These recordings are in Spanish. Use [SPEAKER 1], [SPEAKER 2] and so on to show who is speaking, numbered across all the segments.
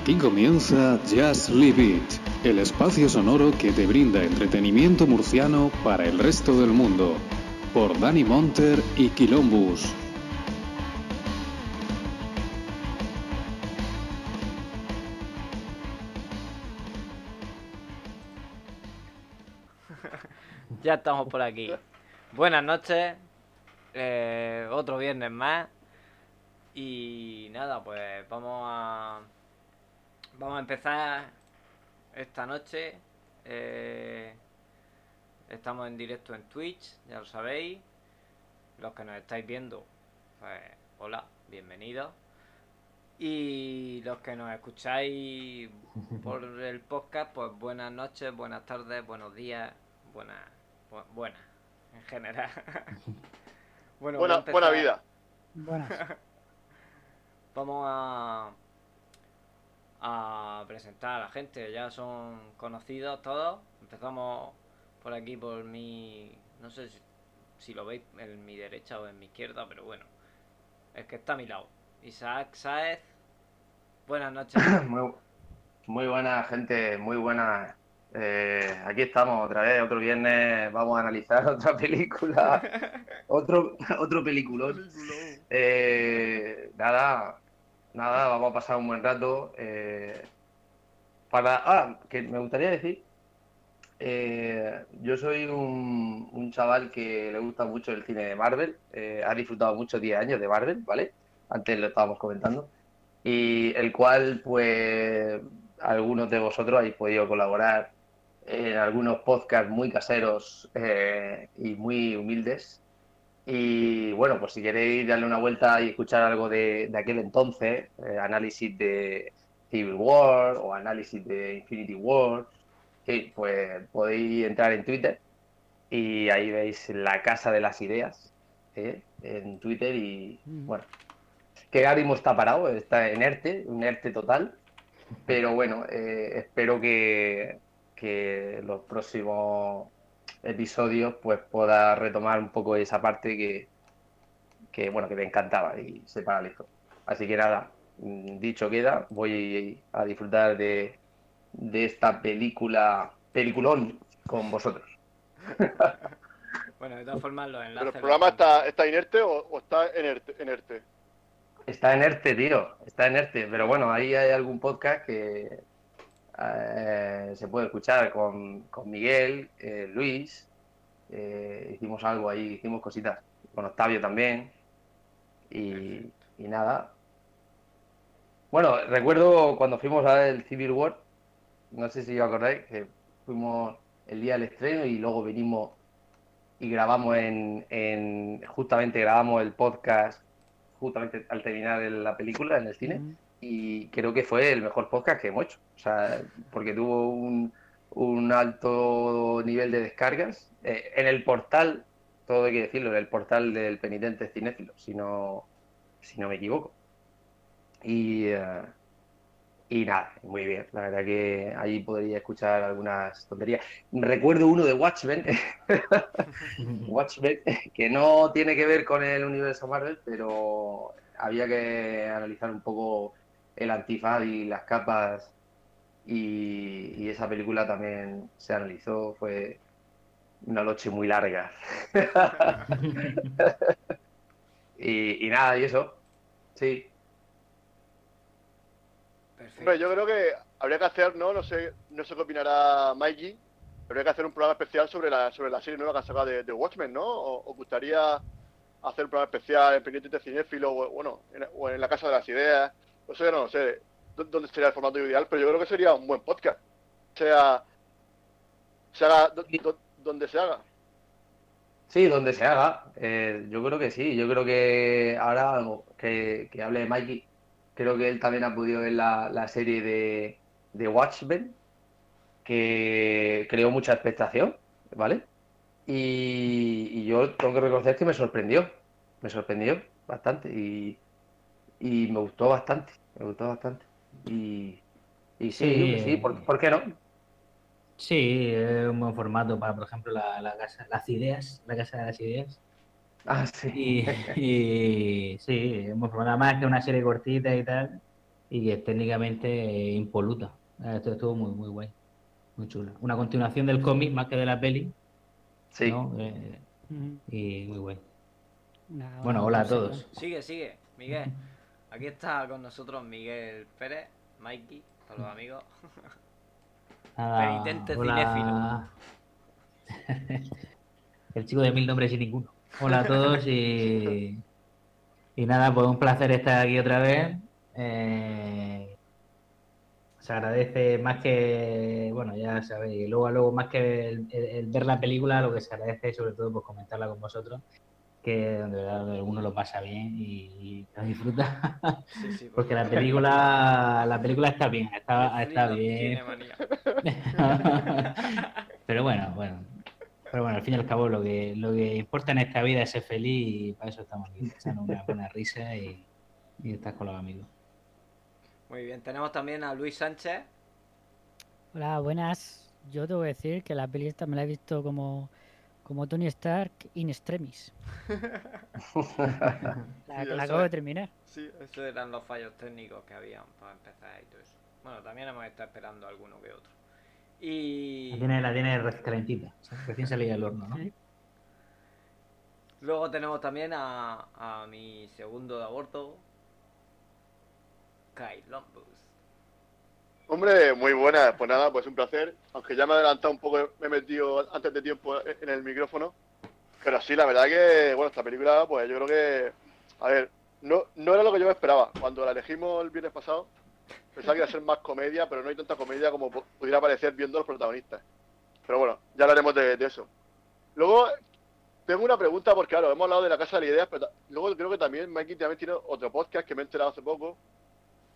[SPEAKER 1] Aquí comienza Just Leave It, el espacio sonoro que te brinda entretenimiento murciano para el resto del mundo, por Danny Monter y Quilombus.
[SPEAKER 2] Ya estamos por aquí. Buenas noches. eh, otro viernes más. Y nada, pues vamos a. Vamos a empezar esta noche. eh, estamos en directo en Twitch, ya lo sabéis. Los que nos estáis viendo, pues hola, bienvenidos. Y los que nos escucháis por el podcast, pues buenas noches, buenas tardes, buenos días, buenas, bu- buenas, en general. bueno,
[SPEAKER 3] Buena, buena vida.
[SPEAKER 4] Buenas.
[SPEAKER 2] Vamos a, a presentar a la gente, ya son conocidos todos. Empezamos por aquí, por mi. No sé si, si lo veis en mi derecha o en mi izquierda, pero bueno, el que está a mi lado. Isaac Saez, buenas noches.
[SPEAKER 5] Muy, muy buena gente, muy buena. Eh, aquí estamos otra vez, otro viernes vamos a analizar otra película, otro, otro peliculón. Eh, nada, nada, vamos a pasar un buen rato. eh, para, ah, que me gustaría decir, eh, yo soy un, un chaval que le gusta mucho el cine de Marvel, eh, ha disfrutado muchos 10 años de Marvel, ¿vale? Antes lo estábamos comentando y el cual, pues, algunos de vosotros habéis podido colaborar en algunos podcasts muy caseros eh, y muy humildes. Y bueno, pues si queréis darle una vuelta y escuchar algo de, de aquel entonces, eh, análisis de Civil War o análisis de Infinity War, sí, pues podéis entrar en Twitter y ahí veis la casa de las ideas ¿eh? en Twitter y
[SPEAKER 4] Mm.
[SPEAKER 5] bueno, que Garimo está parado, está en ERTE, un ERTE total, pero bueno, eh, espero que, que los próximos episodios pues pueda retomar un poco esa parte que, que bueno, que me encantaba y se paralizó. Así que nada, mm, dicho queda, voy a disfrutar de, de esta película, peliculón con vosotros.
[SPEAKER 2] Bueno, de todas formas, los
[SPEAKER 3] ¿Pero
[SPEAKER 2] enlaces.
[SPEAKER 3] el programa
[SPEAKER 2] los-
[SPEAKER 3] está, está inerte o, o está enerte? enerte?
[SPEAKER 5] Está en ERTE, tío, está en ERTE, pero bueno, ahí hay algún podcast que eh, se puede escuchar con, con Miguel, eh, Luis, eh, hicimos algo ahí, hicimos cositas, con Octavio también, y, y nada. Bueno, recuerdo cuando fuimos a el Civil War, no sé si os acordáis, que fuimos el día del estreno y luego venimos y grabamos en, en justamente grabamos el podcast justamente al terminar la película en el cine. Y creo que fue el mejor podcast que hemos hecho. O sea, porque tuvo un, alto nivel de descargas. Eh, en el portal, todo hay que decirlo, en el portal del penitente cinéfilo, si no, si no me equivoco. Y, eh, y nada, muy bien. La verdad que ahí podría escuchar algunas tonterías. Recuerdo uno de Watchmen, Watchmen, que no tiene que ver con el universo Marvel, pero había que analizar un poco el antifaz y las capas y, y esa película también se analizó, fue una noche muy larga. y, y nada, y eso, sí.
[SPEAKER 2] Perfecto.
[SPEAKER 3] Hombre, yo creo que habría que hacer, ¿no? No sé, no sé qué opinará Mikey. Habría que hacer un programa especial sobre la, sobre la serie nueva que ha sacado de, de Watchmen, ¿no? O, ¿Os gustaría hacer un programa especial en Pendiente de Cinéfilo o, bueno, en, o en la Casa de las Ideas? Eso ya no sé dó- dónde sería el formato ideal, pero yo creo que sería un buen podcast. Sea, se haga do- do- donde se haga.
[SPEAKER 5] Sí, donde se haga. Eh, yo creo que sí. Yo creo que ahora que, que hable de Mikey, creo que él también ha podido ver la, la serie de, de Watchmen, que creó mucha expectación, ¿vale? Y, y yo tengo que reconocer que me sorprendió. Me sorprendió bastante y, y me gustó bastante. Me gustó bastante. Y, y sí,
[SPEAKER 4] Sí,
[SPEAKER 5] ¿por, por qué no?
[SPEAKER 4] Sí, es un buen formato para, por ejemplo, la, la casa, las ideas, la casa de las ideas.
[SPEAKER 5] Ah, sí.
[SPEAKER 4] Y, y sí, es un buen formato. Además que una serie cortita y tal. y que es técnicamente impoluta. Esto estuvo muy, muy guay, muy chula. Una continuación del cómic más que de la peli,
[SPEAKER 5] Sí.
[SPEAKER 4] ¿no? Eh, y muy guay. Bueno, hola a todos.
[SPEAKER 2] Sigue, sigue, Miguel. Aquí está con nosotros Miguel Pérez, Mikey, todos los amigos.
[SPEAKER 4] Nada,
[SPEAKER 2] Penitente
[SPEAKER 4] hola. El chico de mil nombres y ninguno. Hola a todos y, y nada, pues un placer estar aquí otra vez. Eh, se agradece más que, bueno, ya sabéis, luego, luego más que el, el- el ver la película, lo que se agradece sobre todo pues comentarla con vosotros, que de verdad alguno lo pasa bien y, y la disfruta.
[SPEAKER 2] Sí, sí,
[SPEAKER 4] Porque la película, la película está bien, está, está bien. Pero bueno, bueno. Pero bueno, al fin y al cabo lo que, lo que importa en esta vida es ser feliz y para eso estamos aquí, echando una buena risa y, y estar con los amigos.
[SPEAKER 2] Muy bien, tenemos también a Luis Sánchez.
[SPEAKER 6] Hola, buenas. Yo tengo que decir que la peli esta me la he visto como, como Tony Stark in extremis. La,
[SPEAKER 2] Sí,
[SPEAKER 6] la acabo de terminar.
[SPEAKER 2] Sí, esos eran los fallos técnicos que habían para empezar y todo eso. Bueno, también hemos estado esperando alguno que otro. Y
[SPEAKER 4] La tiene, la tiene recién calentita, recién salida del horno, ¿no?
[SPEAKER 6] Sí.
[SPEAKER 2] luego tenemos también a, a mi segundo de aborto, Kai Lombus.
[SPEAKER 3] Hombre, muy buena. Pues nada, pues un placer. Aunque ya me he adelantado un poco, me he metido antes de tiempo en el micrófono. Pero sí, la verdad que, bueno, esta película, pues yo creo que, a ver, no, no era lo que yo me esperaba. Cuando la elegimos el viernes pasado, pensaba que iba a ser más comedia, pero no hay tanta comedia como pu- pudiera parecer viendo a los protagonistas. Pero bueno, ya hablaremos de, eso. Luego, tengo una pregunta, porque claro, hemos hablado de la Casa de las Ideas, pero luego creo que también Mikey también tiene otro podcast que me he enterado hace poco,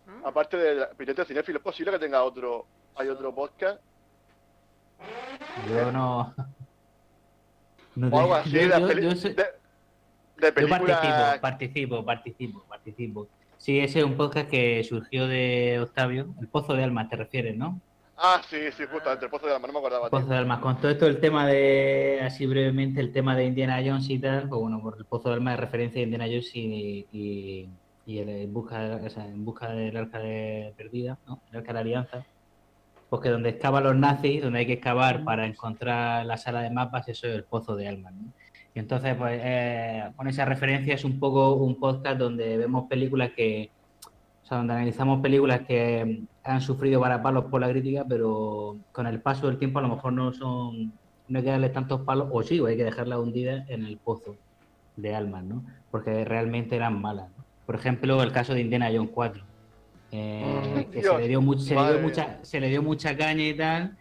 [SPEAKER 2] ¿Mm?
[SPEAKER 3] aparte de Pendiente Cinéfilo, ¿es posible que tenga otro, hay otro podcast?
[SPEAKER 4] Yo no. no
[SPEAKER 3] O algo
[SPEAKER 4] te-
[SPEAKER 3] así,
[SPEAKER 4] yo-
[SPEAKER 3] de,
[SPEAKER 4] soy-
[SPEAKER 3] de, de
[SPEAKER 4] participo, participo, participo, participo. Sí, ese es un podcast que surgió de Octavio, el Pozo de Almas, te refieres, ¿no?
[SPEAKER 3] Ah, sí, sí, justamente, el Pozo de Mano, no me acordaba. tío.
[SPEAKER 4] Pozo de Almas, con todo esto el tema de, así brevemente, el tema de Indiana Jones y tal, pues bueno, por el Pozo de Almas es referencia a Indiana Jones y, y, y el en busca, o sea, en busca del arca de perdida, ¿no? El arca de la alianza. Porque donde excavan los nazis, donde hay que excavar para encontrar la sala de mapas, eso es el Pozo de Almas, ¿no? Y entonces, pues, eh, con esa referencia es un poco un podcast donde vemos películas que, o sea, donde analizamos películas que han sufrido varios palos por la crítica, pero con el paso del tiempo a lo mejor no son, no hay que darle tantos palos, o sí, o hay que dejarlas hundidas en el pozo de almas, ¿no? Porque realmente eran malas. Por ejemplo, el caso de Indiana Jones 4, eh, que se le, dio much- se, le dio mucha, se le dio mucha caña y tal,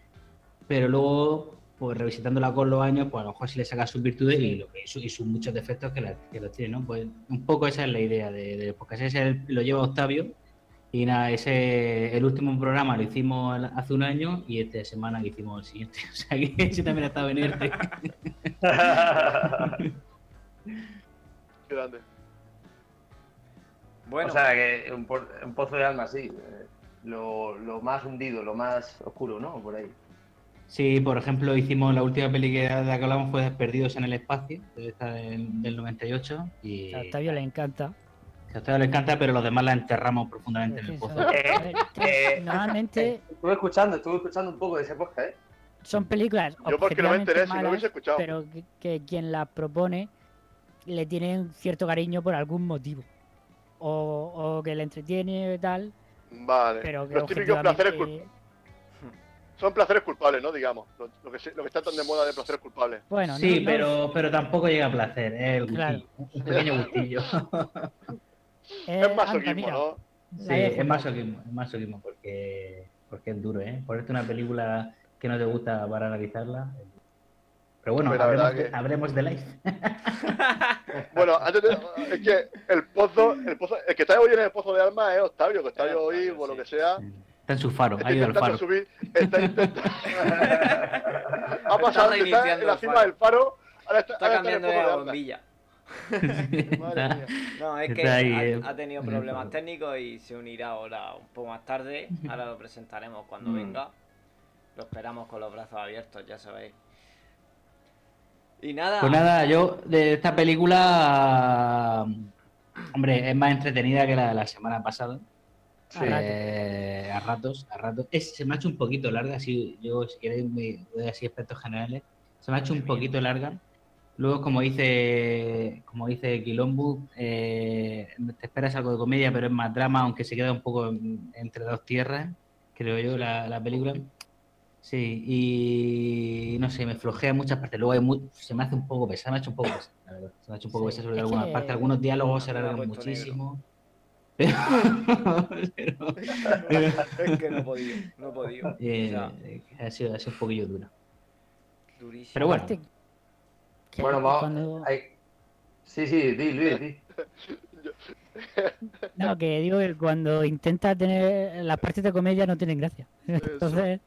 [SPEAKER 4] pero luego, pues revisitándola con los años, pues a lo mejor sí le saca sus virtudes y, lo, y, su- y sus muchos defectos que, la- que los tiene, ¿no? Pues un poco esa es la idea de, de porque ese es el- lo lleva Octavio y nada, ese el último programa lo hicimos hace un año y esta semana que hicimos el siguiente. O sea que ese también ha estado en ERTE.
[SPEAKER 3] Grande.
[SPEAKER 2] Bueno,
[SPEAKER 5] O sea, que un, po- un pozo de alma, sí. eh, Lo, lo más hundido, lo más oscuro, ¿no? Por ahí.
[SPEAKER 4] Sí, por ejemplo, hicimos la última peli que, de la que hablamos fue Perdidos en el Espacio, esta del, del 98. Y
[SPEAKER 6] A Octavio le encanta.
[SPEAKER 4] a Octavio le encanta, pero los demás la enterramos profundamente en el pozo.
[SPEAKER 6] Ver,
[SPEAKER 5] Eh,
[SPEAKER 6] Normalmente
[SPEAKER 5] Estuve escuchando, estuve escuchando un poco de ese podcast, ¿eh?
[SPEAKER 6] son películas
[SPEAKER 3] Yo porque no me enteré, si no hubiese escuchado.
[SPEAKER 6] pero que, que quien las propone le tiene un cierto cariño por algún motivo. O, o que le entretiene y tal,
[SPEAKER 3] Vale.
[SPEAKER 6] pero que
[SPEAKER 3] Los típicos placeres cul-
[SPEAKER 6] objetivamente...
[SPEAKER 3] son placeres culpables, ¿no? Digamos. Lo, lo que, se- lo que está tan de moda de placeres culpables.
[SPEAKER 6] Bueno,
[SPEAKER 4] Sí,
[SPEAKER 6] no- no-
[SPEAKER 4] pero, pero tampoco llega a placer, es el
[SPEAKER 6] Claro.
[SPEAKER 4] gustillo, un pequeño gustillo.
[SPEAKER 6] eh,
[SPEAKER 3] es masoquismo, ¿no?
[SPEAKER 4] Sí, es masoquismo, es masoquismo porque, porque es duro, ¿eh? Ponerte una película que no te gusta para analizarla. es. Pero bueno,
[SPEAKER 3] Hombre, la
[SPEAKER 4] habremos,
[SPEAKER 3] verdad
[SPEAKER 4] de, habremos de Life.
[SPEAKER 3] Bueno, antes de, es que el pozo, el pozo, el que está hoy en el pozo de alma es Octavio, que está
[SPEAKER 2] Es
[SPEAKER 3] hoy,
[SPEAKER 2] Octavio,
[SPEAKER 3] por lo que sea,
[SPEAKER 4] Está en su faro,
[SPEAKER 3] está
[SPEAKER 4] ha ido al faro.
[SPEAKER 3] subir, está intentando... ha pasado, está en la cima del faro, ahora está,
[SPEAKER 2] está
[SPEAKER 3] ahora está en el
[SPEAKER 2] cambiando
[SPEAKER 3] pozo
[SPEAKER 2] de bombilla.
[SPEAKER 3] Madre mía.
[SPEAKER 2] No, es que
[SPEAKER 4] ahí,
[SPEAKER 2] ha,
[SPEAKER 4] eh,
[SPEAKER 2] ha tenido
[SPEAKER 4] en
[SPEAKER 2] problemas técnicos y se unirá ahora un poco más tarde. Ahora lo presentaremos cuando
[SPEAKER 5] Mm.
[SPEAKER 2] venga. Lo esperamos con los brazos abiertos, ya sabéis. Y nada,
[SPEAKER 4] Pues nada, yo de esta película, hombre, es más entretenida que la de la semana pasada.
[SPEAKER 6] A ratos.
[SPEAKER 4] Eh, a ratos, a ratos. Es- se me ha hecho un poquito larga, así, yo si queréis me doy así aspectos generales. Se me ha hecho un poquito larga. Luego, como dice, como dice Quilombo, eh, te esperas algo de comedia, pero es más drama, aunque se queda un poco en- entre dos tierras, creo yo, la, la película. Sí, y no sé, me flojea en muchas partes. Luego hay se me hace un poco pesada, me ha hecho un poco la verdad. Se me ha hecho un poco
[SPEAKER 6] Sí,
[SPEAKER 4] pesada sobre
[SPEAKER 6] es
[SPEAKER 4] algunas
[SPEAKER 6] que-
[SPEAKER 4] partes. Algunos diálogos se alargan muchísimo. Pero, pero-
[SPEAKER 2] es que no he podido, no he podido. O
[SPEAKER 4] eh,
[SPEAKER 2] sea,
[SPEAKER 4] ha, sido, ha sido un poquillo dura.
[SPEAKER 2] durísimo.
[SPEAKER 4] Pero bueno.
[SPEAKER 6] Que
[SPEAKER 5] Bueno, vamos.
[SPEAKER 6] cuando-
[SPEAKER 5] hay- Sí, sí, di, Luis, di.
[SPEAKER 6] No, que digo que cuando intenta tener las partes de comedia no tienen gracia. Entonces,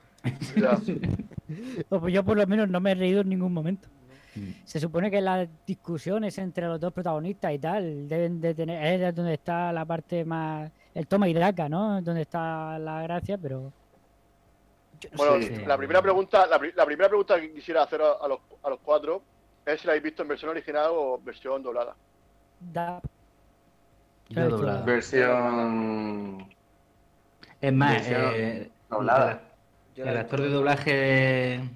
[SPEAKER 3] Ya.
[SPEAKER 6] pues yo por lo menos no me he reído en ningún momento.
[SPEAKER 4] Mm.
[SPEAKER 6] Se supone que las discusiones entre los dos protagonistas y tal deben de tener es donde está la parte más el toma y daca, ¿no? Donde está la gracia, pero no
[SPEAKER 3] Bueno,
[SPEAKER 6] sé.
[SPEAKER 3] La primera pregunta, la, pri- la primera pregunta que quisiera hacer a, a los, a los cuatro es si la habéis visto en versión original o versión doblada.
[SPEAKER 6] Da-
[SPEAKER 4] Yo
[SPEAKER 6] Claro,
[SPEAKER 4] doblada.
[SPEAKER 5] Versión
[SPEAKER 4] Es más,
[SPEAKER 5] Versión
[SPEAKER 4] eh,
[SPEAKER 5] doblada.
[SPEAKER 2] Yo
[SPEAKER 4] el actor de doblaje de...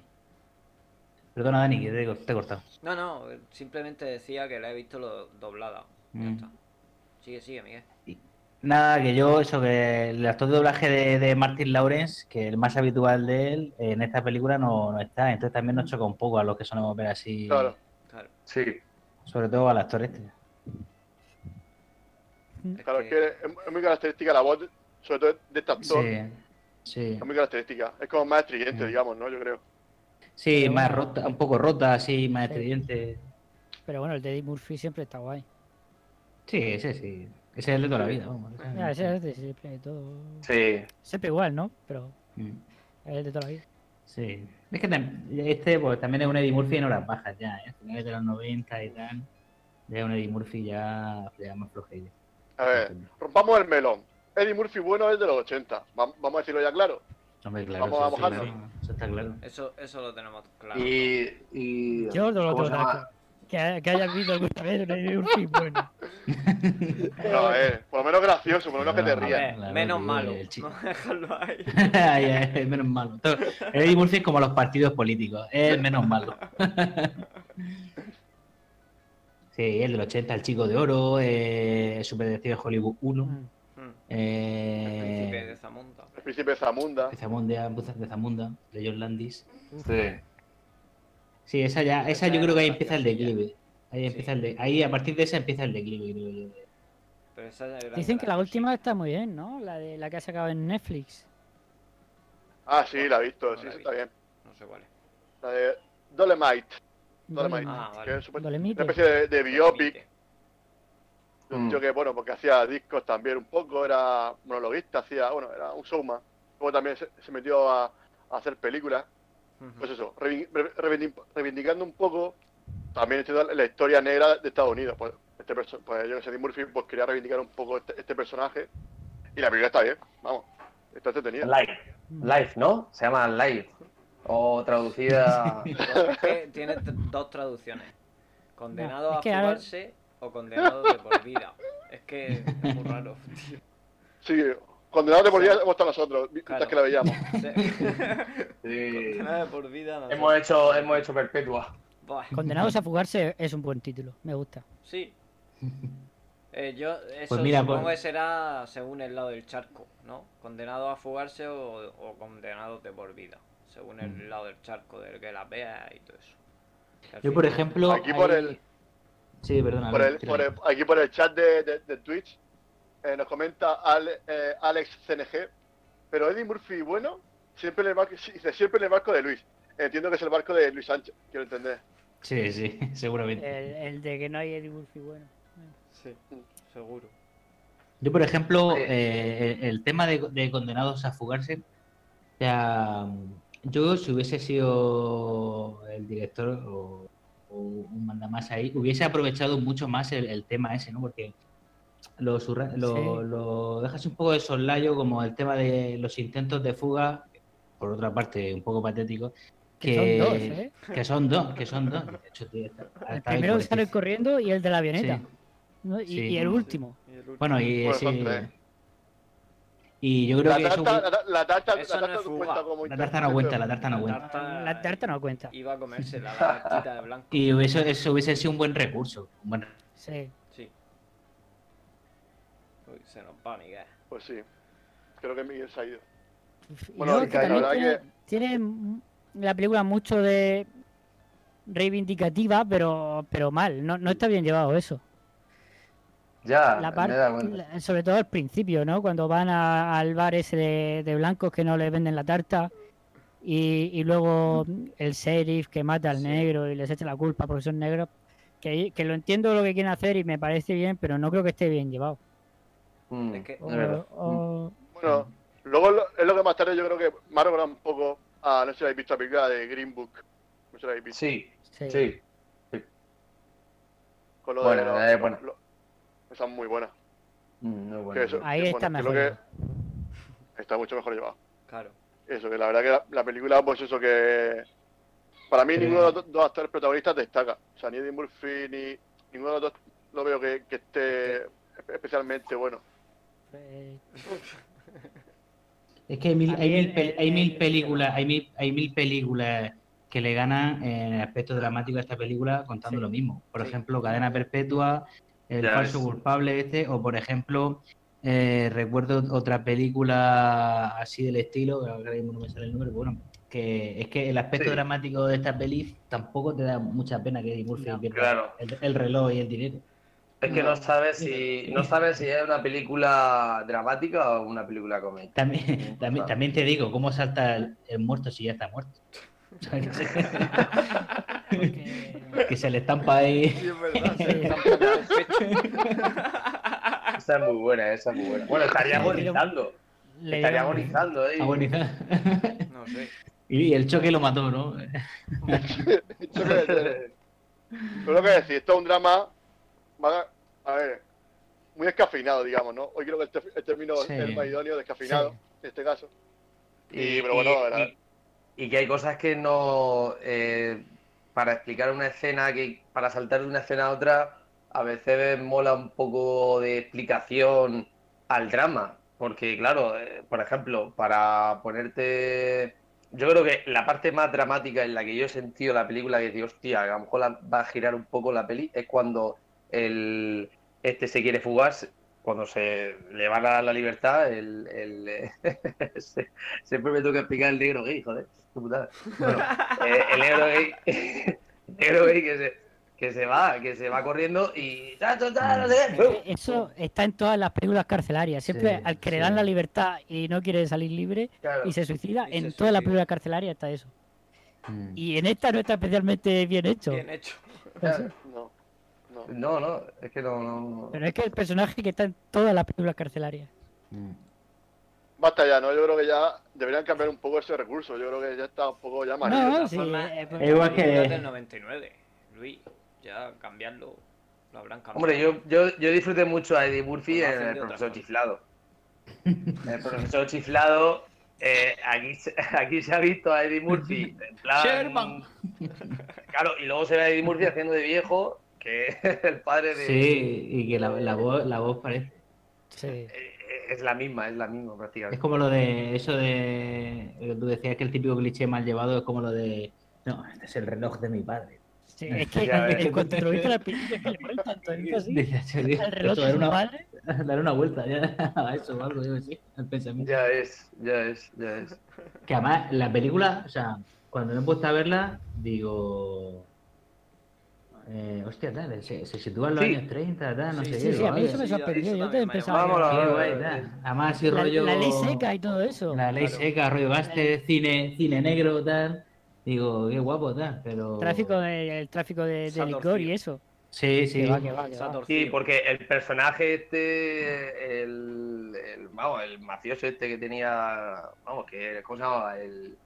[SPEAKER 4] Perdona, Dani, que te, te he cortado.
[SPEAKER 2] No, no, simplemente decía que la he visto lo- doblada. Ya
[SPEAKER 4] Mm.
[SPEAKER 2] está. Sigue, sigue, Miguel.
[SPEAKER 4] Nada, que yo, eso, que el actor de doblaje de, de Martin Lawrence, que el más habitual de él, en esta película no, no está. Entonces también nos choca un poco a los que solemos ver así,
[SPEAKER 3] Claro.
[SPEAKER 2] Claro.
[SPEAKER 5] Sí.
[SPEAKER 4] sobre todo al actor este.
[SPEAKER 3] Claro, es que es, muy característica la voz, sobre todo de este actor.
[SPEAKER 4] Sí, sí.
[SPEAKER 3] Es muy característica. Es como más estridente, digamos, ¿no? Yo creo.
[SPEAKER 4] Sí,
[SPEAKER 6] Pero
[SPEAKER 4] más
[SPEAKER 6] bueno.
[SPEAKER 4] rota, un poco rota, así, más
[SPEAKER 6] Sí.
[SPEAKER 4] estridente.
[SPEAKER 6] Pero bueno, el de Eddie Murphy siempre está guay.
[SPEAKER 4] Sí, ese sí. Ese es el de toda la vida, vamos. ese-
[SPEAKER 6] Ya, ese es de siempre, de todo.
[SPEAKER 5] Sí.
[SPEAKER 6] Siempre igual, ¿no? Pero
[SPEAKER 4] Mm,
[SPEAKER 6] es el de toda la vida.
[SPEAKER 4] Sí. Es que este pues, también es un Eddie Murphy en horas bajas ya, ¿eh? Finales de los 90 y tal. Ya es un Eddie Murphy ya, ya más flojeillo.
[SPEAKER 3] A ver, rompamos el melón. Eddie Murphy bueno es de los 80. Va- Vamos a decirlo ya claro.
[SPEAKER 4] Hombre, claro,
[SPEAKER 3] Vamos a mojarnos.
[SPEAKER 4] claro, eso está claro.
[SPEAKER 2] Eso, eso lo tenemos claro.
[SPEAKER 5] Y, y
[SPEAKER 6] Yo no lo
[SPEAKER 5] ¿cómo
[SPEAKER 6] tengo nada. Que, que hayas visto alguna vez un Eddie Murphy bueno.
[SPEAKER 3] No, eh, por lo menos gracioso, por lo menos que te rías.
[SPEAKER 2] ver, menos malo. No dejarlo ahí.
[SPEAKER 4] Ay, ay, menos malo. Eddie Murphy es como los partidos políticos, es menos malo. Sí, el del 80, el chico de oro, eh, Super Detective Hollywood 1. Eh,
[SPEAKER 2] El príncipe de Zamunda.
[SPEAKER 3] El príncipe de Zamunda.
[SPEAKER 4] de Zamunda, de Zamunda, de John Landis.
[SPEAKER 5] Sí.
[SPEAKER 4] Sí, esa ya, esa yo creo que ahí empieza el declive. Ahí
[SPEAKER 2] Sí.
[SPEAKER 4] empieza el de, ahí a partir de esa empieza el declive, creo yo.
[SPEAKER 2] Pero esa es gran
[SPEAKER 6] Dicen que la última está muy bien, ¿no? La de la que ha sacado en Netflix.
[SPEAKER 3] Ah, sí, la he visto.
[SPEAKER 2] No
[SPEAKER 3] Sí,
[SPEAKER 2] la
[SPEAKER 3] sí, está bien.
[SPEAKER 2] No sé cuál es.
[SPEAKER 3] La de Dolemite. Dolemite.
[SPEAKER 6] Dolemite.
[SPEAKER 2] Ah,
[SPEAKER 3] Que
[SPEAKER 2] vale.
[SPEAKER 3] es supuest-
[SPEAKER 6] Dolemite.
[SPEAKER 3] una especie de, de biopic. Un
[SPEAKER 5] Mm.
[SPEAKER 3] tío que, bueno, porque hacía discos también un poco, era monologuista, hacía, bueno, era un showman. Luego también se, se metió a, a hacer películas. Pues eso, reivin- re- reivindi- reivindicando un poco también la historia negra de Estados Unidos. Pues, este perso- pues yo que sé, Eddie Murphy pues, quería reivindicar un poco este, este personaje. Y la película está bien, vamos, está entretenida.
[SPEAKER 5] Live. Live, ¿no? Se llama Live. O traducida.
[SPEAKER 2] Tiene dos traducciones. Condenado
[SPEAKER 6] No, es
[SPEAKER 2] a
[SPEAKER 6] que
[SPEAKER 2] fugarse o condenado de por vida. Es que es muy raro, tío.
[SPEAKER 3] Sí, condenado de por vida hemos estado nosotros, mientras
[SPEAKER 2] Claro.
[SPEAKER 3] que la veíamos.
[SPEAKER 5] Sí.
[SPEAKER 2] Condenado de por vida, no.
[SPEAKER 5] Hemos hecho, hemos hecho perpetua.
[SPEAKER 2] Buah,
[SPEAKER 6] Condenados a fugarse es un buen título, me gusta.
[SPEAKER 2] Sí. Eh, yo, eso
[SPEAKER 4] Pues mira,
[SPEAKER 2] supongo
[SPEAKER 4] pues-
[SPEAKER 2] que será según el lado del charco, ¿no? Condenado a fugarse o, o condenado de por vida. Según el
[SPEAKER 4] Mm.
[SPEAKER 2] lado del charco, del que las vea y todo eso.
[SPEAKER 4] Yo, por ejemplo.
[SPEAKER 3] Aquí por
[SPEAKER 4] hay-
[SPEAKER 3] el-
[SPEAKER 4] Sí, perdona.
[SPEAKER 3] Por
[SPEAKER 4] Albert,
[SPEAKER 3] el,
[SPEAKER 4] tira.
[SPEAKER 3] por el- aquí por el chat de, de- de Twitch eh, nos comenta eh, Alex CNG, pero Eddie Murphy, bueno, siempre en el barco, dice, siempre en el barco de Luis. Entiendo que es el barco de Luis Sánchez, quiero entender.
[SPEAKER 4] Sí, sí, seguramente.
[SPEAKER 6] El, el de que no hay Eddie Murphy bueno.
[SPEAKER 2] Sí, seguro.
[SPEAKER 4] Yo, por ejemplo, eh, el, el tema de, de condenados a fugarse, o sea, yo si hubiese sido el director o un mandamás ahí, hubiese aprovechado mucho más el, el tema ese, ¿no? Porque lo, surra- lo,
[SPEAKER 6] Sí.
[SPEAKER 4] lo dejas un poco de soslayo como el tema de los intentos de fuga, por otra parte, un poco patético.
[SPEAKER 6] Que son dos, ¿eh?
[SPEAKER 4] Que son dos, que son dos. Hecho, tío, está-
[SPEAKER 6] El
[SPEAKER 4] está
[SPEAKER 6] primero que sale corriendo y el de la avioneta.
[SPEAKER 4] Sí.
[SPEAKER 6] ¿no? Y,
[SPEAKER 4] Sí.
[SPEAKER 6] y el último.
[SPEAKER 4] Bueno, y
[SPEAKER 3] Bueno,
[SPEAKER 4] sí,
[SPEAKER 3] son tres.
[SPEAKER 4] Y yo creo
[SPEAKER 3] La
[SPEAKER 4] que eso...
[SPEAKER 3] tarta, la, la tarta,
[SPEAKER 2] Eso
[SPEAKER 3] la
[SPEAKER 2] no
[SPEAKER 3] tarta cuenta como
[SPEAKER 4] La tarta no cuenta, la tarta no
[SPEAKER 2] La
[SPEAKER 4] cuenta.
[SPEAKER 2] tarta,
[SPEAKER 6] La tarta no cuenta.
[SPEAKER 2] Iba a comerse la tartita de blanco.
[SPEAKER 4] Y eso, eso hubiese sido un buen recurso. un buen-
[SPEAKER 6] Sí.
[SPEAKER 2] Sí. Uy, se nos va Miguel.
[SPEAKER 3] Pues sí. Creo que Miguel se ha ido.
[SPEAKER 6] Y
[SPEAKER 3] Bueno,
[SPEAKER 6] que
[SPEAKER 3] la
[SPEAKER 6] también
[SPEAKER 3] verdad
[SPEAKER 6] tiene,
[SPEAKER 3] que-
[SPEAKER 6] tiene la película mucho de reivindicativa, pero pero mal. No, no está bien llevado eso.
[SPEAKER 5] Ya,
[SPEAKER 6] La la- sobre todo al principio, ¿no? Cuando van a- al bar ese de, de blancos que no les venden la tarta y, y luego el sheriff que mata al
[SPEAKER 2] Sí.
[SPEAKER 6] negro y les echa la culpa porque son negros. Que, que lo entiendo lo que quieren hacer y me parece bien, pero no creo que esté bien llevado.
[SPEAKER 5] Mm,
[SPEAKER 2] Es que-
[SPEAKER 6] O-
[SPEAKER 5] verdad.
[SPEAKER 6] o-
[SPEAKER 3] Bueno, luego lo- es lo que más tarde yo creo que me ha recordado un poco a, no sé si habéis visto la película de Green Book. No sé si la habéis visto.
[SPEAKER 5] Sí,
[SPEAKER 6] sí.
[SPEAKER 5] sí.
[SPEAKER 3] Con lo
[SPEAKER 5] Bueno,
[SPEAKER 3] de los-
[SPEAKER 5] eh, bueno.
[SPEAKER 3] lo- esa es muy buena.
[SPEAKER 5] Mm, muy.
[SPEAKER 3] Que eso-
[SPEAKER 6] Ahí está mejor.
[SPEAKER 3] que está mucho mejor llevado.
[SPEAKER 2] Claro.
[SPEAKER 3] Eso, que la verdad que la, la película, pues eso que... Para mí
[SPEAKER 4] Pero-
[SPEAKER 3] ninguno de los dos, actores protagonistas destaca. O sea, ni Eddie Murphy ni ninguno de los dos lo veo que, que esté especialmente bueno.
[SPEAKER 4] Es que hay mil, hay mil, hay mil
[SPEAKER 6] el-
[SPEAKER 4] películas, hay mil, hay mil películas que le ganan en el aspecto dramático a esta película contando
[SPEAKER 6] Sí.
[SPEAKER 4] lo mismo. Por
[SPEAKER 2] Sí.
[SPEAKER 4] ejemplo, Cadena Perpetua, El
[SPEAKER 5] Ya
[SPEAKER 4] falso
[SPEAKER 5] ves.
[SPEAKER 4] culpable este, o por ejemplo, eh, recuerdo otra película así del estilo, que ahora mismo no me sale el nombre, pero bueno, que es que el aspecto
[SPEAKER 5] Sí.
[SPEAKER 4] dramático de esta peli tampoco te da mucha pena que Eddie Murphy
[SPEAKER 6] No,
[SPEAKER 4] pierda
[SPEAKER 5] claro.
[SPEAKER 4] el, el reloj y el dinero.
[SPEAKER 5] Es que no
[SPEAKER 3] No.
[SPEAKER 5] sabes si no sabes si es una película dramática o una película cómica.
[SPEAKER 4] También, también, también te digo, ¿cómo salta el, el muerto si ya está muerto?
[SPEAKER 6] porque-
[SPEAKER 4] que se le estampa ahí.
[SPEAKER 2] Sí, es verdad. Se estampa el pecho.
[SPEAKER 5] Esa es muy buena, esa es muy buena. Bueno, estaría agonizando.
[SPEAKER 6] le
[SPEAKER 5] Estaría agonizando, ¿eh?
[SPEAKER 4] Agonizar.
[SPEAKER 2] No sé.
[SPEAKER 4] Y el choque lo mató, ¿no?
[SPEAKER 3] Yo creo que- Pero lo que decir, esto es un drama, a ver, muy descafeinado, digamos, ¿no? Hoy creo que el, te- el término
[SPEAKER 4] Sí.
[SPEAKER 3] es más idóneo, descafeinado,
[SPEAKER 6] Sí.
[SPEAKER 3] en este caso.
[SPEAKER 5] Y,
[SPEAKER 3] pero bueno,
[SPEAKER 5] y- y que hay cosas que no. eh, para explicar una escena, que para saltar de una escena a otra, a veces mola un poco de explicación al drama. Porque, claro, eh, por ejemplo, para ponerte. Yo creo que la parte más dramática en la que yo he sentido la película, que digo, hostia, a lo mejor la- va a girar un poco la peli, es cuando el, este se quiere fugar, cuando se le van a dar la libertad, el, siempre me toca explicar el negro gay, joder, putada. Bueno, eh, el negro gay, el negro gay que se, que se va, que se va corriendo y qué, ¡pum!
[SPEAKER 6] Eso está en todas las películas carcelarias. Siempre
[SPEAKER 4] Sí,
[SPEAKER 6] al que le dan la libertad y no quiere salir libre
[SPEAKER 5] Claro.
[SPEAKER 6] y se suicida,
[SPEAKER 2] Y se
[SPEAKER 6] en todas
[SPEAKER 2] suicida.
[SPEAKER 6] las películas carcelarias está eso.
[SPEAKER 4] Mm.
[SPEAKER 6] Y en esta no está especialmente bien hecho.
[SPEAKER 2] Bien hecho.
[SPEAKER 5] Claro.
[SPEAKER 3] No, no.
[SPEAKER 5] No, no, es que no, no.
[SPEAKER 6] Pero es que el personaje que está en todas las películas carcelarias.
[SPEAKER 4] Mm.
[SPEAKER 3] Basta ya, ¿no? Yo creo que ya deberían cambiar un poco ese recurso. Yo creo que ya está un poco ya
[SPEAKER 6] No,
[SPEAKER 3] manido.
[SPEAKER 2] todas
[SPEAKER 6] sí, eh,
[SPEAKER 4] Es igual que-
[SPEAKER 2] del 99, Luis. Ya cambiarlo, lo habrán cambiado.
[SPEAKER 5] Hombre, yo, yo, yo disfruté mucho a Eddie Murphy
[SPEAKER 2] Pues
[SPEAKER 5] en El Profesor. Chiflado. El Profesor Chiflado, eh, aquí, se- aquí se ha visto a Eddie Murphy en plan...
[SPEAKER 4] Sherman.
[SPEAKER 5] Claro, y luego se ve a Eddie Murphy haciendo de viejo, que es el padre de...
[SPEAKER 4] Sí, y que la, la voz, la voz parece.
[SPEAKER 6] sí.
[SPEAKER 5] Eh, Es la misma, es la misma
[SPEAKER 4] Es
[SPEAKER 5] prácticamente.
[SPEAKER 4] como lo de eso de. que Tú decías que el típico cliché mal llevado es como lo de. No, este es el reloj de mi padre.
[SPEAKER 6] Sí, es que
[SPEAKER 5] Ya
[SPEAKER 6] en cuanto lo viste la película, es que le cuentan todito así.
[SPEAKER 4] Dice, "Che, tío,
[SPEAKER 6] El reloj de
[SPEAKER 4] una,
[SPEAKER 6] padre.
[SPEAKER 4] dar una vuelta ya a eso o algo, yo sí, al pensamiento.
[SPEAKER 5] Ya es, ya es, ya es.
[SPEAKER 4] Que además, la película, o sea, cuando me he puesto a verla, digo. Eh, hostia, tal, se, se sitúa en los
[SPEAKER 5] Sí.
[SPEAKER 4] años 30, tal, no
[SPEAKER 2] Sí,
[SPEAKER 4] sé
[SPEAKER 6] Sí,
[SPEAKER 4] qué.
[SPEAKER 6] sí, a mí eso me sorprendió. Yo
[SPEAKER 5] Vámonos.
[SPEAKER 4] Qué guay, tal. Además, así
[SPEAKER 6] La,
[SPEAKER 4] rollo.
[SPEAKER 6] la ley seca y todo eso.
[SPEAKER 4] La ley
[SPEAKER 2] Claro.
[SPEAKER 4] seca, rollo gaste, cine, cine negro, tal. Digo, qué guapo, tal, pero.
[SPEAKER 6] Tráfico de, el tráfico de, licor y eso.
[SPEAKER 4] Sí, sí.
[SPEAKER 6] Que va, que va, que
[SPEAKER 2] Se ha
[SPEAKER 6] va.
[SPEAKER 2] torcido.
[SPEAKER 5] Sí, porque el personaje este, el, el, vamos, el mafioso este que tenía, vamos, que, ¿cómo se llamaba? El,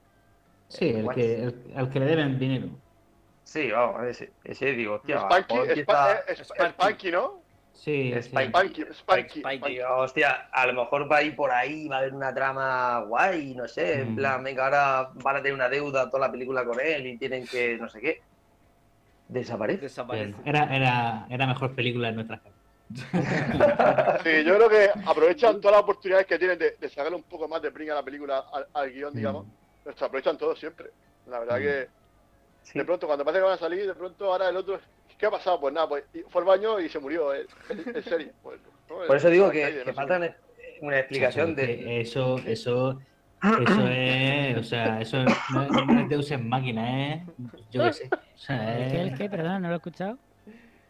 [SPEAKER 4] Sí, el que, el, al que le deben dinero.
[SPEAKER 5] Sí, vamos, ese, ese digo, hostia,
[SPEAKER 3] Spanky,
[SPEAKER 5] ¿por qué
[SPEAKER 3] Spa-
[SPEAKER 5] está-
[SPEAKER 3] eh,
[SPEAKER 2] Sparky.
[SPEAKER 3] Spanky, ¿no?
[SPEAKER 4] Sí,
[SPEAKER 5] Es
[SPEAKER 4] sí.
[SPEAKER 5] Spike.
[SPEAKER 3] Spanky, Spanky.
[SPEAKER 2] Spike.
[SPEAKER 3] Spanky.
[SPEAKER 5] Digo, hostia, a lo mejor va a ir por ahí, va a haber una trama guay, no sé, en
[SPEAKER 4] Mm.
[SPEAKER 5] plan, venga, ahora van a tener una deuda toda la película con él y tienen que, no sé qué. Desaparece.
[SPEAKER 2] Desaparece.
[SPEAKER 4] Era, era, era mejor película en nuestras casas.
[SPEAKER 3] Sí, yo creo que aprovechan todas las oportunidades que tienen de, de sacarle un poco más de brinca a la película, al, al guion, digamos. Se aprovechan todos siempre. La verdad
[SPEAKER 4] Mm.
[SPEAKER 3] que
[SPEAKER 5] Sí.
[SPEAKER 3] de pronto, cuando parece que van a salir, de pronto ahora el otro. ¿Qué ha pasado? Pues nada, pues fue al baño y se murió. eh, En, en serie. Pues, ¿no?
[SPEAKER 5] Por eso digo que,
[SPEAKER 3] calle,
[SPEAKER 5] que
[SPEAKER 3] no sé.
[SPEAKER 5] falta una- una explicación de.
[SPEAKER 4] Eso, eso, eso es, o sea, eso no, es- no es Deus en máquina, es, yo qué sé. O sea,
[SPEAKER 6] ¿El qué? ¿El
[SPEAKER 4] es,
[SPEAKER 6] qué? Perdona, no lo he escuchado.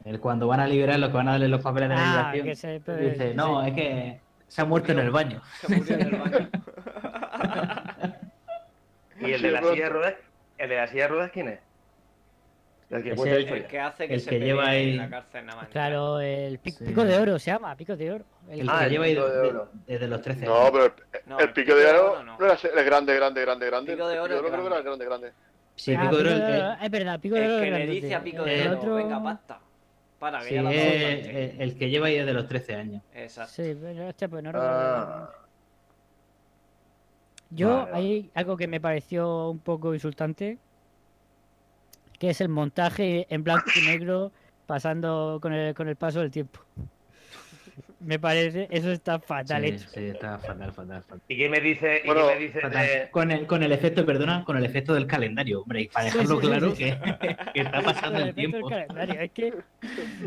[SPEAKER 4] el cuando van a liberar los que van a darle los papeles de la
[SPEAKER 6] Ah,
[SPEAKER 4] liberación.
[SPEAKER 6] que se... pero-
[SPEAKER 4] Dice, no, es que se ha muerto en el baño.
[SPEAKER 2] Se murió en el baño.
[SPEAKER 5] Y el de la silla de ruedas, el de la silla de ruedas, ¿quién es? El que
[SPEAKER 4] Ese
[SPEAKER 5] cuenta la
[SPEAKER 4] es-
[SPEAKER 5] historia.
[SPEAKER 2] El que hace que
[SPEAKER 4] El
[SPEAKER 2] se
[SPEAKER 4] que
[SPEAKER 2] pelee
[SPEAKER 4] lleva ahí-
[SPEAKER 2] en la cárcel nada más.
[SPEAKER 6] Claro, el
[SPEAKER 4] Sí.
[SPEAKER 6] pico de oro se llama, pico de oro. El-
[SPEAKER 5] Ah,
[SPEAKER 4] que
[SPEAKER 5] el
[SPEAKER 4] lleva ahí
[SPEAKER 5] pico de
[SPEAKER 4] de-
[SPEAKER 5] oro.
[SPEAKER 4] desde los 13
[SPEAKER 3] No,
[SPEAKER 4] años.
[SPEAKER 3] pero el,
[SPEAKER 2] No,
[SPEAKER 3] el pico de oro
[SPEAKER 2] no.
[SPEAKER 3] no era el grande, grande, grande, grande.
[SPEAKER 2] Pico de oro es
[SPEAKER 3] creo que era el grande, grande.
[SPEAKER 4] Sí,
[SPEAKER 6] Ah,
[SPEAKER 4] pico de oro,
[SPEAKER 6] pico de
[SPEAKER 4] el-
[SPEAKER 6] oro, es verdad, pico de oro
[SPEAKER 2] El
[SPEAKER 6] es
[SPEAKER 2] que le
[SPEAKER 6] grandote.
[SPEAKER 2] dice a Pico
[SPEAKER 6] El
[SPEAKER 2] de Oro,
[SPEAKER 6] otro-
[SPEAKER 2] venga, pasta. Para, que
[SPEAKER 4] sí,
[SPEAKER 2] ya la
[SPEAKER 4] es el, el que lleva ahí desde los 13 años.
[SPEAKER 2] Exacto.
[SPEAKER 6] Sí, pero hostia, pues no recuerdo.
[SPEAKER 5] Ah,
[SPEAKER 6] Yo,
[SPEAKER 5] vale.
[SPEAKER 6] hay algo que me pareció un poco insultante, que es el montaje en blanco y negro pasando con el, con el paso del tiempo. Me parece, eso está fatal
[SPEAKER 4] Sí,
[SPEAKER 6] hecho.
[SPEAKER 4] sí, está fatal, fatal, fatal.
[SPEAKER 5] ¿Y qué me dice, y
[SPEAKER 3] Bueno,
[SPEAKER 5] qué me dice de,
[SPEAKER 4] Con el, con el efecto, perdona, con el efecto del calendario, hombre, y para dejarlo
[SPEAKER 6] sí, sí,
[SPEAKER 4] claro
[SPEAKER 6] sí.
[SPEAKER 4] Que, que está pasando el
[SPEAKER 6] del
[SPEAKER 4] tiempo.
[SPEAKER 6] calendario, Es que,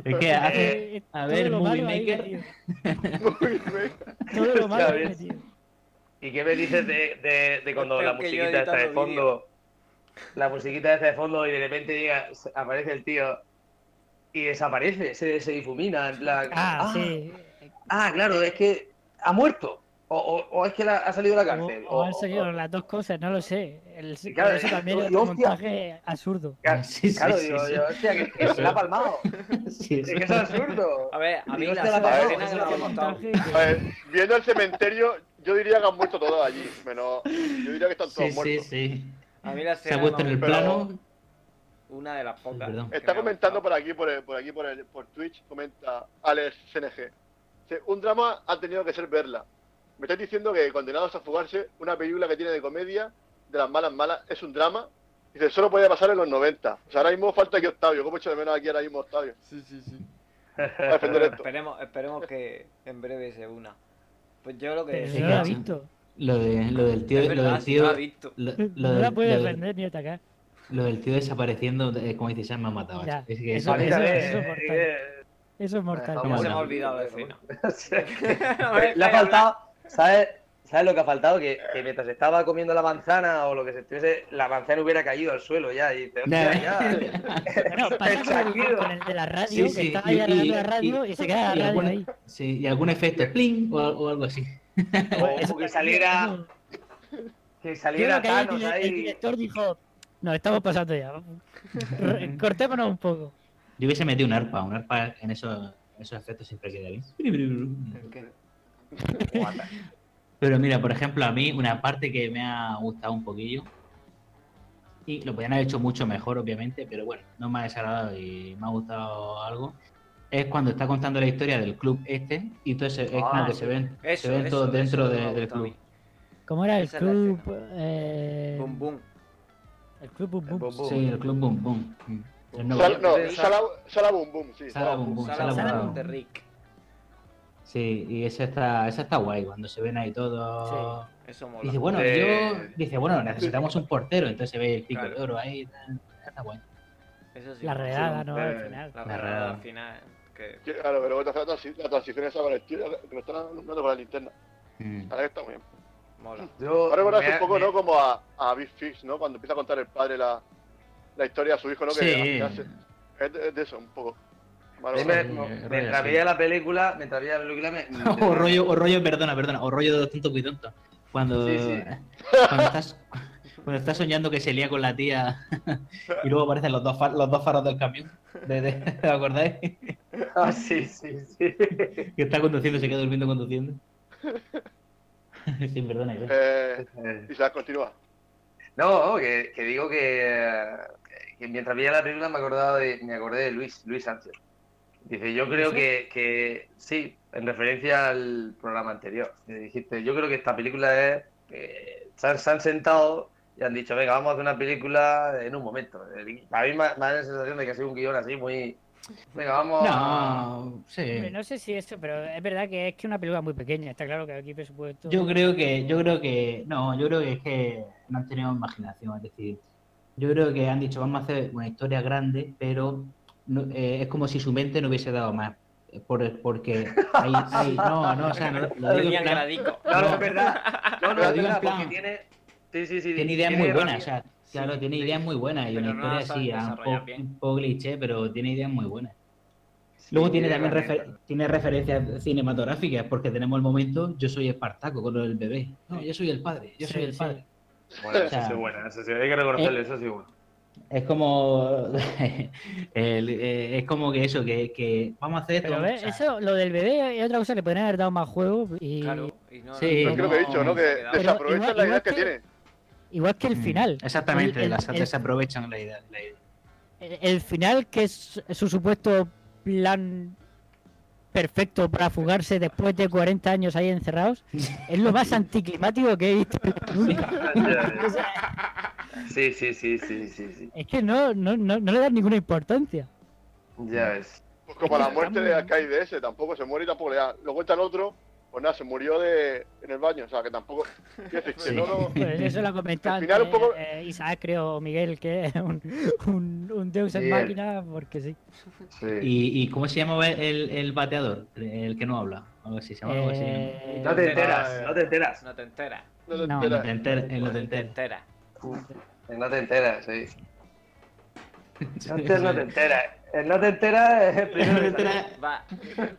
[SPEAKER 4] Es que hace,
[SPEAKER 6] eh,
[SPEAKER 4] a ver, Movie
[SPEAKER 6] ahí
[SPEAKER 4] Maker,
[SPEAKER 3] bien.
[SPEAKER 6] Todo lo malo ahí.
[SPEAKER 5] ¿Y qué me dices de, de, de cuando
[SPEAKER 2] Peor
[SPEAKER 5] la musiquita está de fondo? La musiquita está de fondo y de repente llega, se- aparece el tío y desaparece, se, se difumina.
[SPEAKER 6] Ah, sí.
[SPEAKER 5] ah, claro, es que ha muerto. O, o, o es que la- ha salido de la
[SPEAKER 6] O,
[SPEAKER 5] cárcel.
[SPEAKER 6] o han salido las dos cosas, no lo sé. El,
[SPEAKER 5] Claro,
[SPEAKER 6] eso también es un montaje absurdo.
[SPEAKER 5] Claro,
[SPEAKER 4] Sí, sí,
[SPEAKER 5] claro,
[SPEAKER 4] sí,
[SPEAKER 5] digo,
[SPEAKER 4] sí.
[SPEAKER 5] yo, hostia, que, que se la ha palmado.
[SPEAKER 4] Sí,
[SPEAKER 5] Es que es absurdo.
[SPEAKER 2] A ver, a mí
[SPEAKER 5] Digo,
[SPEAKER 2] la
[SPEAKER 5] hostia, la
[SPEAKER 2] escena ha
[SPEAKER 6] montaje que-
[SPEAKER 3] A ver, viendo el cementerio, yo diría que han muerto todos allí. Menos, yo diría que están todos
[SPEAKER 4] sí, sí,
[SPEAKER 3] muertos.
[SPEAKER 4] sí.
[SPEAKER 2] A mí la
[SPEAKER 4] Se ha puesto en el plano.
[SPEAKER 2] Una de las pocas.
[SPEAKER 4] perdón.
[SPEAKER 3] Está comentando por aquí, por, el- por aquí, por, el, por Twitch, comenta Alex CNG. Un drama ha tenido que ser verla. Me estáis diciendo que Condenados a Fugarse, una película que tiene de comedia, de las malas malas, es un drama. Dice, solo podía pasar en los 90. O sea, ahora mismo falta aquí Octavio. ¿Cómo echo de menos aquí ahora mismo Octavio?
[SPEAKER 2] Sí, sí, sí.
[SPEAKER 3] Para defender esto.
[SPEAKER 2] Esperemos, esperemos que en breve se una. Pues yo lo que decía-
[SPEAKER 6] no la ha visto.
[SPEAKER 4] Lo, de, lo del tío,
[SPEAKER 2] es
[SPEAKER 4] lo
[SPEAKER 2] verdad,
[SPEAKER 4] del tío,
[SPEAKER 2] visto.
[SPEAKER 4] lo, lo
[SPEAKER 6] No
[SPEAKER 4] del-
[SPEAKER 6] la puede defender ni atacar.
[SPEAKER 4] lo del tío desapareciendo, eh, como dices, me ha matado.
[SPEAKER 6] Ya,
[SPEAKER 4] Es que
[SPEAKER 6] eso-
[SPEAKER 4] eso-
[SPEAKER 6] eso-
[SPEAKER 5] Vale,
[SPEAKER 6] eso es
[SPEAKER 5] eh,
[SPEAKER 6] mortal.
[SPEAKER 5] eh,
[SPEAKER 6] Eso es mortal.
[SPEAKER 2] Ya se me ha olvidado escena.
[SPEAKER 5] Le ha faltado, ¿sabes? ¿Sabes lo que ha faltado? Que, que mientras estaba comiendo la manzana o lo que se estuviese, la manzana hubiera caído al suelo ya. Y dice, hostia, ya.
[SPEAKER 6] Bueno, pasa con con el de la radio,
[SPEAKER 4] Sí,
[SPEAKER 6] que
[SPEAKER 4] sí,
[SPEAKER 6] está
[SPEAKER 4] y-
[SPEAKER 6] ahí arreglando
[SPEAKER 4] y-
[SPEAKER 6] la radio y,
[SPEAKER 4] y-
[SPEAKER 6] se queda la
[SPEAKER 4] y
[SPEAKER 6] radio
[SPEAKER 4] alguna-
[SPEAKER 6] ahí.
[SPEAKER 4] Sí, y algún efecto, pling, o, o algo así.
[SPEAKER 5] O,
[SPEAKER 6] Eso
[SPEAKER 5] que saliera, que saliera
[SPEAKER 6] ahí el,
[SPEAKER 5] Thanos
[SPEAKER 6] el
[SPEAKER 5] ahí.
[SPEAKER 6] director dijo, nos estamos pasando ya. Cortémonos un poco.
[SPEAKER 4] Yo hubiese metido un arpa, un arpa en esos, esos efectos siempre queda bien. Pero mira, por ejemplo, a mí una parte que me ha gustado un poquillo, y lo podrían haber hecho mucho mejor, obviamente, pero bueno, no me ha desagradado y me ha gustado algo, es cuando está contando la historia del club este, y entonces es
[SPEAKER 5] Ah,
[SPEAKER 4] como que se ven,
[SPEAKER 2] Eso,
[SPEAKER 4] se ven
[SPEAKER 2] eso,
[SPEAKER 4] todos dentro de- del club.
[SPEAKER 6] ¿Cómo era el
[SPEAKER 2] Esa
[SPEAKER 6] club? eh,
[SPEAKER 2] Boom, boom.
[SPEAKER 6] el club Boom Boom.
[SPEAKER 5] Boom, boom.
[SPEAKER 4] Sí, el club Boom Boom.
[SPEAKER 3] No. Sala, Sala Boom Boom, sí.
[SPEAKER 4] Sala Boom Boom,
[SPEAKER 2] Sala
[SPEAKER 4] Sala
[SPEAKER 6] Sala
[SPEAKER 2] Boom
[SPEAKER 6] Boom.
[SPEAKER 2] de Rick.
[SPEAKER 4] Sí, y esa está, esa está guay, cuando se ven ahí todos.
[SPEAKER 2] Eso mola.
[SPEAKER 4] Dice, bueno,
[SPEAKER 5] De-
[SPEAKER 4] yo. Dice, bueno, necesitamos un portero, entonces se ve el pico
[SPEAKER 2] Claro.
[SPEAKER 4] de oro ahí. Está guay.
[SPEAKER 2] Eso sí
[SPEAKER 6] La redada, ¿no? Al final.
[SPEAKER 2] La redada. al final. Que...
[SPEAKER 3] Claro, pero luego te hace la, transi- la transición esa con el tío que lo están alumbrando con la linterna.
[SPEAKER 4] Mm.
[SPEAKER 3] Verdad que está muy bien.
[SPEAKER 2] mola.
[SPEAKER 5] Yo,
[SPEAKER 3] Ahora
[SPEAKER 5] me-
[SPEAKER 3] un poco,
[SPEAKER 5] me-
[SPEAKER 3] ¿no? Como a, a Big Fish, ¿no? Cuando empieza a contar el padre la, la historia a su hijo, ¿no? Que se- es, de, es de eso, un poco.
[SPEAKER 5] me- no, mientras veía la película, mientras veía la película me...
[SPEAKER 4] o rollo, o rollo, perdona, perdona, o rollo de los tontos muy tontos. Cuando,
[SPEAKER 5] Sí, sí.
[SPEAKER 4] cuando estás cuando estás soñando que se lía con la tía y luego aparecen los dos, los dos faros del camión. ¿De, de, ¿Te acordáis?
[SPEAKER 5] Ah, sí, sí, sí.
[SPEAKER 4] Que está conduciendo y se queda durmiendo conduciendo. sí, perdona. Iván.
[SPEAKER 3] Eh,
[SPEAKER 5] Eh,
[SPEAKER 3] Isaac, continúa.
[SPEAKER 5] No, que, que digo que, que mientras veía la película me acordaba de, me acordé de Luis, Luis Sánchez. Dice, yo creo
[SPEAKER 6] ¿Sí?
[SPEAKER 5] que, que sí, en referencia al programa anterior. dijiste, yo creo que esta película es se han, se han sentado y han dicho, venga, vamos a hacer una película en un momento. A mí me, me da la sensación de que ha sido un guion así muy, Venga, vamos.
[SPEAKER 4] No, sí.
[SPEAKER 6] No sé si eso, pero es verdad que es que una película muy pequeña. Está claro que aquí presupuesto.
[SPEAKER 4] Yo creo que, yo creo que, no, yo creo que es que no han tenido imaginación, es decir, yo creo que han dicho vamos a hacer una historia grande, pero no- eh, es como si su mente no hubiese dado más, eh, por, porque hay, hay- no, no, o sea, no, lo digo en plan-.
[SPEAKER 5] No, no,
[SPEAKER 4] No.
[SPEAKER 5] es verdad. No, no,
[SPEAKER 4] Lo
[SPEAKER 5] es
[SPEAKER 4] digo en
[SPEAKER 5] verdad,
[SPEAKER 4] plan-
[SPEAKER 5] porque tiene. Sí, sí, sí.
[SPEAKER 4] tiene ideas muy buenas, o sea, claro, tiene
[SPEAKER 2] sí.
[SPEAKER 4] ideas muy buenas y una
[SPEAKER 2] no
[SPEAKER 4] historia
[SPEAKER 2] las
[SPEAKER 4] así, un poco,
[SPEAKER 2] bien.
[SPEAKER 4] un poco cliché, pero tiene ideas muy buenas.
[SPEAKER 5] Sí,
[SPEAKER 4] Luego tiene también refer- tiene referencias cinematográficas, porque tenemos el momento yo soy Espartaco con lo del bebé. No, yo soy el padre, yo
[SPEAKER 6] Sí,
[SPEAKER 4] soy el
[SPEAKER 6] sí.
[SPEAKER 4] padre.
[SPEAKER 5] Bueno,
[SPEAKER 4] O
[SPEAKER 5] eso sí es buena, eso sí, hay que reconocerle, eso sí es bueno.
[SPEAKER 4] Es como el- eh, es como que eso, que, que vamos a hacer esto.
[SPEAKER 6] Pero eso, lo del bebé es otra cosa que podrían haber dado más juego. Y
[SPEAKER 2] Claro. Y no,
[SPEAKER 4] Sí,
[SPEAKER 3] Es que lo que he dicho, ¿no? Que desaprovechan
[SPEAKER 6] igual-
[SPEAKER 3] la idea
[SPEAKER 6] igual
[SPEAKER 3] que
[SPEAKER 6] que-
[SPEAKER 3] tiene.
[SPEAKER 6] Igual que el
[SPEAKER 4] mm,
[SPEAKER 6] final.
[SPEAKER 4] Exactamente,
[SPEAKER 6] El- el-
[SPEAKER 4] las
[SPEAKER 6] el-
[SPEAKER 4] desaprovechan la idea. la idea.
[SPEAKER 6] El, el final, que es su supuesto plan perfecto para fugarse después de 40 años ahí encerrados, es lo más anticlimático que he visto
[SPEAKER 5] Sí, sí, sí, sí, sí, sí.
[SPEAKER 6] es que no, no, no, no le dan ninguna importancia.
[SPEAKER 5] Ya ves.
[SPEAKER 3] Pues como la muerte de Arcade DS, tampoco se muere y tampoco le da. Lo cuenta el otro, pues nada, se murió de, en el baño, o sea que tampoco. Decir, que
[SPEAKER 4] Sí.
[SPEAKER 3] no lo-
[SPEAKER 6] Pues eso lo ha comentado
[SPEAKER 3] Al final un
[SPEAKER 6] antes,
[SPEAKER 3] poco-
[SPEAKER 6] eh, Isaac, creo, Miguel, que es un, un, un deus en
[SPEAKER 5] Sí,
[SPEAKER 6] máquina, porque sí.
[SPEAKER 5] Sí.
[SPEAKER 4] ¿Y, y cómo se llama el, el bateador? El que no habla. Algo así se llama. algo así.
[SPEAKER 6] Eh,
[SPEAKER 5] No te enteras, no te enteras.
[SPEAKER 2] No te enteras.
[SPEAKER 3] no te
[SPEAKER 6] No,
[SPEAKER 4] En lo
[SPEAKER 3] enteras.
[SPEAKER 4] te enter- en lo te
[SPEAKER 2] No te
[SPEAKER 4] enter-
[SPEAKER 2] enteras.
[SPEAKER 5] No te enteras, sí. Antes no te enteras. El no te enteras es el
[SPEAKER 4] No
[SPEAKER 5] primero
[SPEAKER 4] te
[SPEAKER 2] Va.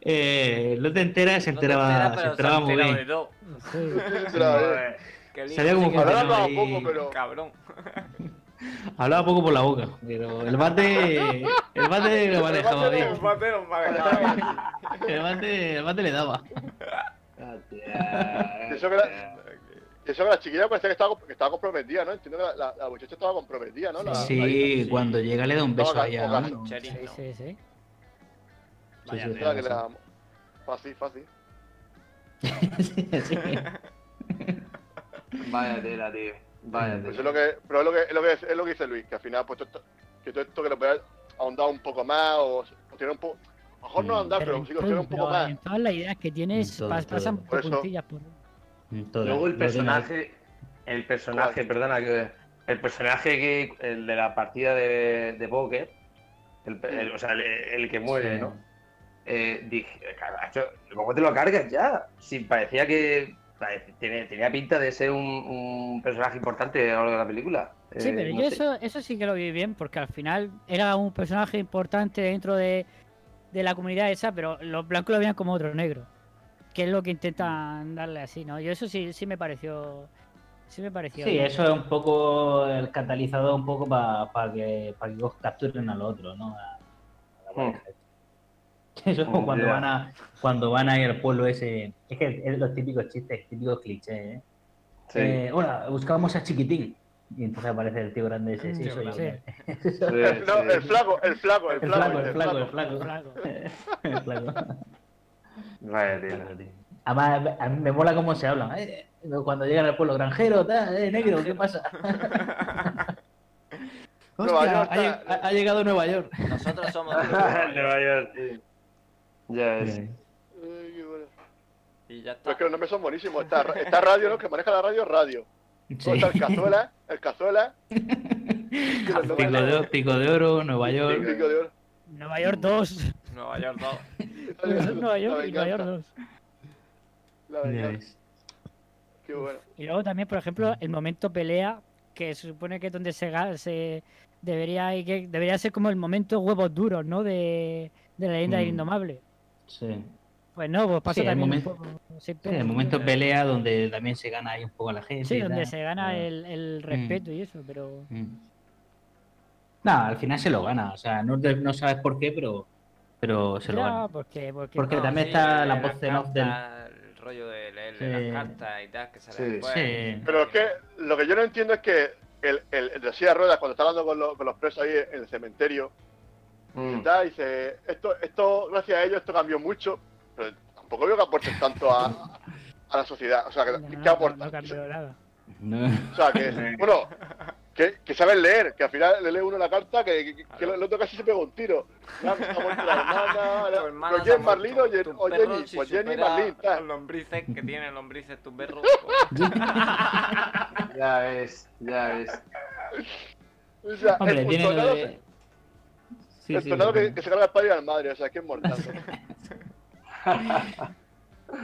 [SPEAKER 4] eh, no te enteras, se
[SPEAKER 2] No te
[SPEAKER 4] enteraba, se enteraba muy
[SPEAKER 2] de
[SPEAKER 4] bien.
[SPEAKER 2] todo.
[SPEAKER 6] sí.
[SPEAKER 3] Hablaba
[SPEAKER 4] ahí.
[SPEAKER 3] poco, pero.
[SPEAKER 2] Cabrón.
[SPEAKER 4] Hablaba poco por la boca, pero el bate, el bate lo manejaba bien.
[SPEAKER 2] El bate nos manejaba bien.
[SPEAKER 4] El bate, el bate le daba.
[SPEAKER 5] Hostia,
[SPEAKER 3] Eso que la- Y eso que la chiquilla parecía que estaba, que estaba comprometida, ¿no? Entiendo que la, la, la muchacha estaba comprometida, ¿no? La- la
[SPEAKER 4] Sí, cuando llega le da un beso
[SPEAKER 3] No,
[SPEAKER 4] ahí a
[SPEAKER 3] la-
[SPEAKER 4] uno.
[SPEAKER 2] Cherry,
[SPEAKER 6] Sí, sí, sí.
[SPEAKER 2] Vaya
[SPEAKER 4] sí,
[SPEAKER 3] Era que la- Fácil, fácil.
[SPEAKER 4] Sí, sí.
[SPEAKER 5] Vaya tela, tío. Vaya
[SPEAKER 3] Pues es
[SPEAKER 5] tela.
[SPEAKER 3] lo que, pero es lo que, es lo que, es lo que dice Luis, que al final, pues todo esto, que todo esto que lo pueda ahondar un poco más o, o tirar un poco. A lo mejor no
[SPEAKER 4] Mm.
[SPEAKER 3] ahondar,
[SPEAKER 6] Pero
[SPEAKER 3] pero sí que lo tirar un poco
[SPEAKER 6] pero
[SPEAKER 3] más.
[SPEAKER 6] en todas las ideas que tienes
[SPEAKER 4] todo, todo.
[SPEAKER 6] pasan
[SPEAKER 3] Por
[SPEAKER 6] por
[SPEAKER 3] eso-
[SPEAKER 6] puntillas. Por...
[SPEAKER 4] Todo,
[SPEAKER 5] Luego el personaje, el personaje,
[SPEAKER 3] ¿Cuál?
[SPEAKER 5] perdona, que el personaje que, el de la partida de, de póker, el, el- o sea, el, el que muere,
[SPEAKER 4] Sí.
[SPEAKER 5] ¿no? Eh, dije, "Carajo, ¿cómo te lo cargas ya? Si parecía que tenía, tenía pinta de ser un, un personaje importante a lo largo de la película.
[SPEAKER 6] Sí,
[SPEAKER 5] Eh,
[SPEAKER 6] pero
[SPEAKER 5] no
[SPEAKER 6] yo
[SPEAKER 5] sé.
[SPEAKER 6] eso, eso sí que lo vi bien, porque al final era un personaje importante dentro de, de la comunidad esa, pero los blancos lo veían como otro negro. Que es lo que intentan darle así, ¿no? Yo eso sí, sí me pareció. Sí me pareció.
[SPEAKER 4] Sí, eso es un poco el catalizador un poco para que, pa que capturen al otro, ¿no? A- a la pareja. Eso es como
[SPEAKER 5] Mm,
[SPEAKER 4] cuando van a cuando van a ir al pueblo ese. Es que es los típicos chistes, típicos clichés, ¿eh?
[SPEAKER 5] Sí.
[SPEAKER 4] Eh, hola, buscamos a Chiquitín. Y entonces aparece el tío grande ese. Sí,
[SPEAKER 6] Sí,
[SPEAKER 4] soy yo.
[SPEAKER 6] sí.
[SPEAKER 5] Sí,
[SPEAKER 3] No, el flaco, el flaco, el
[SPEAKER 4] El
[SPEAKER 3] flaco.
[SPEAKER 4] flaco, el flaco, el flaco. El flaco.
[SPEAKER 5] Vaya tela.
[SPEAKER 4] Claro, tío. Además, a mí me mola cómo se hablan. eh, cuando llegan al pueblo, granjero, tal, eh, negro, ¿qué pasa?
[SPEAKER 3] Nueva
[SPEAKER 4] Hostia,
[SPEAKER 3] York,
[SPEAKER 4] ha, lleg- ha- ha llegado a Nueva York.
[SPEAKER 2] Nosotros somos
[SPEAKER 5] Nueva York, sí. Ya es.
[SPEAKER 3] Ay, qué bueno.
[SPEAKER 2] Y ya
[SPEAKER 3] Pero
[SPEAKER 2] está.
[SPEAKER 3] es que los nombres son buenísimos. Está, está radio, ¿no? Que maneja la radio, radio.
[SPEAKER 4] Sí.
[SPEAKER 3] Está el cazuela, el cazuela.
[SPEAKER 4] Pico de, Oro- Pico de Oro, Nueva York.
[SPEAKER 3] pico de oro.
[SPEAKER 6] Nueva York 2.
[SPEAKER 2] Nueva York 2.
[SPEAKER 6] Nueva York y Nueva York
[SPEAKER 3] venganza,
[SPEAKER 6] 2.
[SPEAKER 3] La. Qué bueno.
[SPEAKER 6] Y luego también, por ejemplo, el momento pelea, que se supone que es donde se, se debería y que debería ser como el momento huevos duros, ¿no? De, de la leyenda del
[SPEAKER 4] Mm.
[SPEAKER 6] indomable.
[SPEAKER 4] Sí.
[SPEAKER 6] Pues no, pues pasa
[SPEAKER 4] Sí, el
[SPEAKER 6] también
[SPEAKER 4] momento-
[SPEAKER 6] un poco. Sí,
[SPEAKER 4] el momento pelea donde también se gana ahí un poco a la gente.
[SPEAKER 6] Sí, donde
[SPEAKER 4] tal.
[SPEAKER 6] se gana
[SPEAKER 4] Pero-
[SPEAKER 6] el, el respeto y eso, pero.
[SPEAKER 4] Mm. No, al final se lo gana. O sea, no, te- no sabes por qué, pero, pero se lo gana.
[SPEAKER 6] porque, porque,
[SPEAKER 4] Porque
[SPEAKER 2] No,
[SPEAKER 4] también
[SPEAKER 2] sí,
[SPEAKER 4] está la voz en off del.
[SPEAKER 2] El rollo de leerle
[SPEAKER 4] Sí.
[SPEAKER 2] las cartas y tal, que sale
[SPEAKER 5] Sí,
[SPEAKER 2] después.
[SPEAKER 4] sí.
[SPEAKER 3] Pero es que lo que yo no entiendo es que el, el, el de silla de ruedas, cuando está hablando con, los- con los presos ahí en el cementerio,
[SPEAKER 5] Mm.
[SPEAKER 3] y tal, dice, esto, esto, gracias a ellos, esto cambió mucho, pero tampoco veo que aporten tanto a, a la sociedad. O sea, que,
[SPEAKER 6] no,
[SPEAKER 3] ¿qué
[SPEAKER 6] no,
[SPEAKER 3] aporta?
[SPEAKER 6] no cambió nada.
[SPEAKER 4] No.
[SPEAKER 3] O sea, que, bueno, que, que saben leer, que al final le lee uno la carta, que, que, que
[SPEAKER 2] Claro.
[SPEAKER 3] el otro casi se pega un tiro. La la-
[SPEAKER 2] hermana
[SPEAKER 3] pero Jen Marlin o, o Jenny,
[SPEAKER 2] si
[SPEAKER 3] pues Jenny
[SPEAKER 2] Los
[SPEAKER 3] tal.
[SPEAKER 2] lombrices que tienen lombrices tus perros.
[SPEAKER 5] Ya ves, ya ves.
[SPEAKER 3] O sea,
[SPEAKER 4] Hombre,
[SPEAKER 3] el
[SPEAKER 4] tiene lo
[SPEAKER 3] tornado,
[SPEAKER 4] de... Sí,
[SPEAKER 3] el
[SPEAKER 4] sí,
[SPEAKER 3] tornado que, que se carga al padre y al madre, o sea, que es mortal.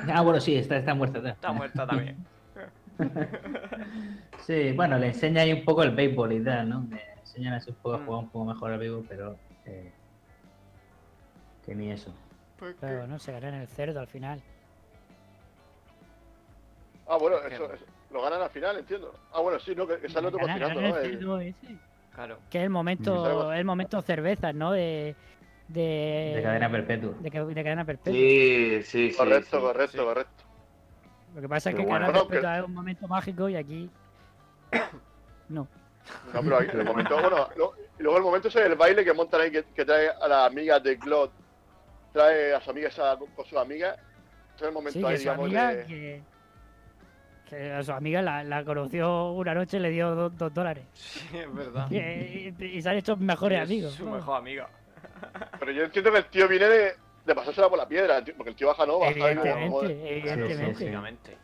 [SPEAKER 4] Ah, bueno, sí, está, está muerta. está.
[SPEAKER 2] Está muerta también.
[SPEAKER 4] Sí, bueno, le enseña ahí un poco el béisbol y tal, ¿no? Le enseñan así un poco a
[SPEAKER 2] Mm.
[SPEAKER 4] jugar un poco mejor al béisbol, pero... Eh, que ni eso.
[SPEAKER 6] Claro, no se ganan el cerdo al final.
[SPEAKER 3] Ah, bueno, eso, lo ganan al final, entiendo. Ah, bueno, sí, ¿no? Que, que sale otro
[SPEAKER 6] Ganan-
[SPEAKER 3] cocinando,
[SPEAKER 6] ganan
[SPEAKER 3] ¿no?
[SPEAKER 6] el
[SPEAKER 3] El-
[SPEAKER 6] cerdo ese.
[SPEAKER 2] Claro.
[SPEAKER 6] Que es el momento,
[SPEAKER 3] Mm.
[SPEAKER 6] el momento cervezas, ¿no? De, de,
[SPEAKER 4] De cadena perpetua.
[SPEAKER 6] de, ca- de cadena perpetua.
[SPEAKER 5] Sí, sí, sí.
[SPEAKER 3] correcto,
[SPEAKER 5] sí.
[SPEAKER 3] correcto,
[SPEAKER 2] sí.
[SPEAKER 3] correcto.
[SPEAKER 6] Lo que pasa es que
[SPEAKER 5] bueno.
[SPEAKER 3] Bueno,
[SPEAKER 6] perpetua es un momento mágico y aquí no.
[SPEAKER 3] No, pero ahí, el momento, bueno, lo- y luego el momento es el baile que montan ahí, que, que trae a las amigas de Claude, trae a su amiga esa con, sus amigas. Ese es el momento
[SPEAKER 6] Sí,
[SPEAKER 3] ahí,
[SPEAKER 6] que
[SPEAKER 3] digamos,
[SPEAKER 6] amiga,
[SPEAKER 3] de...
[SPEAKER 6] que, que a su amiga la, la conoció una noche y le dio do- dos dólares.
[SPEAKER 2] Sí, es verdad.
[SPEAKER 6] Y, y se han hecho mejores
[SPEAKER 2] Es
[SPEAKER 6] amigos.
[SPEAKER 2] Su
[SPEAKER 6] ¿no?
[SPEAKER 2] mejor amiga.
[SPEAKER 3] Pero yo entiendo que el tío viene de, de pasársela por la piedra, porque el tío baja, ¿no? Baja ahí como-
[SPEAKER 6] Evidentemente, evidentemente.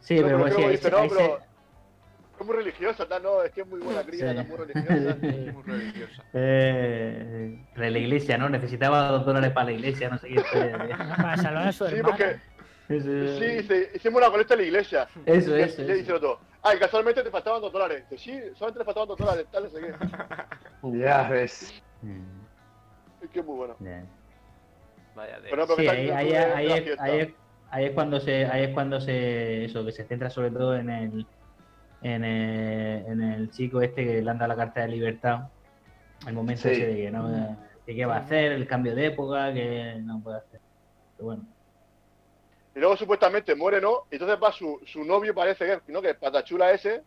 [SPEAKER 4] sí. Pero
[SPEAKER 3] pero
[SPEAKER 4] bueno, sí,
[SPEAKER 3] luego
[SPEAKER 4] ahí
[SPEAKER 3] dice, no, pero es muy religiosa, tal, no, es que es muy buena cría,
[SPEAKER 4] Sí.
[SPEAKER 3] es muy religiosa.
[SPEAKER 2] Muy religiosa.
[SPEAKER 4] Eh, de la iglesia, ¿no? Necesitaba dos dólares para la iglesia, no sé qué.
[SPEAKER 6] Para salvar a su
[SPEAKER 3] Sí,
[SPEAKER 6] hermana.
[SPEAKER 3] porque
[SPEAKER 4] Eso,
[SPEAKER 3] sí, dice, hicimos la colecta en la iglesia.
[SPEAKER 4] eso,
[SPEAKER 3] Y
[SPEAKER 4] eso.
[SPEAKER 3] le dice el otro, ay, casualmente te faltaban dos dólares. Dice, sí, solamente le faltaban dos dólares, tal, no sé qué.
[SPEAKER 5] Ya ves.
[SPEAKER 3] Es que es muy bueno.
[SPEAKER 4] ya.
[SPEAKER 2] Vaya de.
[SPEAKER 3] Pero no, porque
[SPEAKER 4] Sí, ahí, ahí, ahí es, ahí, es, ahí es cuando se, ahí es cuando se, eso, que se centra sobre todo en el, en el, en el chico este que le anda la carta de libertad. El momento
[SPEAKER 5] Sí.
[SPEAKER 4] ese de que no, que qué va a hacer, el cambio de época, que no puede hacer. Pero bueno.
[SPEAKER 3] Y luego supuestamente muere, ¿no? Y entonces va su, su novio, parece que, ¿no? Que es Patachula ese,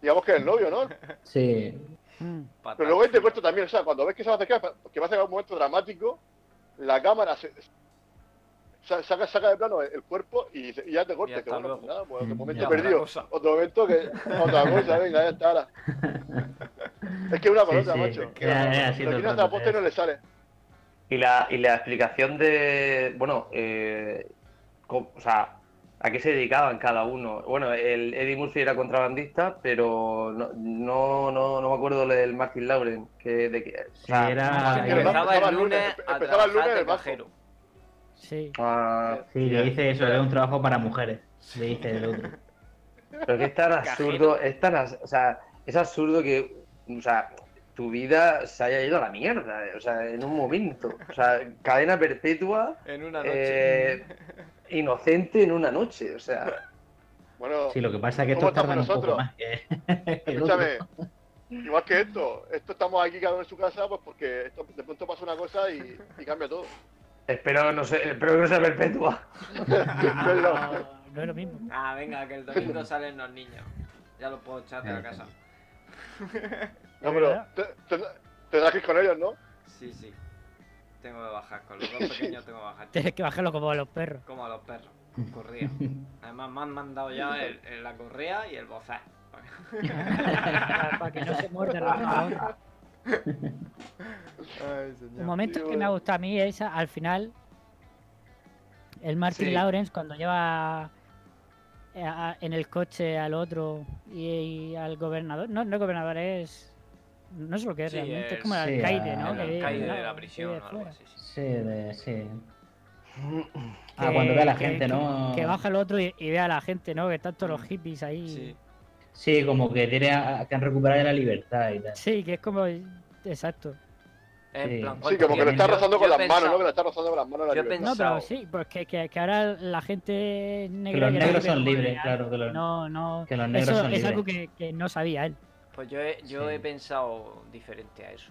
[SPEAKER 3] digamos que es el novio, ¿no?
[SPEAKER 4] Sí,
[SPEAKER 6] Mm.
[SPEAKER 3] Pero luego te cuento también, o sea, cuando ves que se va a acercar, que va a llegar un momento dramático, la cámara se, sa- saca, saca de plano el cuerpo y, dice- y ya te corta.
[SPEAKER 2] Y
[SPEAKER 3] Que
[SPEAKER 2] hasta
[SPEAKER 3] bueno, pues nada, pues otro
[SPEAKER 4] Mm,
[SPEAKER 3] momento
[SPEAKER 2] ya,
[SPEAKER 3] perdido. Otro momento que. Otra cosa, venga, ya está ahora. Es que una con
[SPEAKER 4] Sí,
[SPEAKER 3] otra,
[SPEAKER 4] sí,
[SPEAKER 3] macho.
[SPEAKER 4] que era- era así
[SPEAKER 3] Lo
[SPEAKER 4] todo el
[SPEAKER 3] quiere hacer a
[SPEAKER 4] rato,
[SPEAKER 3] posta y no
[SPEAKER 4] es.
[SPEAKER 3] le sale.
[SPEAKER 5] Y la, y la explicación de, bueno, eh, o sea, a qué se dedicaban cada uno. Bueno, el Eddie Murphy era contrabandista, pero no, no, no, no me acuerdo del Martin Lauren, que, de que, o
[SPEAKER 4] Sí,
[SPEAKER 5] sea,
[SPEAKER 4] era-
[SPEAKER 2] Ah, empezaba
[SPEAKER 3] empezaba
[SPEAKER 2] el
[SPEAKER 3] lunes, empezaba el lunes banco.
[SPEAKER 2] cajero.
[SPEAKER 6] Sí.
[SPEAKER 5] ah,
[SPEAKER 4] sí, le dice eso, era un trabajo para mujeres, le dice el otro.
[SPEAKER 5] Pero que es tan absurdo, es tan, as- o sea, es absurdo que, o sea, tu vida se haya ido a la mierda, o sea, en un momento. O sea, cadena perpetua,
[SPEAKER 2] En una noche.
[SPEAKER 5] eh, inocente en una noche, o sea.
[SPEAKER 3] Bueno,
[SPEAKER 4] Sí, lo que pasa es que
[SPEAKER 3] ¿Cómo
[SPEAKER 4] estos tardan un
[SPEAKER 3] estamos
[SPEAKER 4] poco
[SPEAKER 3] nosotros?
[SPEAKER 4] más que
[SPEAKER 3] escúchame. Igual que esto. Esto estamos aquí cada uno en su casa, pues porque esto, de pronto pasa una cosa y, y cambia todo.
[SPEAKER 5] Espero, no sé, espero que no sea perpetua.
[SPEAKER 6] No, no es lo mismo.
[SPEAKER 2] Ah, venga, que el domingo salen los niños. Ya los puedo echar de la casa.
[SPEAKER 3] No, pero te- te- tendrás que ir con ellos, ¿no?
[SPEAKER 2] Sí, sí. Tengo que bajar. Con los dos pequeños tengo que bajar.
[SPEAKER 6] Tienes que bajarlo como a los perros.
[SPEAKER 2] Como a los perros. Con correa. Además me han mandado ya el, el- la correa y el bozar.
[SPEAKER 6] para, que no se muerdan los unos a otros. Un momento que me ha gustado a mí es al final el Martin
[SPEAKER 5] Sí.
[SPEAKER 6] Lawrence cuando lleva eh, a- en el coche al otro y, y al gobernador. No, no el gobernador es. No sé lo que es
[SPEAKER 2] Sí,
[SPEAKER 6] realmente, es
[SPEAKER 2] es-
[SPEAKER 6] como el
[SPEAKER 4] Sí,
[SPEAKER 6] alcaide, ¿no?
[SPEAKER 2] El
[SPEAKER 6] Que-
[SPEAKER 2] alcaide de la prisión
[SPEAKER 6] de
[SPEAKER 2] o algo así. sí.
[SPEAKER 4] Sí, de- sí. Ah,
[SPEAKER 6] Que-
[SPEAKER 4] cuando ve a la
[SPEAKER 6] que-
[SPEAKER 4] gente, ¿no?
[SPEAKER 6] Que baja el otro y, y ve a la gente, ¿no? Que están todos los hippies ahí.
[SPEAKER 2] Sí.
[SPEAKER 4] Sí, como que tiene a- que han recuperado la libertad y tal.
[SPEAKER 6] Sí, que es como. Exacto.
[SPEAKER 2] En
[SPEAKER 4] Sí.
[SPEAKER 2] plan,
[SPEAKER 3] Sí,
[SPEAKER 2] ¿cuánto
[SPEAKER 3] como que lo está rozando con las manos, ¿no? Que lo está rozando con las manos la libertad.
[SPEAKER 6] No, pero sí, pues que, que, que ahora la gente negra.
[SPEAKER 4] Que los negros son libres, claro, que los-
[SPEAKER 6] No, no.
[SPEAKER 4] que los negros
[SPEAKER 6] eso
[SPEAKER 4] son
[SPEAKER 6] es algo que no sabía él.
[SPEAKER 2] Pues yo he, yo
[SPEAKER 4] Sí.
[SPEAKER 2] he pensado diferente a eso.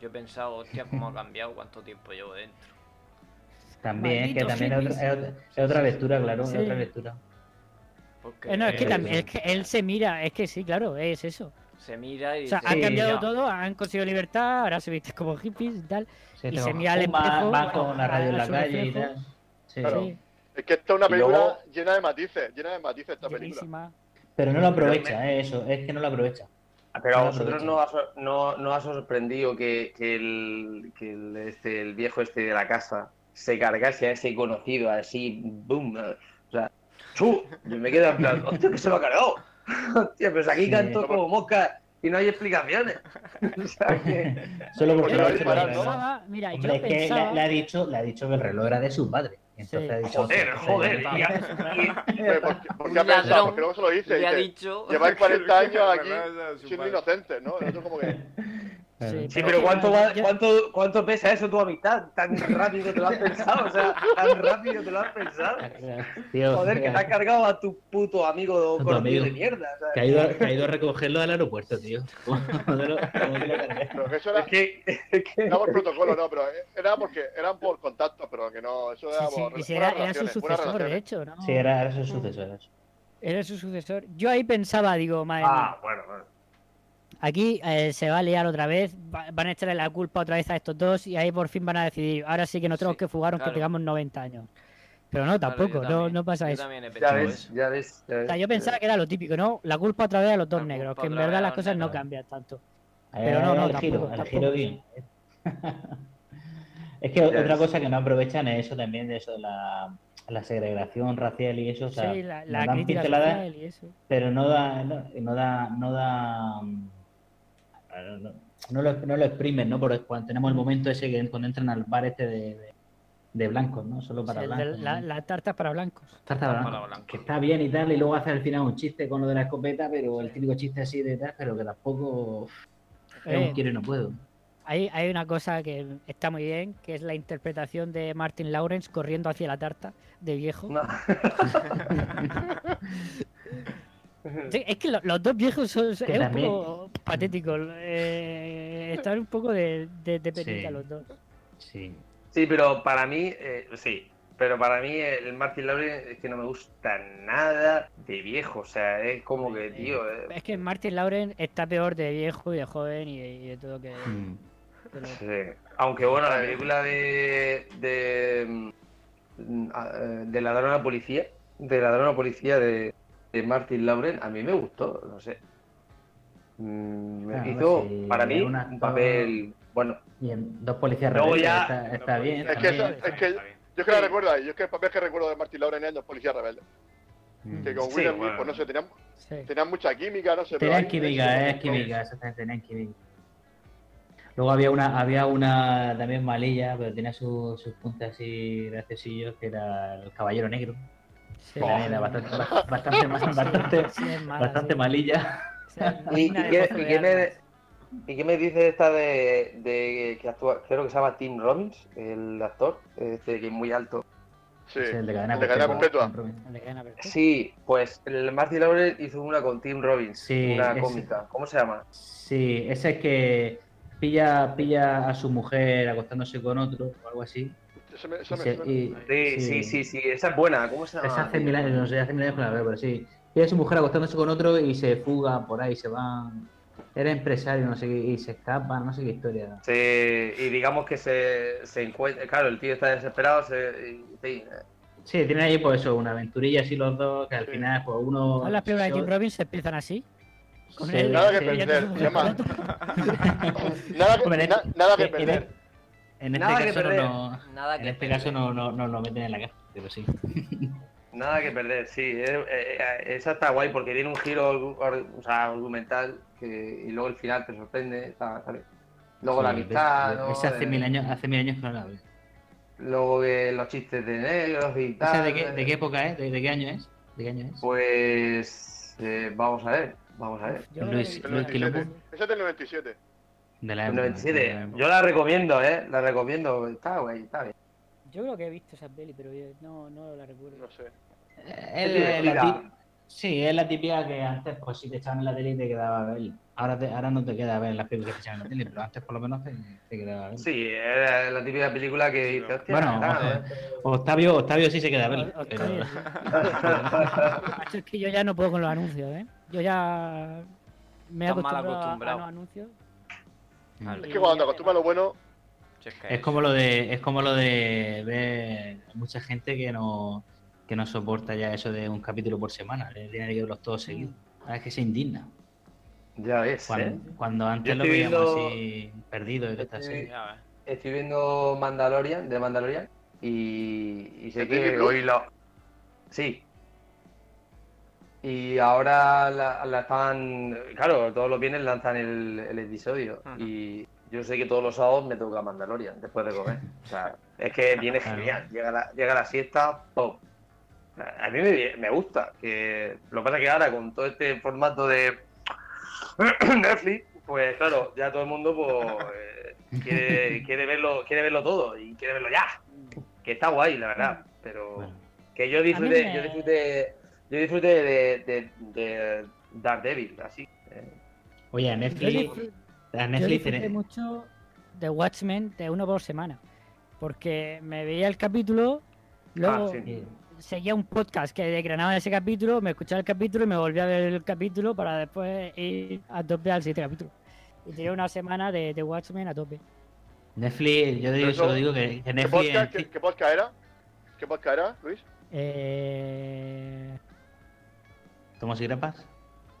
[SPEAKER 2] Yo he pensado, hostia, cómo ha cambiado, cuánto tiempo llevo dentro.
[SPEAKER 4] También, es que también es otra, es otra- es otra lectura, claro, es
[SPEAKER 6] Sí.
[SPEAKER 4] otra lectura.
[SPEAKER 2] Porque
[SPEAKER 6] Eh, no, es que
[SPEAKER 4] Eh,
[SPEAKER 6] también, es que él se mira, es que sí, claro, es eso.
[SPEAKER 2] se mira y
[SPEAKER 6] O sea,
[SPEAKER 2] dice,
[SPEAKER 6] han cambiado todo, han conseguido libertad, ahora se visten como hippies y tal.
[SPEAKER 4] Sí,
[SPEAKER 6] Y
[SPEAKER 4] tengo-
[SPEAKER 6] se mira al espejo,
[SPEAKER 4] va con la radio en la calle y tal. Sí,
[SPEAKER 3] Claro.
[SPEAKER 6] Sí,
[SPEAKER 3] Es que esta es una película
[SPEAKER 5] luego-
[SPEAKER 3] llena de matices, llena de matices esta película.
[SPEAKER 4] Pero no lo aprovecha, eh, eso, es que no lo aprovecha.
[SPEAKER 5] Pero a vosotros no no, no ha sorprendido que, que el, que el, este, el viejo este de la casa se cargase a ese conocido así, boom. eh, O sea, ¡chu! Yo me quedo en plan, ¡hostia, que se lo ha cargado! Hostia, pues aquí
[SPEAKER 4] Sí.
[SPEAKER 5] canto como mosca y no hay explicaciones. O sea que.
[SPEAKER 4] Solo porque
[SPEAKER 3] ¿no?
[SPEAKER 6] mira,
[SPEAKER 4] Hombre,
[SPEAKER 6] yo
[SPEAKER 4] es que le, le ha dicho, le ha dicho que el reloj era de su padre. Entonces
[SPEAKER 6] Sí.
[SPEAKER 5] Joder,
[SPEAKER 4] "Hostia,
[SPEAKER 5] joder,
[SPEAKER 3] ¿Por qué, por
[SPEAKER 2] Un
[SPEAKER 3] qué ha pensado?
[SPEAKER 2] ladrón
[SPEAKER 3] Porque luego se lo dice. Dice,
[SPEAKER 2] dicho.
[SPEAKER 3] Lleváis 40 años aquí siendo inocentes, ¿no? Eso como que...
[SPEAKER 6] Sí,
[SPEAKER 5] Sí, pero ¿cuánto, va- cuánto, ¿cuánto pesa eso tu amistad? Tan rápido te lo has pensado, o sea, tan rápido te lo has pensado.
[SPEAKER 4] Tío,
[SPEAKER 5] Joder, que te has cargado a tu puto amigo
[SPEAKER 4] amigo.
[SPEAKER 5] de mierda. o sea.
[SPEAKER 4] que ha, ido, que ha ido a recogerlo del aeropuerto, tío.
[SPEAKER 3] Era,
[SPEAKER 5] Es que, es que-
[SPEAKER 3] por protocolo, no, pero era porque eran por contacto, pero que no, eso
[SPEAKER 6] Sí,
[SPEAKER 3] era
[SPEAKER 6] sí,
[SPEAKER 3] por
[SPEAKER 6] y si
[SPEAKER 3] buenas
[SPEAKER 6] era, era su sucesor, de hecho, ¿no?
[SPEAKER 4] Sí, era, era su sucesor. era su-
[SPEAKER 6] sucesor. Yo ahí pensaba, digo, madre
[SPEAKER 5] Ah, bueno, bueno.
[SPEAKER 6] Aquí eh, se va a liar otra vez, va- van a echarle la culpa otra vez a estos dos y ahí por fin van a decidir, ahora sí que nos tenemos
[SPEAKER 2] Sí,
[SPEAKER 6] que fugar aunque
[SPEAKER 2] claro.
[SPEAKER 6] tengamos 90 años. Pero no, tampoco, no,
[SPEAKER 2] también-
[SPEAKER 6] no pasa
[SPEAKER 2] yo
[SPEAKER 6] eso.
[SPEAKER 2] también he
[SPEAKER 5] Ya ves,
[SPEAKER 2] eso.
[SPEAKER 5] ya ves. ya
[SPEAKER 6] O sea, yo pensaba que era lo típico, ¿no? La culpa otra vez a los dos
[SPEAKER 2] La
[SPEAKER 6] negros, que en verdad las cosas no cambian tanto.
[SPEAKER 4] Ahí
[SPEAKER 6] Pero no, no,
[SPEAKER 4] el giro,
[SPEAKER 6] tampoco,
[SPEAKER 4] el giro bien. es que
[SPEAKER 5] Ya
[SPEAKER 4] otra
[SPEAKER 5] ves.
[SPEAKER 4] cosa que no aprovechan es eso también de eso de la, la segregación racial y eso, o sea,
[SPEAKER 6] sí, la, la
[SPEAKER 4] dan
[SPEAKER 6] crítica
[SPEAKER 4] pinceladas,
[SPEAKER 6] social y eso.
[SPEAKER 4] pero no da, no, no da, no da, no, no lo, no lo exprimen, ¿no? Porque cuando tenemos el momento ese que cuando entran al bar este de, de, de blancos, ¿no? Solo para blancos.
[SPEAKER 6] la,
[SPEAKER 4] ¿no?
[SPEAKER 6] la tarta para blancos.
[SPEAKER 4] Tarta
[SPEAKER 2] Para blancos.
[SPEAKER 4] que está bien y tal, y luego hace al final un chiste con lo de la escopeta, pero el típico chiste así de tal, pero que tampoco es
[SPEAKER 6] Eh,
[SPEAKER 4] un quiero y no puedo.
[SPEAKER 6] Hay, hay una cosa que está muy bien, que es la interpretación de Martin Lawrence corriendo hacia la tarta de viejo. Sí, es que lo- los dos viejos son, es un poco patéticos. eh, están un poco de, de, de penita
[SPEAKER 4] Sí.
[SPEAKER 6] los dos.
[SPEAKER 4] Sí.
[SPEAKER 5] Sí, pero para mí, eh, sí. Pero para mí el Martin Lawrence es que no me gusta nada de viejo. O sea, es como que, tío. eh,
[SPEAKER 6] Es que Martin Lawrence está peor de viejo y de joven y de, y de todo que...
[SPEAKER 4] Mm.
[SPEAKER 6] lo-
[SPEAKER 5] sí. Aunque bueno, la película de. de. mm, eh, de ladrón a policía. De ladrón a policía de, de Martin Lawrence, a mí me gustó, no sé. Mm, me
[SPEAKER 4] Claro,
[SPEAKER 5] hizo,
[SPEAKER 4] sí,
[SPEAKER 5] para mí,
[SPEAKER 4] un
[SPEAKER 5] papel. Bueno,
[SPEAKER 4] Y en dos policías
[SPEAKER 5] Luego
[SPEAKER 4] rebeldes
[SPEAKER 5] ya-
[SPEAKER 4] está, está bien.
[SPEAKER 3] Es que, eso- es que yo es que la recuerdo ahí, yo es que el papel que recuerdo de Martin Lawrence en Los Policías Rebeldes.
[SPEAKER 4] Mm.
[SPEAKER 3] Que con
[SPEAKER 5] Sí,
[SPEAKER 3] William
[SPEAKER 5] bueno.
[SPEAKER 3] Pues no sé, tenían,
[SPEAKER 6] sí.
[SPEAKER 3] tenían mucha química, no sé.
[SPEAKER 4] Tenían química, es química, exactamente, tenían química. Luego había una, había una también malilla, pero tenía sus, sus puntos así graciosillos, que era el caballero negro.
[SPEAKER 6] Sí,
[SPEAKER 4] era bastante, bastante, bastante, bastante,
[SPEAKER 6] sí, es mala,
[SPEAKER 4] bastante
[SPEAKER 6] sí.
[SPEAKER 4] malilla.
[SPEAKER 5] ¿Y, qué, y
[SPEAKER 6] de
[SPEAKER 5] qué me, y qué me dice esta de, de que actúa, creo que se llama Tim Robbins, el actor, este que es muy alto?
[SPEAKER 3] Sí,
[SPEAKER 4] el de cadena
[SPEAKER 3] el de cadena perpetua.
[SPEAKER 5] Sí, pues el Martin Lawrence hizo una con Tim Robbins,
[SPEAKER 4] Sí,
[SPEAKER 5] una
[SPEAKER 4] ese.
[SPEAKER 5] cómica. ¿Cómo se llama?
[SPEAKER 4] Sí, ese es que pilla, pilla a su mujer acostándose con otro o algo así.
[SPEAKER 3] Eso me,
[SPEAKER 4] Y
[SPEAKER 3] eso me
[SPEAKER 4] se-
[SPEAKER 3] suena.
[SPEAKER 4] y-
[SPEAKER 5] Sí, sí, sí, sí, esa es buena. ¿Cómo se llama?
[SPEAKER 4] Esa hace mil años, no sé, hace mil años que la veo, pero sí. A su mujer acostándose con otro y se fuga por ahí, se van. Era empresario, no sé qué, y se escapa, no sé qué historia.
[SPEAKER 5] Sí, y digamos que se, se encuentra, claro, el tío está desesperado, se, y- sí,
[SPEAKER 4] Sí, tienen ahí pues eso, una aventurilla así los dos, que al
[SPEAKER 3] Sí.
[SPEAKER 4] final pues uno...
[SPEAKER 6] Todas las películas de
[SPEAKER 4] se-
[SPEAKER 6] Tim Robbins empiezan así. Con él,
[SPEAKER 3] Nada que
[SPEAKER 4] sí.
[SPEAKER 3] perder, Nada que, na- nada que perder.
[SPEAKER 4] En este
[SPEAKER 5] Nada que
[SPEAKER 4] caso no,
[SPEAKER 2] Nada
[SPEAKER 4] en
[SPEAKER 2] que
[SPEAKER 4] este caso no, no, no lo meten en la cárcel, pero sí.
[SPEAKER 5] nada que perder, sí. eh, eh, esa está guay porque tiene un giro o sea, argumental que, y luego el final te sorprende, está, bien. Luego la
[SPEAKER 4] Sí,
[SPEAKER 5] amistad,
[SPEAKER 4] ves-
[SPEAKER 5] ¿no?
[SPEAKER 4] Ese hace
[SPEAKER 5] Eh,
[SPEAKER 4] mil años, hace mil años que no la veo.
[SPEAKER 5] Luego que los chistes de negros y tal.
[SPEAKER 4] ¿Esa de qué, de qué época es? ¿De, de qué año es? ¿De qué año es?
[SPEAKER 5] Pues eh, vamos a ver, vamos a ver.
[SPEAKER 6] Yo
[SPEAKER 4] Luis- Luis Quilombo.
[SPEAKER 3] 97. Ese es del 97.
[SPEAKER 4] De la época,
[SPEAKER 5] 97.
[SPEAKER 4] de la época.
[SPEAKER 5] Yo la recomiendo, ¿eh? La recomiendo. Está guay, está bien.
[SPEAKER 6] Yo creo que he visto esa peli, pero no, no la recuerdo.
[SPEAKER 3] No sé.
[SPEAKER 4] Es
[SPEAKER 5] Es
[SPEAKER 4] la
[SPEAKER 5] divertida.
[SPEAKER 4] tip- Sí, es la típica que antes, pues si te echaban en la tele y te quedaba a ver. Ahora, te- ahora no te queda a ver las películas que te echaban en la tele, pero antes por lo menos te, te quedaba a ver.
[SPEAKER 5] Sí, es la típica película que dice, hostia,
[SPEAKER 4] Bueno,
[SPEAKER 5] ¿eh?
[SPEAKER 4] Octavio, Octavio sí se queda a ver. Pero-
[SPEAKER 6] es que yo ya no puedo con los anuncios, ¿eh? Yo ya me he
[SPEAKER 2] mal
[SPEAKER 6] acostumbrado a-
[SPEAKER 2] acostumbrado.
[SPEAKER 6] los anuncios.
[SPEAKER 2] Claro.
[SPEAKER 3] Es que cuando te acostumbras a lo bueno,
[SPEAKER 2] es
[SPEAKER 4] como lo de, es como lo de ver mucha gente que no, que no soporta ya eso de un capítulo por semana, le tiene que verlos todos seguidos. Ah, es que se indigna.
[SPEAKER 5] Ya ves, ¿eh?
[SPEAKER 4] Cuando, antes lo veíamos
[SPEAKER 5] viendo-
[SPEAKER 4] así perdido y
[SPEAKER 5] Estoy-
[SPEAKER 2] ves.
[SPEAKER 5] Estoy viendo Mandalorian, de Mandalorian, y, y sé hoy lo... Sí. Y ahora la, la están... Claro, todos los viernes lanzan el, el episodio.
[SPEAKER 2] Ajá.
[SPEAKER 5] Y yo sé que todos los sábados me toca Mandalorian después de comer. O sea, es que viene genial. Llega la, llega la siesta, ¡pum! A mí me, me gusta. Que, lo que pasa es que ahora con todo este formato de Netflix, pues claro, ya todo el mundo pues, eh, quiere, quiere, verlo, quiere verlo todo y quiere verlo ya. Que está guay, la verdad. Pero
[SPEAKER 4] Bueno,
[SPEAKER 5] que yo disfruté,
[SPEAKER 6] me-
[SPEAKER 5] yo disfruté, yo disfruté de, de, de Daredevil, así. eh.
[SPEAKER 4] Oye, a
[SPEAKER 6] Yo
[SPEAKER 4] Netflix,
[SPEAKER 6] disfr-
[SPEAKER 4] a
[SPEAKER 6] yo
[SPEAKER 4] Netflix
[SPEAKER 6] disfruté
[SPEAKER 4] tiene-
[SPEAKER 6] mucho de Watchmen de uno por semana. Porque me veía el capítulo, luego
[SPEAKER 5] Ah, sí.
[SPEAKER 6] Seguía un podcast que desgranaba ese capítulo, me escuchaba el capítulo y me volvía a ver el capítulo para después ir a tope al siguiente capítulo. Y tenía una semana de, de Watchmen a tope.
[SPEAKER 4] Netflix, yo digo, solo digo que, que
[SPEAKER 3] ¿Qué
[SPEAKER 4] Netflix
[SPEAKER 3] podcast,
[SPEAKER 4] en-
[SPEAKER 3] qué, qué podcast era? ¿Qué podcast era, Luis?
[SPEAKER 6] Eh,
[SPEAKER 4] ¿Tomos y grapas?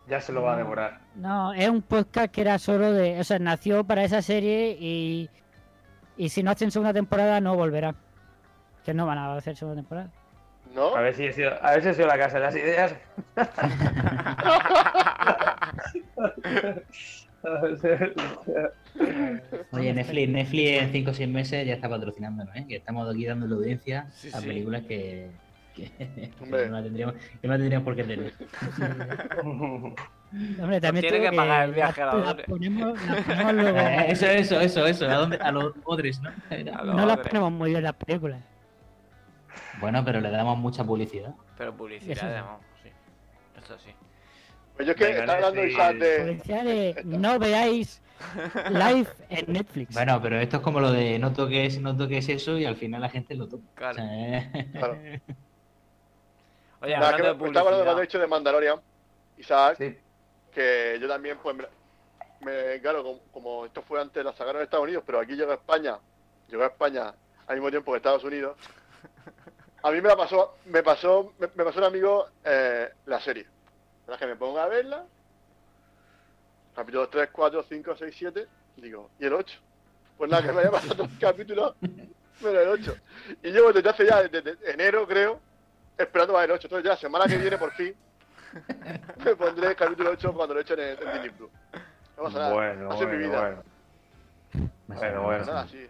[SPEAKER 5] Ya se lo va a devorar.
[SPEAKER 6] No, es un podcast que era solo de. O sea, nació para esa serie y. Y si no hacen segunda temporada, no volverá. Que no van a hacer segunda temporada.
[SPEAKER 3] ¿No?
[SPEAKER 5] A ver si he sido, a ver si he sido la casa de las ideas.
[SPEAKER 4] Oye, Netflix, Netflix en 5 o 6 meses ya está patrocinándonos, ¿eh? Que estamos aquí dando la audiencia
[SPEAKER 2] Sí,
[SPEAKER 4] a
[SPEAKER 2] sí.
[SPEAKER 4] películas que, que, que
[SPEAKER 3] Hombre.
[SPEAKER 4] no la tendríamos, que no la tendríamos por qué tener.
[SPEAKER 6] Hombre, también
[SPEAKER 2] tiene que pagar el viaje a la
[SPEAKER 6] las ponemos, las ponemos luego-
[SPEAKER 4] Eh, eso, eso, eso, eso. ¿A, dónde? a los odres, ¿no?
[SPEAKER 2] A los
[SPEAKER 6] no las ponemos muy bien las películas.
[SPEAKER 4] Bueno, pero le damos mucha publicidad.
[SPEAKER 2] Pero publicidad,
[SPEAKER 6] Eso sí.
[SPEAKER 2] además, sí. Eso sí.
[SPEAKER 3] Pues yo es que
[SPEAKER 5] Venga,
[SPEAKER 3] estaba hablando. Isaac de...
[SPEAKER 6] Policía de no veáis live en Netflix.
[SPEAKER 4] Bueno, pero esto es como lo de no toques, no toques eso y al final la gente lo toca.
[SPEAKER 2] Claro.
[SPEAKER 4] O sea, eh,
[SPEAKER 3] Claro.
[SPEAKER 2] Oye,
[SPEAKER 3] Nada, que
[SPEAKER 2] de
[SPEAKER 3] estaba hablando he
[SPEAKER 2] publicidad.
[SPEAKER 3] dicho de Mandalorian, Isaac,
[SPEAKER 5] Sí.
[SPEAKER 3] que yo también, pues, me, me- claro, como, como esto fue antes, la sacaron en Estados Unidos, pero aquí llegó a España, llegó a España al mismo tiempo que Estados Unidos. A mí me la pasó, me pasó, me, me pasó un amigo eh, la serie. La que me pongo a verla, capítulos 3, 4, 5, 6, 7, y digo, ¿y el 8? Pues nada, que me haya pasado los capítulos, pero el 8. Y llevo desde hace ya, desde enero creo, esperando a ver el 8. Entonces ya, semana que viene, por fin, me pondré el capítulo 8 cuando lo echen en, en Disney Plus. No pasa nada.
[SPEAKER 5] Bueno,
[SPEAKER 3] Así mi vida.
[SPEAKER 5] bueno. Bueno, bueno.
[SPEAKER 3] Nada, sí.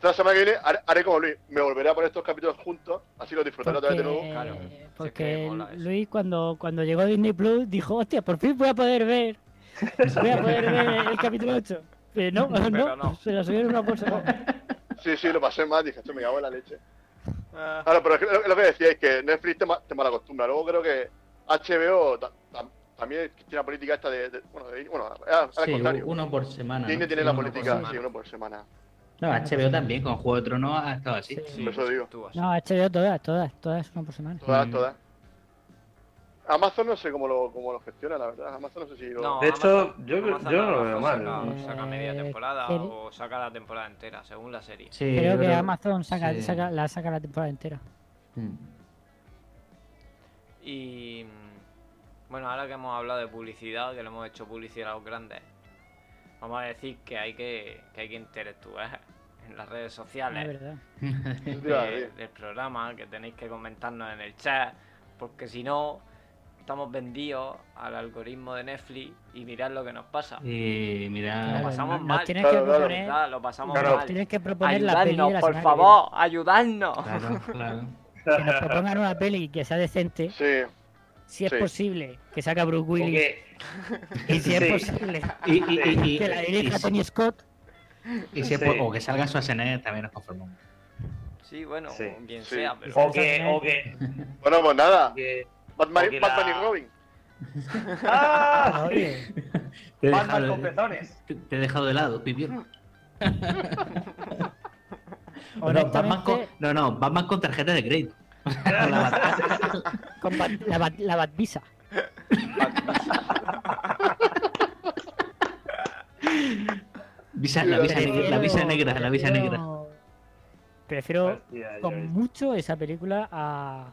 [SPEAKER 3] La semana que viene haré, haré como Luis. Me volveré a poner estos capítulos juntos, así los disfrutaré otra vez de nuevo.
[SPEAKER 2] Claro.
[SPEAKER 6] porque. Luis cuando, cuando llegó a Disney Plus dijo, hostia, por fin voy a poder ver. Voy a poder ver el capítulo 8. Pero no,
[SPEAKER 2] Pero
[SPEAKER 6] no,
[SPEAKER 2] no.
[SPEAKER 6] se lo subieron una por semana.
[SPEAKER 3] Sí, sí, lo pasé mal. Dije, esto me cago en la leche.
[SPEAKER 2] Ah,
[SPEAKER 3] Claro, pero es que lo, que decíais, que Netflix te, ma- te malacostumbra. Luego creo que HBO ta- ta- también tiene la política esta de. de- bueno, de- bueno, al al
[SPEAKER 4] sí,
[SPEAKER 3] contrario.
[SPEAKER 4] uno por semana. ¿no?
[SPEAKER 3] Disney tiene
[SPEAKER 4] Sí,
[SPEAKER 3] la
[SPEAKER 4] uno por
[SPEAKER 3] política,
[SPEAKER 4] semana.
[SPEAKER 3] sí, uno por semana.
[SPEAKER 4] No, HBO también, con Juego de Tronos ha estado así.
[SPEAKER 6] Sí.
[SPEAKER 2] sí,
[SPEAKER 3] por eso digo.
[SPEAKER 2] estuvo así.
[SPEAKER 6] No, HBO todas, todas, todas una por semana.
[SPEAKER 3] Todas, todas. Amazon no sé cómo lo, cómo lo gestiona, la verdad. Amazon no sé si lo.
[SPEAKER 2] No,
[SPEAKER 5] De hecho,
[SPEAKER 2] Amazon-
[SPEAKER 5] yo-
[SPEAKER 2] Amazon
[SPEAKER 5] yo no lo veo mal.
[SPEAKER 2] Saca, saca media
[SPEAKER 6] Eh,
[SPEAKER 2] temporada
[SPEAKER 6] ¿quiere-
[SPEAKER 2] o saca la temporada entera, según la serie.
[SPEAKER 4] Sí,
[SPEAKER 6] Creo que Amazon saca,
[SPEAKER 4] sí.
[SPEAKER 6] saca, la saca la temporada entera.
[SPEAKER 4] Mm.
[SPEAKER 2] Y bueno, ahora que hemos hablado de publicidad, que le hemos hecho publicidad a los grandes, vamos a decir que hay que, que hay que interactuar en las redes
[SPEAKER 6] Es
[SPEAKER 2] sociales de- del programa, que tenéis que comentarnos en el chat, porque si no, estamos vendidos al algoritmo de Netflix y mirad lo que nos pasa.
[SPEAKER 4] Y mira,
[SPEAKER 2] Lo
[SPEAKER 6] Claro,
[SPEAKER 2] pasamos
[SPEAKER 6] nos
[SPEAKER 2] mal.
[SPEAKER 6] tienes
[SPEAKER 3] Claro,
[SPEAKER 6] que
[SPEAKER 3] claro.
[SPEAKER 6] proponer,
[SPEAKER 2] ¿verdad? Lo pasamos
[SPEAKER 5] Claro.
[SPEAKER 2] mal.
[SPEAKER 6] tienes que proponer la peli de
[SPEAKER 2] Ayudadnos,
[SPEAKER 6] la
[SPEAKER 2] por
[SPEAKER 6] que
[SPEAKER 2] favor, ayudadnos.
[SPEAKER 4] claro, claro.
[SPEAKER 6] Que nos propongan una peli que sea decente,
[SPEAKER 3] Sí,
[SPEAKER 6] si es
[SPEAKER 3] Sí.
[SPEAKER 6] posible, que saca Bruce Willis,
[SPEAKER 5] Porque-
[SPEAKER 6] y si es posible,
[SPEAKER 4] Y, y, y, y,
[SPEAKER 6] que la
[SPEAKER 4] y-
[SPEAKER 6] dirija Tony Scott.
[SPEAKER 4] y si es
[SPEAKER 5] Sí.
[SPEAKER 4] por- o que salga Schwarzenegger también nos conformamos.
[SPEAKER 2] Sí, bueno,
[SPEAKER 5] Sí.
[SPEAKER 2] bien
[SPEAKER 3] Sí.
[SPEAKER 2] sea, pero...
[SPEAKER 5] O que, o que,
[SPEAKER 3] bueno, pues nada.
[SPEAKER 5] que-
[SPEAKER 3] Batman,
[SPEAKER 5] Porque
[SPEAKER 3] Batman
[SPEAKER 5] la-
[SPEAKER 3] y Robin.
[SPEAKER 5] ¡Ah!
[SPEAKER 6] Oye,
[SPEAKER 4] Te he
[SPEAKER 5] Batman
[SPEAKER 4] dejado,
[SPEAKER 5] con pezones.
[SPEAKER 4] te, te he dejado de lado, pipión. No, no, Batman
[SPEAKER 6] honestamente,
[SPEAKER 4] con, no, no, Batman con tarjeta de crédito. Con la bat-
[SPEAKER 6] con Bat- la, Bat- la Batvisa.
[SPEAKER 4] visa- la, visa negra, la visa negra, la visa negra.
[SPEAKER 6] Prefiero
[SPEAKER 5] Hostia,
[SPEAKER 6] con mucho esa película a,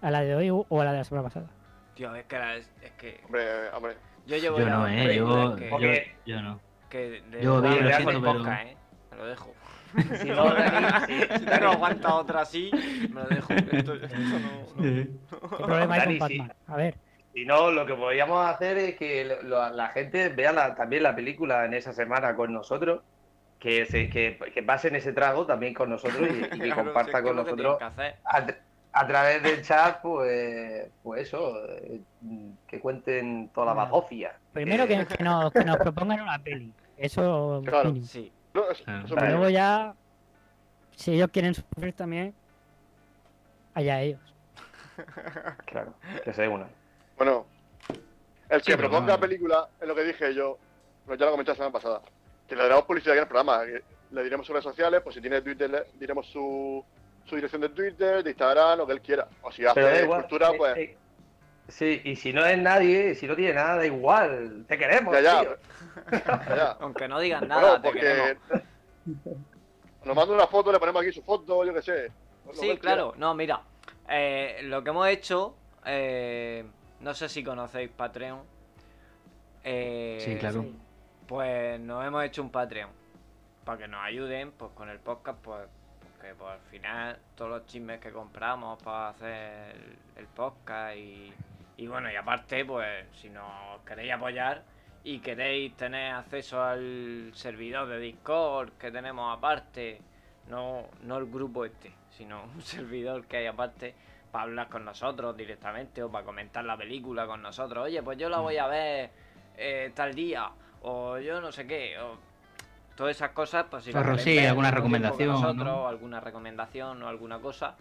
[SPEAKER 6] a la de hoy o a la de la semana pasada.
[SPEAKER 2] Tío, es que, es, que
[SPEAKER 3] Hombre, hombre.
[SPEAKER 2] Yo llevo
[SPEAKER 4] Yo no, eh. Yo,
[SPEAKER 2] que,
[SPEAKER 4] yo, no.
[SPEAKER 2] que de
[SPEAKER 4] yo vi, lo
[SPEAKER 2] dejo
[SPEAKER 4] siento, pero-
[SPEAKER 2] eh. Me lo dejo.
[SPEAKER 5] Si no, Dani, si-
[SPEAKER 2] Si tú no aguantas otra así, me lo dejo. Esto, esto no, no.
[SPEAKER 6] ¿Qué problema hay con. Batman? A ver,
[SPEAKER 5] Si no, lo que podríamos hacer es que lo- la gente vea la- también la película en esa semana con nosotros, que, se, que, que pasen ese trago también con nosotros y, y que
[SPEAKER 2] Claro, si es
[SPEAKER 5] comparta
[SPEAKER 2] que
[SPEAKER 5] con nosotros
[SPEAKER 2] que hacer.
[SPEAKER 5] A, tra- a través del chat, pues, pues eso, que cuenten toda la
[SPEAKER 6] Bueno.
[SPEAKER 5] bazofia.
[SPEAKER 6] primero que, que nos, que nos propongan una peli. Eso
[SPEAKER 3] Claro.
[SPEAKER 6] mínimo.
[SPEAKER 2] Sí.
[SPEAKER 3] No, eso-
[SPEAKER 4] Claro.
[SPEAKER 3] me-
[SPEAKER 6] Luego ya, si ellos quieren sufrir también, allá ellos.
[SPEAKER 5] Claro, que se una.
[SPEAKER 3] Bueno, el
[SPEAKER 4] Sí,
[SPEAKER 3] que
[SPEAKER 4] pero
[SPEAKER 3] proponga
[SPEAKER 4] bueno.
[SPEAKER 3] película, es lo que dije yo, no, ya lo comenté la semana pasada, que le daremos publicidad aquí en el programa, le diremos sus redes sociales, pues si tiene Twitter, le diremos su, su dirección de Twitter, de Instagram, lo que él quiera. O si hace
[SPEAKER 5] igual.
[SPEAKER 3] cultura,
[SPEAKER 5] eh,
[SPEAKER 3] pues
[SPEAKER 5] eh, sí, y si no es nadie, si no tiene nada, da igual. Te queremos,
[SPEAKER 3] ya, ya,
[SPEAKER 5] tío.
[SPEAKER 3] ya, ya.
[SPEAKER 2] Aunque no digan nada,
[SPEAKER 3] Bueno,
[SPEAKER 2] te queremos.
[SPEAKER 3] porque nos manda una foto, le ponemos aquí su foto, yo qué sé. que
[SPEAKER 2] Sí, claro. No, mira. eh, lo que hemos hecho. eh, no sé si conocéis Patreon. eh,
[SPEAKER 4] Sí, claro.
[SPEAKER 2] Pues nos hemos hecho un Patreon. Para que nos ayuden pues con el podcast. Pues porque pues, al final todos los chismes que compramos para hacer el, el podcast. Y, y bueno, y aparte, pues si nos queréis apoyar. Y queréis tener acceso al servidor de Discord que tenemos aparte, no, no el grupo este, sino un servidor que hay aparte para hablar con nosotros directamente o para comentar la película con nosotros. Oye, pues yo la voy a ver eh, tal día, o yo no sé qué, o todas esas cosas, pues si
[SPEAKER 4] sí,
[SPEAKER 2] ver
[SPEAKER 4] alguna recomendación,
[SPEAKER 2] nosotros, alguna recomendación o alguna cosa.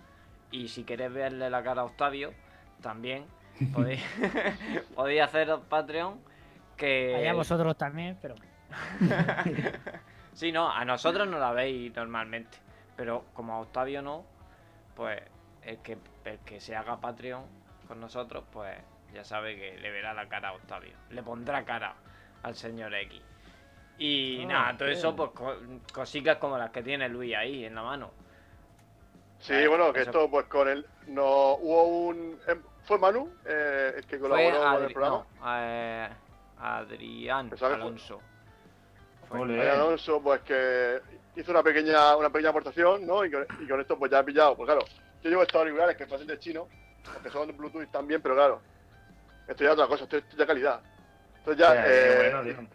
[SPEAKER 2] Y si queréis verle la cara a Octavio, también podéis, podéis hacer Patreon. Que...
[SPEAKER 6] Allá vosotros también, pero
[SPEAKER 2] sí, no, a nosotros no la veis normalmente. Pero como a Octavio no, pues el que, el que se haga Patreon con nosotros, pues ya sabe que le verá la cara a Octavio. Le pondrá cara al señor X. Y
[SPEAKER 5] Ah,
[SPEAKER 2] nada, todo
[SPEAKER 5] bien.
[SPEAKER 2] eso, pues co- cositas como las que tiene Luis ahí en la mano.
[SPEAKER 3] Sí, bueno, que
[SPEAKER 2] Eso-
[SPEAKER 3] esto, pues con él, no hubo un. em, ¿Fue Manu eh, el que
[SPEAKER 2] Fue
[SPEAKER 3] colaboró con el programa?
[SPEAKER 2] no, eh, Adrián
[SPEAKER 3] que fue-
[SPEAKER 2] Alonso. Fue.
[SPEAKER 3] Adrián Alonso, pues que hizo una pequeña, una pequeña aportación, ¿no? Y con, y con esto, pues ya he pillado. Pues claro, yo llevo estos auriculares que pasan de chino, aunque son de Bluetooth también, pero claro, esto ya es otra cosa, esto es ya calidad. Entonces ya, eh,
[SPEAKER 5] bueno.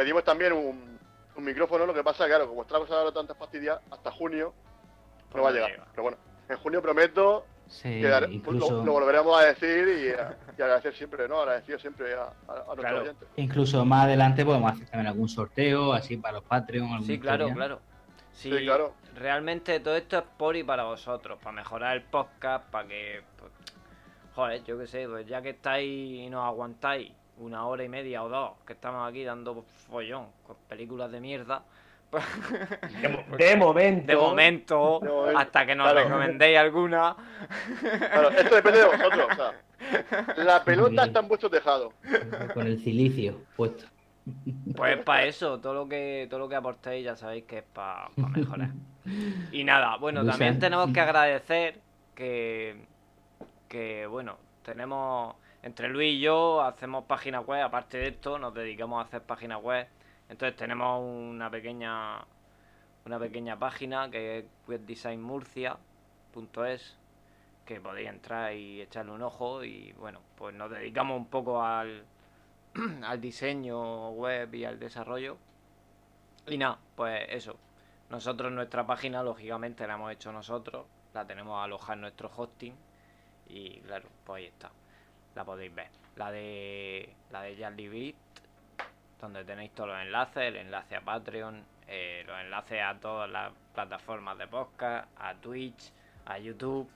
[SPEAKER 3] Pedimos también un, un micrófono, lo que pasa, claro, como cosa ahora tantas fastidias, hasta junio no va a llegar.
[SPEAKER 2] llega.
[SPEAKER 3] Pero bueno, en junio prometo
[SPEAKER 4] Sí,
[SPEAKER 3] que daré-
[SPEAKER 4] incluso,
[SPEAKER 3] lo, lo volveremos a decir y, a- y agradecer siempre, ¿no? Agradecido siempre a, a, a nuestros
[SPEAKER 2] Claro.
[SPEAKER 3] oyentes.
[SPEAKER 4] incluso más adelante podemos hacer también algún sorteo, así para los Patreon.
[SPEAKER 2] Sí, claro,
[SPEAKER 4] historia.
[SPEAKER 2] claro. Sí,
[SPEAKER 3] Sí, claro.
[SPEAKER 2] Realmente todo esto es por y para vosotros, para mejorar el podcast, para que. pues, joder, yo qué sé, pues ya que estáis y nos aguantáis una hora y media o dos, que estamos aquí dando follón con películas de mierda,
[SPEAKER 5] De, mo- de momento.
[SPEAKER 2] de momento,
[SPEAKER 3] De momento,
[SPEAKER 2] hasta que nos
[SPEAKER 3] claro.
[SPEAKER 2] recomendéis alguna,
[SPEAKER 3] Claro, esto depende de vosotros. O sea, la pelota está en vuestro tejado.
[SPEAKER 4] Con el cilicio puesto.
[SPEAKER 2] pues para eso, todo lo que todo lo que aportéis ya sabéis que es para mejorar. Y nada, bueno, también tenemos que agradecer que, que, bueno, tenemos, entre Luis y yo, hacemos páginas web, aparte de esto, nos dedicamos a hacer páginas web. Entonces tenemos una pequeña, una pequeña página que es webdesignmurcia.es, que podéis entrar y echarle un ojo y, bueno, pues nos dedicamos un poco al, al diseño web y al desarrollo. Y nada, pues eso. Nosotros nuestra página, lógicamente, la hemos hecho nosotros. La tenemos alojada en nuestro hosting. Y claro, pues ahí está. La podéis ver. La de la de Jarly Beat, donde tenéis todos los enlaces, el enlace a Patreon, eh, los enlaces a todas las plataformas de podcast, a Twitch, a YouTube.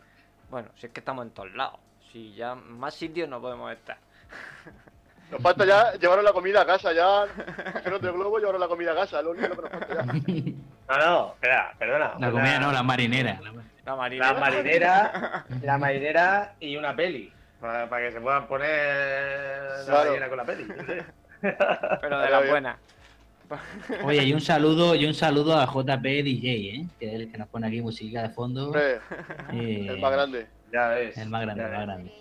[SPEAKER 2] Bueno, si es que estamos en todos lados. Si ya más sitios no podemos estar.
[SPEAKER 3] Nos falta ya llevaros la comida a casa, ya. Haceros de globo, llevaros la comida a casa, lo único que nos falta ya.
[SPEAKER 5] No, no, espera, perdona.
[SPEAKER 4] La comida no, la marinera. la-
[SPEAKER 2] La marinera.
[SPEAKER 5] La marinera, la marinera y una peli. Para, para que se puedan poner la marinera con la peli.
[SPEAKER 2] Pero de las buenas.
[SPEAKER 4] Oye, y un saludo, y un saludo a JP DJ, ¿eh? que es el que nos pone aquí música de fondo. Eh,
[SPEAKER 3] el más grande.
[SPEAKER 5] Ya ves.
[SPEAKER 4] El más grande,
[SPEAKER 5] ya
[SPEAKER 4] el más
[SPEAKER 5] ves.
[SPEAKER 4] grande.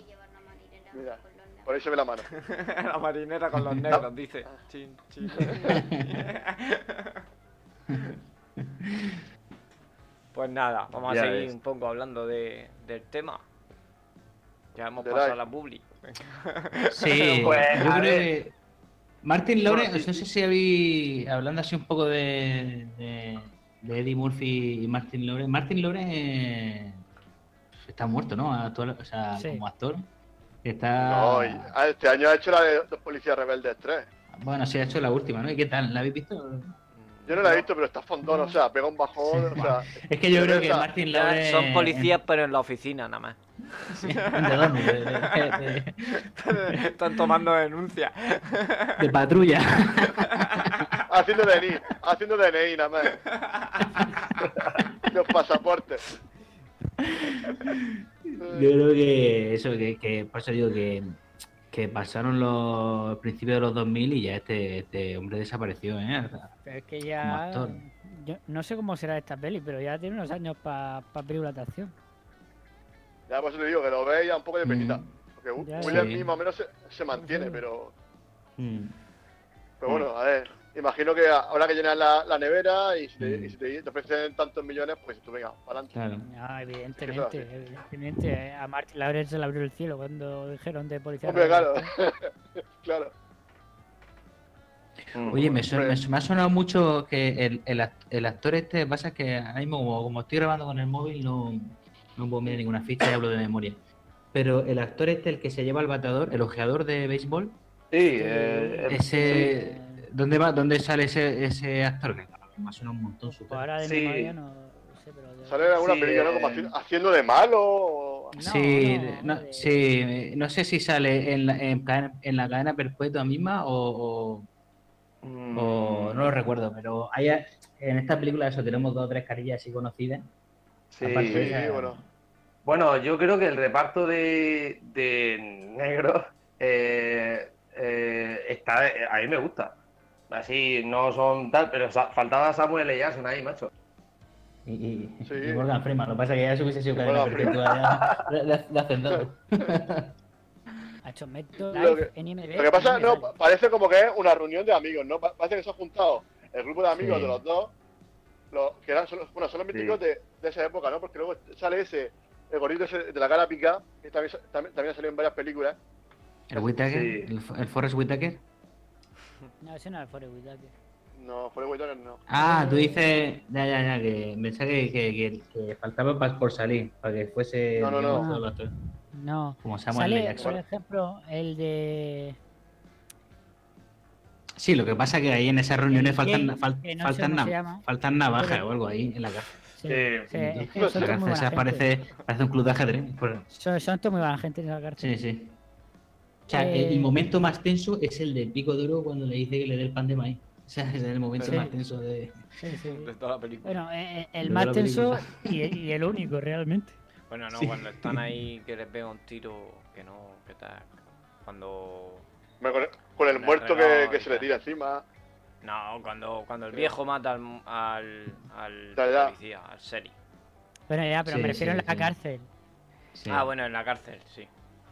[SPEAKER 3] Mira. Por se ve la mano.
[SPEAKER 2] la marinera con los negros, dice. Chin, chin. pues nada, vamos a seguir
[SPEAKER 5] ves.
[SPEAKER 2] un poco hablando de, del tema. Ya hemos pasado
[SPEAKER 3] like.
[SPEAKER 2] la publi.
[SPEAKER 4] Sí,
[SPEAKER 5] Pues,
[SPEAKER 4] yo
[SPEAKER 5] a
[SPEAKER 4] creo
[SPEAKER 5] ver.
[SPEAKER 4] que Martin
[SPEAKER 5] Bueno,
[SPEAKER 4] Lawrence,
[SPEAKER 5] sí,
[SPEAKER 4] no sé si habéis, hablando así un poco de, de, de Eddie Murphy y Martin Lawrence, Martin Lawrence eh, está muerto, ¿no? Actual- o sea,
[SPEAKER 6] Sí.
[SPEAKER 4] como actor. Está...
[SPEAKER 3] No, ah, este año ha hecho la de Policías Rebeldes 3.
[SPEAKER 4] Bueno, sí, ha hecho la última, ¿no? ¿Y qué tal? ¿La habéis visto?
[SPEAKER 3] Yo no la he visto, pero está fondón, o sea, pega un bajón, o sea...
[SPEAKER 4] Es que yo creo que Martin Lawrence...
[SPEAKER 2] Son policías, pero en la oficina nada más.
[SPEAKER 4] ¿De dónde? De, de- de-
[SPEAKER 2] Están tomando denuncias.
[SPEAKER 4] de patrulla.
[SPEAKER 3] Haciendo DNI, haciendo DNI nada más. Los pasaportes.
[SPEAKER 4] Yo creo que eso, que, que por eso digo que, que pasaron los principios de los 2000 y ya este, este hombre desapareció, ¿eh?
[SPEAKER 6] Pero es que
[SPEAKER 4] Como
[SPEAKER 6] ya.
[SPEAKER 4] actor.
[SPEAKER 6] Yo no sé cómo será esta peli, pero ya tiene unos años para película de acción.
[SPEAKER 3] Ya por eso te digo que lo veis ya un poco de penita.
[SPEAKER 4] Mm.
[SPEAKER 3] Porque William
[SPEAKER 4] sí.
[SPEAKER 3] Más o menos se, se mantiene, pero...
[SPEAKER 4] Mm.
[SPEAKER 3] Pero bueno, a ver, imagino que ahora que llenas la, la nevera y si, te,
[SPEAKER 4] Mm.
[SPEAKER 3] y si te, te ofrecen tantos millones, pues tú venga, para adelante.
[SPEAKER 4] Claro.
[SPEAKER 6] Ah,
[SPEAKER 3] Es que
[SPEAKER 6] evidentemente, evidentemente. A Martin Lawrence se le abrió el cielo cuando dijeron de policía.
[SPEAKER 3] Hombre, claro, claro.
[SPEAKER 5] Mm.
[SPEAKER 4] Oye, me, su-
[SPEAKER 3] Hombre.
[SPEAKER 4] me, su- me ha sonado mucho que el, el, act- el actor este, pasa que ahora mismo como, como estoy grabando con el móvil no, no puedo mirar ninguna ficha y hablo de memoria. Pero el actor este, el que se lleva el bateador, el ojeador de béisbol,
[SPEAKER 5] Sí, eh, eh,
[SPEAKER 4] ese... ¿Dónde va? ¿Dónde sale ese, ese actor? Que me ha sonado un montón su
[SPEAKER 6] Pues ahora de
[SPEAKER 5] Sí.
[SPEAKER 6] memoria no sé, pero. de-
[SPEAKER 3] Sale en alguna
[SPEAKER 5] Sí,
[SPEAKER 3] película, ¿no? Como
[SPEAKER 5] eh.
[SPEAKER 3] haci- haciendo de malo o...
[SPEAKER 6] No,
[SPEAKER 4] sí,
[SPEAKER 6] no, de-
[SPEAKER 4] sí, no sé si sale en la, en, cadena- en la cadena perpetua misma o, o-
[SPEAKER 5] mm,
[SPEAKER 4] o no lo recuerdo, pero hay, en esta película eso tenemos dos o tres carillas así conocidas.
[SPEAKER 5] Sí,
[SPEAKER 4] esa-
[SPEAKER 3] bueno.
[SPEAKER 5] Bueno, yo creo que el reparto de, de negros eh, eh, está, a mí me gusta. Así no son tal, pero faltaba Samuel L. Jackson ahí, macho.
[SPEAKER 4] Y, y-
[SPEAKER 3] Sí.
[SPEAKER 4] y Morgan Freeman, lo que pasa es que ya eso hubiese sido cadena perpetua ya, de, de- de hacendado.
[SPEAKER 6] Ha hecho Metro
[SPEAKER 3] Lo que-
[SPEAKER 6] en IMDb.
[SPEAKER 3] Lo que pasa,
[SPEAKER 6] no
[SPEAKER 3] parece como que es una reunión de amigos, ¿no? Pa- Parece que se ha juntado el grupo de amigos
[SPEAKER 4] Sí.
[SPEAKER 3] de los dos, los, que eran solo, bueno, son los
[SPEAKER 5] Sí.
[SPEAKER 3] míticos de, de esa época, ¿no? Porque luego sale ese, el gordito ese de la cara pica, que también, también, también ha salido en varias películas.
[SPEAKER 4] ¿El Whittaker?
[SPEAKER 5] Sí.
[SPEAKER 4] ¿El, el Forrest Whitaker?
[SPEAKER 6] No, ese no es Forrest Whitaker.
[SPEAKER 3] No, fue Whitaker no.
[SPEAKER 4] Ah, tú dices, ya, ya, ya, que pensaba que, que, que, que faltaba pa- por salir, para que fuese
[SPEAKER 3] No, no, no.
[SPEAKER 4] actor.
[SPEAKER 6] No.
[SPEAKER 4] como Samuel.
[SPEAKER 6] Sale,
[SPEAKER 4] Jackson.
[SPEAKER 6] por ejemplo, el de.
[SPEAKER 4] Sí, lo que pasa es que ahí en esas reuniones faltan, fal-
[SPEAKER 6] que no
[SPEAKER 4] faltan, na- faltan navajas o algo ahí en la cárcel.
[SPEAKER 6] Sí,
[SPEAKER 5] Sí.
[SPEAKER 6] sí, es que
[SPEAKER 3] La
[SPEAKER 4] La cárcel parece, parece un club de ajedrez. por-
[SPEAKER 6] Son, son todos muy buena gente en esa cárcel.
[SPEAKER 4] Sí, sí. Sea, el,
[SPEAKER 6] Eh,
[SPEAKER 4] el momento más tenso es el de Pico Duro cuando le dice que le dé el pan de maíz. O sea, es el momento
[SPEAKER 6] Sí.
[SPEAKER 4] más tenso de...
[SPEAKER 6] Sí, sí.
[SPEAKER 2] De toda la película.
[SPEAKER 6] Bueno, eh, eh, el
[SPEAKER 4] De
[SPEAKER 6] más tenso y, y el único realmente.
[SPEAKER 2] Bueno, no,
[SPEAKER 4] Sí.
[SPEAKER 2] cuando están ahí que les pega un tiro, que no, que tal. Cuando.
[SPEAKER 3] Bueno, Con el, con el
[SPEAKER 2] Me
[SPEAKER 3] muerto que,
[SPEAKER 2] regalo
[SPEAKER 3] que
[SPEAKER 2] y
[SPEAKER 3] se le tira encima.
[SPEAKER 2] No, cuando, cuando el viejo mata al, al, al policía, al Seri.
[SPEAKER 6] Bueno, ya, pero
[SPEAKER 4] Sí,
[SPEAKER 6] me refiero
[SPEAKER 4] sí,
[SPEAKER 6] en la
[SPEAKER 4] sí.
[SPEAKER 6] cárcel.
[SPEAKER 4] sí.
[SPEAKER 2] Ah, bueno, en la cárcel, sí.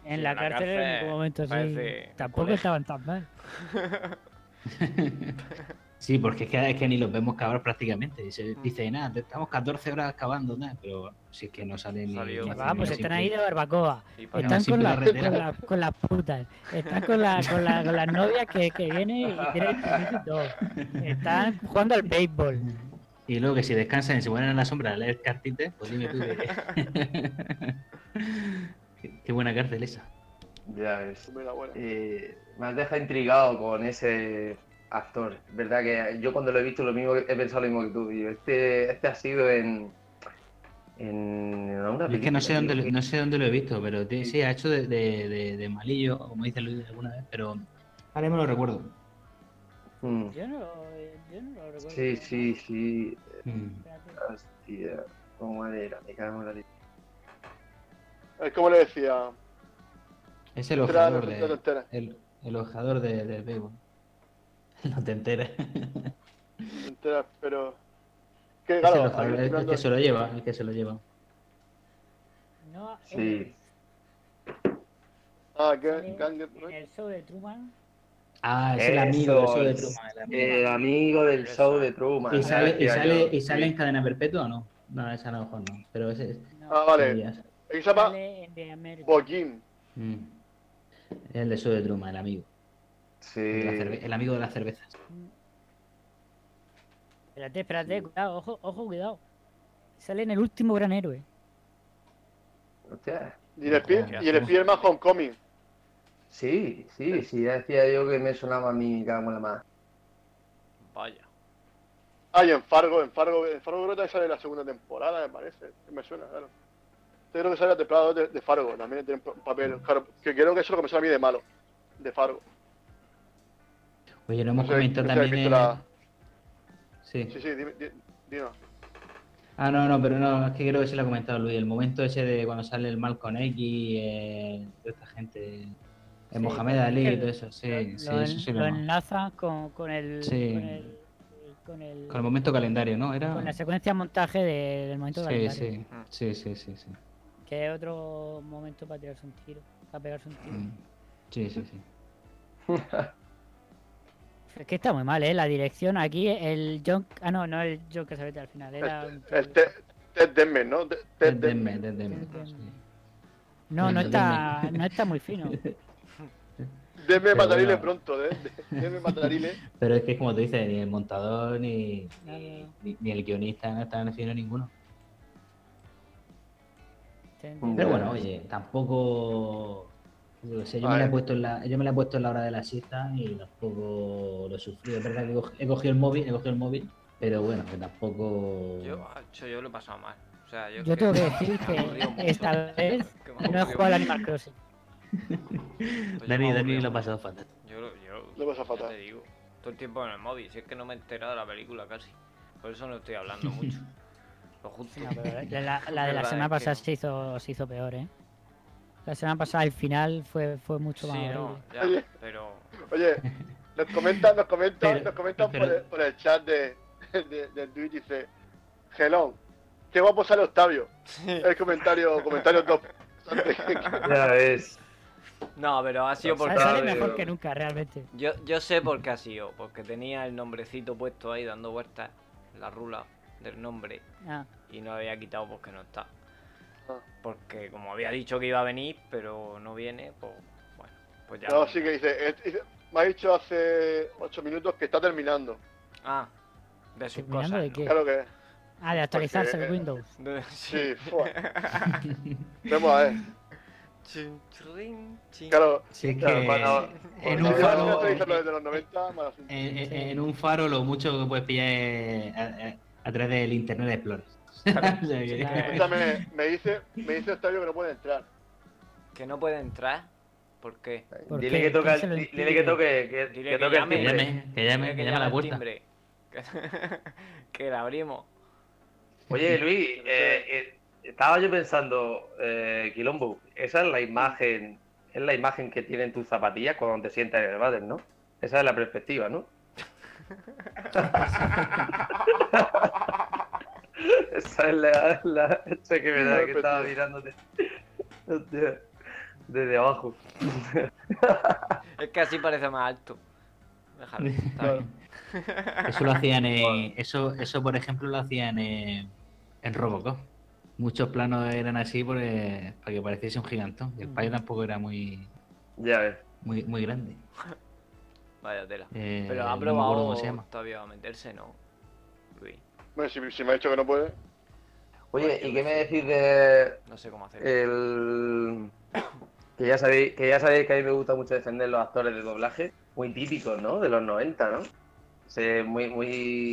[SPEAKER 6] En
[SPEAKER 2] Sí,
[SPEAKER 6] la
[SPEAKER 2] en
[SPEAKER 6] cárcel en algún momento sí.
[SPEAKER 2] parece
[SPEAKER 6] Tampoco estaban tan mal.
[SPEAKER 4] Sí, porque es que, es que ni los vemos cavar prácticamente. Y se
[SPEAKER 2] Mm.
[SPEAKER 4] dice, nada, estamos 14 horas cavando, nada, pero si es que no sale ni...
[SPEAKER 2] Salió.
[SPEAKER 4] ni
[SPEAKER 2] Que
[SPEAKER 6] Va, pues están
[SPEAKER 4] simple-
[SPEAKER 6] ahí de barbacoa. Están con, la- con, la- con las putas. Están con, la, con, la, con las novias que, que vienen y tienen y todo. Están jugando al béisbol.
[SPEAKER 4] Y luego que si descansan y se ponen en la sombra a leer cartitas, pues dime tú que... qué, qué buena cárcel esa.
[SPEAKER 5] Ya ves. Eh, me has dejado intrigado con ese actor. Verdad que yo cuando lo he visto lo mismo he pensado lo mismo que tú. Digo, este, este ha sido en en una
[SPEAKER 4] Es que no sé
[SPEAKER 5] película,
[SPEAKER 4] dónde,
[SPEAKER 5] tío,
[SPEAKER 4] lo- no sé dónde lo he visto, pero sí, ha hecho de, de, de- de malillo, como dice Luis alguna vez, pero ahora mismo lo recuerdo.
[SPEAKER 5] que- Mm.
[SPEAKER 6] Yo no, yo no lo recuerdo.
[SPEAKER 5] Sí, sí, sí.
[SPEAKER 4] Mm.
[SPEAKER 5] Hostia, cómo era, me cago en la leche.
[SPEAKER 3] Es como le decía.
[SPEAKER 4] Es el ojador
[SPEAKER 3] no
[SPEAKER 4] de, el, el ojador de, del béisbol. No te enteras.
[SPEAKER 3] te enteras, pero. Que
[SPEAKER 4] Es el
[SPEAKER 3] claro,
[SPEAKER 4] el, el
[SPEAKER 3] mirando-
[SPEAKER 4] que se lo lleva, el que se lo lleva.
[SPEAKER 6] No,
[SPEAKER 5] Sí.
[SPEAKER 6] es-
[SPEAKER 3] Ah,
[SPEAKER 6] en el show de Truman.
[SPEAKER 4] Ah, es el amigo del show de
[SPEAKER 5] el-
[SPEAKER 4] Truman. el amigo.
[SPEAKER 5] El amigo del show de Truman.
[SPEAKER 4] ¿Y sale, y sale, y sale en cadena perpetua o no? No, esa a lo mejor no. Pero ese es.
[SPEAKER 6] No,
[SPEAKER 3] Ah, vale.
[SPEAKER 4] ya sé.
[SPEAKER 3] ¿Qué se llama?
[SPEAKER 4] Mm. El de show de Truman, el amigo.
[SPEAKER 5] Sí.
[SPEAKER 4] El amigo de las cervezas.
[SPEAKER 6] Espérate, espérate, cuidado, ojo, ojo, cuidado. Sale en el último gran héroe.
[SPEAKER 5] Hostia.
[SPEAKER 3] Y el, Spi- y el Spiderman Homecoming.
[SPEAKER 5] Sí, sí, sí, ya decía yo que me sonaba a mí cada la más.
[SPEAKER 2] Vaya.
[SPEAKER 3] Ah, y en Fargo, en Fargo, en Fargo creo que sale la segunda temporada, me parece. Me suena, claro. Yo creo que sale la temporada de, de Fargo, también tiene un papel. Claro, que creo que eso es lo que me suena a mí de malo. De Fargo.
[SPEAKER 4] Oye, no hemos
[SPEAKER 3] No sé-
[SPEAKER 4] comentado
[SPEAKER 3] no sé si
[SPEAKER 4] también.
[SPEAKER 3] la-
[SPEAKER 4] Sí.
[SPEAKER 3] Sí, sí, dime.
[SPEAKER 4] Ah, no, no, pero no, es que creo que se lo ha comentado Luis. El momento ese de cuando sale el Malcolm X, eh, de esta gente, eh,
[SPEAKER 6] Sí,
[SPEAKER 4] Mohamed Ali y todo eso. Sí,
[SPEAKER 6] lo,
[SPEAKER 4] sí,
[SPEAKER 6] lo
[SPEAKER 4] eso sí
[SPEAKER 6] lo
[SPEAKER 4] lo
[SPEAKER 6] enlaza con, con el.
[SPEAKER 4] Sí.
[SPEAKER 6] Con el. Con el,
[SPEAKER 4] Con el momento calendario, ¿no? Era.
[SPEAKER 6] con la secuencia de montaje de- del momento
[SPEAKER 4] Sí,
[SPEAKER 6] calendario.
[SPEAKER 4] sí, sí, sí, sí, sí.
[SPEAKER 6] Que es otro momento para tirarse un tiro. Para pegarse un tiro.
[SPEAKER 4] Mm. Sí, sí, sí.
[SPEAKER 6] Es que está muy mal, ¿eh? La dirección aquí, el John. Ah, no, no el John Casabete al final. Era un
[SPEAKER 3] Ted, ¿no? Ted. Denman,
[SPEAKER 4] Ted sí.
[SPEAKER 6] No, no está, no está muy fino.
[SPEAKER 3] Denme
[SPEAKER 4] Pero
[SPEAKER 3] matarile
[SPEAKER 4] bueno.
[SPEAKER 3] pronto, ¿eh? Denme matarile.
[SPEAKER 4] Pero es que, como tú dices, ni el montador ni, ni,
[SPEAKER 6] no.
[SPEAKER 4] ni- ni el guionista no están haciendo ninguno. Pero bueno, oye, tampoco. yo sé, yo, me la he puesto en la, yo me la he puesto en la hora de la siesta y tampoco lo he sufrido. Es verdad que he cog- he cogido el móvil, he cogido el móvil, pero bueno, que tampoco.
[SPEAKER 2] Yo, macho, yo lo he pasado mal. O sea, yo,
[SPEAKER 6] Yo tengo que decir
[SPEAKER 2] he
[SPEAKER 6] que
[SPEAKER 2] mucho.
[SPEAKER 6] esta vez
[SPEAKER 2] Que
[SPEAKER 6] no he jugado al. Animal Crossing.
[SPEAKER 2] Pues yo
[SPEAKER 4] Dani, Dani lo ha pasado fatal.
[SPEAKER 2] Yo, lo- yo
[SPEAKER 3] Lo pasa
[SPEAKER 2] ya
[SPEAKER 3] fatal.
[SPEAKER 2] te digo, todo el tiempo en el móvil, si es que no me he enterado de la película casi. Por eso no estoy hablando mucho. Lo justo.
[SPEAKER 6] No, pero la, la- la de la semana
[SPEAKER 2] que
[SPEAKER 6] pasada se hizo, se hizo peor, ¿eh? La semana pasada el final fue, fue mucho más
[SPEAKER 2] Sí,
[SPEAKER 6] horrible.
[SPEAKER 2] no, ya,
[SPEAKER 3] Oye.
[SPEAKER 2] pero
[SPEAKER 3] Oye, nos comentan, nos comentan,
[SPEAKER 4] Pero-
[SPEAKER 3] nos comentan
[SPEAKER 4] pero-
[SPEAKER 3] por, el, por el chat de, de, del Twitch, dice, Gelón, qué guapo sale Octavio. El comentario, comentario top.
[SPEAKER 5] Ya ves.
[SPEAKER 2] No, pero ha sido porque.
[SPEAKER 6] sale mejor que nunca, realmente.
[SPEAKER 2] Yo, yo sé por qué ha sido, porque tenía el nombrecito puesto ahí dando vueltas, la rula del nombre,
[SPEAKER 6] Ah,
[SPEAKER 2] y no había quitado porque no está.
[SPEAKER 3] Ah.
[SPEAKER 2] Porque como había dicho que iba a venir, pero no viene, pues bueno, pues ya.
[SPEAKER 3] No, sí que dice, es- dice, me ha dicho hace ocho minutos que está terminando.
[SPEAKER 2] Ah, de sus
[SPEAKER 6] ¿Terminando
[SPEAKER 2] cosas.
[SPEAKER 6] de
[SPEAKER 2] ¿no?
[SPEAKER 6] qué?
[SPEAKER 3] Claro que
[SPEAKER 6] ah, de actualizarse
[SPEAKER 3] Porque,
[SPEAKER 6] el
[SPEAKER 3] eh,
[SPEAKER 6] Windows.
[SPEAKER 2] De-
[SPEAKER 3] sí, fua. Vemos a ver.
[SPEAKER 2] Chin, chrin, chin.
[SPEAKER 3] Claro,
[SPEAKER 4] Sí,
[SPEAKER 5] Claro,
[SPEAKER 4] que
[SPEAKER 5] para-
[SPEAKER 4] en
[SPEAKER 3] si
[SPEAKER 4] un faro.
[SPEAKER 3] actualizarlo desde los 90, mal asunto.
[SPEAKER 4] En, en- en un faro lo mucho que puedes pillar es a, través del Internet Explorer. O sea que-
[SPEAKER 6] Claro.
[SPEAKER 3] Escúchame, me dice, me dice Octavio que no puede entrar.
[SPEAKER 2] Que no puede entrar. ¿Por qué?
[SPEAKER 6] ¿Por
[SPEAKER 5] Dile
[SPEAKER 6] qué?
[SPEAKER 5] que toca
[SPEAKER 6] ¿Quién
[SPEAKER 5] el, dile que toque, que,
[SPEAKER 2] Dile
[SPEAKER 5] que
[SPEAKER 2] que
[SPEAKER 5] toque el
[SPEAKER 2] llame.
[SPEAKER 4] que
[SPEAKER 5] timbre.
[SPEAKER 4] llame, que llame, que llame a la puerta.
[SPEAKER 2] Que, que la abrimos.
[SPEAKER 5] Oye, Luis, eh, eh, estaba yo pensando, eh, Quilombo, esa es la imagen, es la imagen que tienen tus zapatillas cuando te sientas en el váter, ¿no? Esa es la perspectiva, ¿no? Esa es la, la esa que me da que estaba mirándote. Hostia, Desde abajo.
[SPEAKER 2] Es que así parece más alto. Déjalo. está bien.
[SPEAKER 4] Eso lo hacían en. Eso, eso por ejemplo, lo hacían en, en Robocop. Muchos planos eran así por, eh, para que pareciese un gigantón. Y el payo tampoco era muy,
[SPEAKER 5] Ya ves.
[SPEAKER 4] muy, muy grande.
[SPEAKER 2] Vaya tela.
[SPEAKER 4] Eh,
[SPEAKER 2] Pero ha
[SPEAKER 4] no
[SPEAKER 2] probado
[SPEAKER 4] cómo se llama.
[SPEAKER 2] todavía a meterse, ¿no? Luis,
[SPEAKER 3] Bueno, si, si me ha dicho que no puede.
[SPEAKER 5] Oye, ¿y qué me decís de
[SPEAKER 2] no sé cómo hacer.
[SPEAKER 5] el que ya sabéis que ya sabéis que a mí me gusta mucho defender los actores de doblaje, muy típicos, ¿no? De los 90, ¿no? Sí, muy muy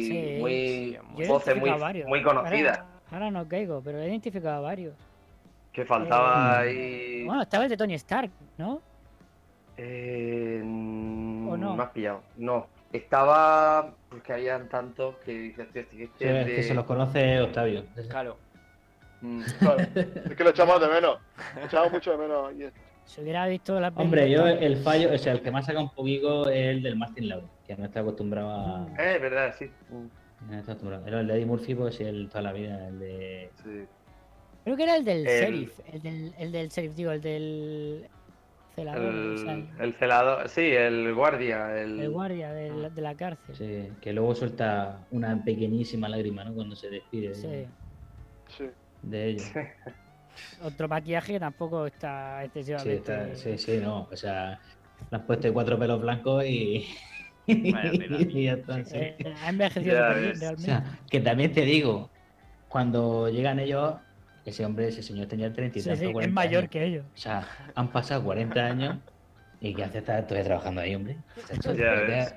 [SPEAKER 6] Sí,
[SPEAKER 5] muy
[SPEAKER 2] sí,
[SPEAKER 5] voces muy, muy conocidas.
[SPEAKER 6] Ahora, ahora no caigo, pero he identificado a varios.
[SPEAKER 5] Que faltaba
[SPEAKER 6] Eh,
[SPEAKER 5] ahí
[SPEAKER 6] Bueno, estaba el de Tony Stark, ¿no?
[SPEAKER 5] eh,
[SPEAKER 6] ¿O no?
[SPEAKER 5] me has pillado. No, estaba porque habían tantos que dices, este- este
[SPEAKER 4] Sí, es
[SPEAKER 5] de-
[SPEAKER 4] que se los conoce Octavio.
[SPEAKER 2] Claro.
[SPEAKER 5] Mm,
[SPEAKER 3] Claro, es que lo echamos de menos. Lo echamos mucho de menos. Y esto.
[SPEAKER 6] Si hubiera visto la
[SPEAKER 4] Hombre, yo el fallo, o sea, el que más saca un poquito es el del Martin Lawrence, que no está acostumbrado a.
[SPEAKER 5] Eh, es verdad, sí. Mm,
[SPEAKER 4] no está acostumbrado. Pero el de Eddie Murphy, pues sí, el toda la vida, el de.
[SPEAKER 5] sí.
[SPEAKER 6] Creo que era el del
[SPEAKER 5] El-
[SPEAKER 6] sheriff. El del, el del sheriff, digo, el del celador, o sea,
[SPEAKER 5] El, el celador, sí, el guardia. El,
[SPEAKER 6] el guardia de la, de la cárcel.
[SPEAKER 4] Sí, que luego suelta una pequeñísima lágrima, ¿no? Cuando se despide de-
[SPEAKER 6] Sí.
[SPEAKER 3] Sí.
[SPEAKER 4] de ellos.
[SPEAKER 6] Otro maquillaje que tampoco está
[SPEAKER 4] Sí,
[SPEAKER 6] excesivamente.
[SPEAKER 4] está- sí, sí, no. O sea, le han puesto cuatro pelos blancos y. Y ya está. sí.
[SPEAKER 6] Eh, ha envejecido.
[SPEAKER 4] O
[SPEAKER 6] realmente.
[SPEAKER 4] sea, que también te digo, cuando llegan ellos, ese hombre, ese señor tenía 30 y
[SPEAKER 6] Sí,
[SPEAKER 4] tantos,
[SPEAKER 6] sí, es
[SPEAKER 4] 40
[SPEAKER 6] mayor
[SPEAKER 4] años.
[SPEAKER 6] que ellos.
[SPEAKER 4] O sea, han pasado 40 años y ¿qué hace estar todavía trabajando ahí, hombre? Chacho,
[SPEAKER 5] Ya ves.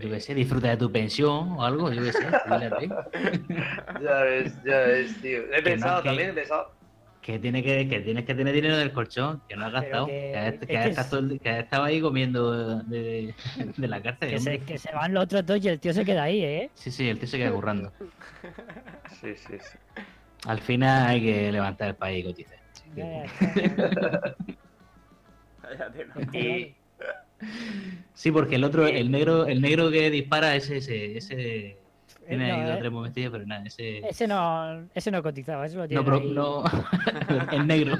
[SPEAKER 4] Yo qué sé, disfruta de tu pensión o algo, yo qué sé.
[SPEAKER 5] Ya ves, ya ves, tío. He
[SPEAKER 4] Que
[SPEAKER 5] pensado
[SPEAKER 4] no, que-
[SPEAKER 5] también, he pensado.
[SPEAKER 4] Que, tiene que, que tienes que tener dinero del colchón, que no has gastado.
[SPEAKER 6] que-
[SPEAKER 4] Que, has-
[SPEAKER 6] es
[SPEAKER 4] estado todo el- que has estado ahí comiendo de, de la cárcel.
[SPEAKER 6] Que se, que se van los otros dos y el tío se queda ahí, ¿eh?
[SPEAKER 4] Sí, sí, el tío se queda currando.
[SPEAKER 5] Sí, sí, sí.
[SPEAKER 4] Al final hay que levantar el país.
[SPEAKER 2] Vaya tela.
[SPEAKER 5] Y,
[SPEAKER 4] Sí, porque el otro, el negro, el negro que dispara, ese, ese, ese tiene
[SPEAKER 6] no,
[SPEAKER 4] ahí dos
[SPEAKER 6] eh.
[SPEAKER 4] o tres momentillos, pero nada, ese.
[SPEAKER 6] Ese no, ese no cotizaba, eso lo tiene
[SPEAKER 4] No, pero
[SPEAKER 6] ahí.
[SPEAKER 4] no. el negro.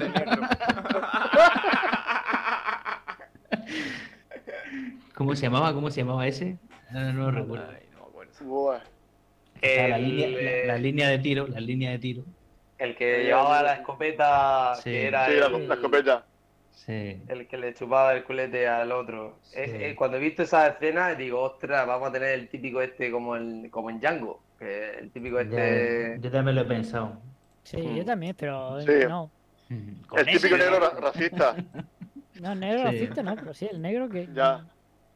[SPEAKER 4] ¿Cómo se llamaba? ¿Cómo se llamaba ese? No, no lo recuerdo.
[SPEAKER 2] Ay, no me
[SPEAKER 4] la,
[SPEAKER 5] el,
[SPEAKER 4] línea,
[SPEAKER 5] eh,
[SPEAKER 4] la, la línea de tiro, la línea de tiro.
[SPEAKER 5] el que llevaba la escopeta,
[SPEAKER 4] Sí.
[SPEAKER 5] que era
[SPEAKER 3] Sí,
[SPEAKER 5] el,
[SPEAKER 3] la, la escopeta.
[SPEAKER 4] Sí.
[SPEAKER 5] el que le chupaba el culete al otro.
[SPEAKER 4] Sí.
[SPEAKER 5] Es- eh, cuando he visto esa escena, digo, ostras, vamos a tener el típico este como, el, como en Django. Que el típico
[SPEAKER 4] Ya,
[SPEAKER 5] este.
[SPEAKER 4] yo también lo he pensado.
[SPEAKER 6] Sí, yo también, pero
[SPEAKER 3] Sí.
[SPEAKER 6] no.
[SPEAKER 5] con
[SPEAKER 3] El típico negro racista.
[SPEAKER 6] No, negro
[SPEAKER 4] Sí.
[SPEAKER 6] racista no, pero sí, el negro que.
[SPEAKER 3] Ya.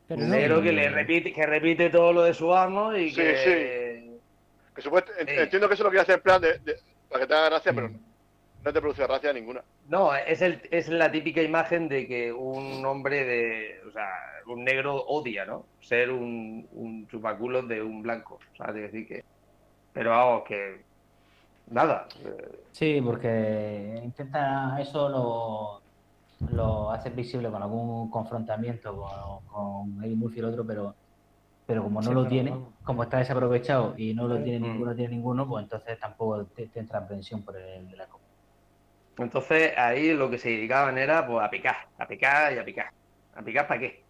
[SPEAKER 6] Pero no,
[SPEAKER 5] negro que le repite, que repite todo lo de su amo y
[SPEAKER 3] Sí,
[SPEAKER 5] que.
[SPEAKER 3] Que supuesto- en-
[SPEAKER 5] Sí.
[SPEAKER 3] Entiendo que eso lo quiere hacer en plan de, de- para que te haga gracia, pero
[SPEAKER 4] Mm.
[SPEAKER 3] no te produce gracia ninguna.
[SPEAKER 5] No, es, el, es la típica imagen de que un hombre de. O sea, un negro odia, ¿no? Ser un, un chupaculos de un blanco. O sea, de decir que. Pero vamos, que. Nada. eh,
[SPEAKER 4] Sí, porque intenta eso lo, lo hace visible con algún confrontamiento con, con Eddie Murphy y el otro, pero, pero como no
[SPEAKER 6] Sí,
[SPEAKER 4] lo tiene, como está desaprovechado y no lo tiene
[SPEAKER 5] Mm.
[SPEAKER 4] ninguno, tiene ninguno, pues entonces tampoco te, te entra en pensión por el de la copa.
[SPEAKER 5] Entonces ahí lo que se dedicaban era pues a picar, a picar y a picar. ¿A picar para qué?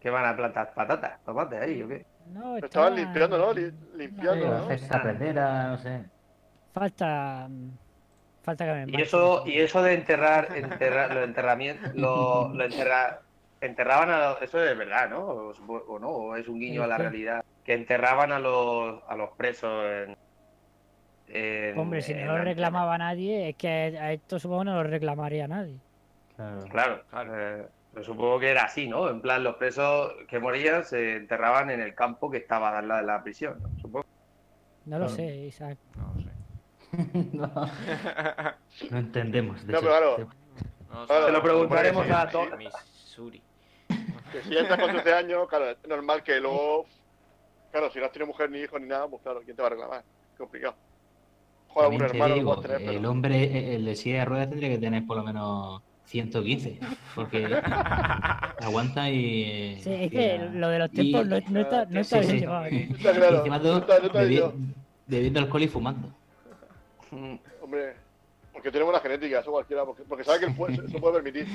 [SPEAKER 5] ¿Qué van a plantar? ¿Patatas? ¿Tomates ahí o qué?
[SPEAKER 6] no,
[SPEAKER 3] Estaban
[SPEAKER 6] estaban-
[SPEAKER 3] limpiando, ¿no? Limpiando, ¿no?
[SPEAKER 4] hacer carretera, no sé.
[SPEAKER 6] Falta. Falta que me
[SPEAKER 5] Y eso, y eso de enterrar, enterrar los enterramientos, lo, lo enterra- enterraban a los, eso es verdad, ¿no? O, o no, o es un guiño a la
[SPEAKER 6] Sí.
[SPEAKER 5] realidad. Que enterraban a los, a los presos en, en-
[SPEAKER 6] Hombre, si
[SPEAKER 5] en
[SPEAKER 6] no lo
[SPEAKER 5] la-
[SPEAKER 6] reclamaba nadie, es que a esto supongo no lo reclamaría nadie.
[SPEAKER 4] Claro.
[SPEAKER 5] Claro, eh, supongo que era así, ¿no? En plan, los presos que morían se enterraban en el campo que estaba al lado de la prisión, ¿no? Supongo.
[SPEAKER 6] No lo
[SPEAKER 4] Claro.
[SPEAKER 6] sé, Isaac.
[SPEAKER 2] No sé.
[SPEAKER 4] no, no entendemos. de
[SPEAKER 3] No, pero claro.
[SPEAKER 2] No.
[SPEAKER 3] Se lo
[SPEAKER 5] preguntaremos a todos.
[SPEAKER 2] Missouri.
[SPEAKER 3] Que si ya estás con 13 años, claro, es normal que luego. Claro, si no has tenido mujer ni hijo ni nada, pues claro, ¿quién te va a reclamar? Complicado. Joder,
[SPEAKER 4] te
[SPEAKER 3] hermano
[SPEAKER 4] digo,
[SPEAKER 3] puedes tener,
[SPEAKER 4] el
[SPEAKER 3] pero.
[SPEAKER 4] hombre, el de silla de ruedas tendría que tener por lo menos 115, porque aguanta y...
[SPEAKER 6] Sí, es que
[SPEAKER 4] la-
[SPEAKER 6] lo de los
[SPEAKER 4] y-
[SPEAKER 6] tiempos no, no está, no está
[SPEAKER 4] Sí,
[SPEAKER 6] bien
[SPEAKER 4] sí.
[SPEAKER 6] llevado aquí.
[SPEAKER 3] Está claro, no está, no está
[SPEAKER 4] bebi- bebiendo alcohol y fumando.
[SPEAKER 3] Hombre, porque tenemos la genética, eso cualquiera, porque, porque sabe que el puede, se, se puede permitir.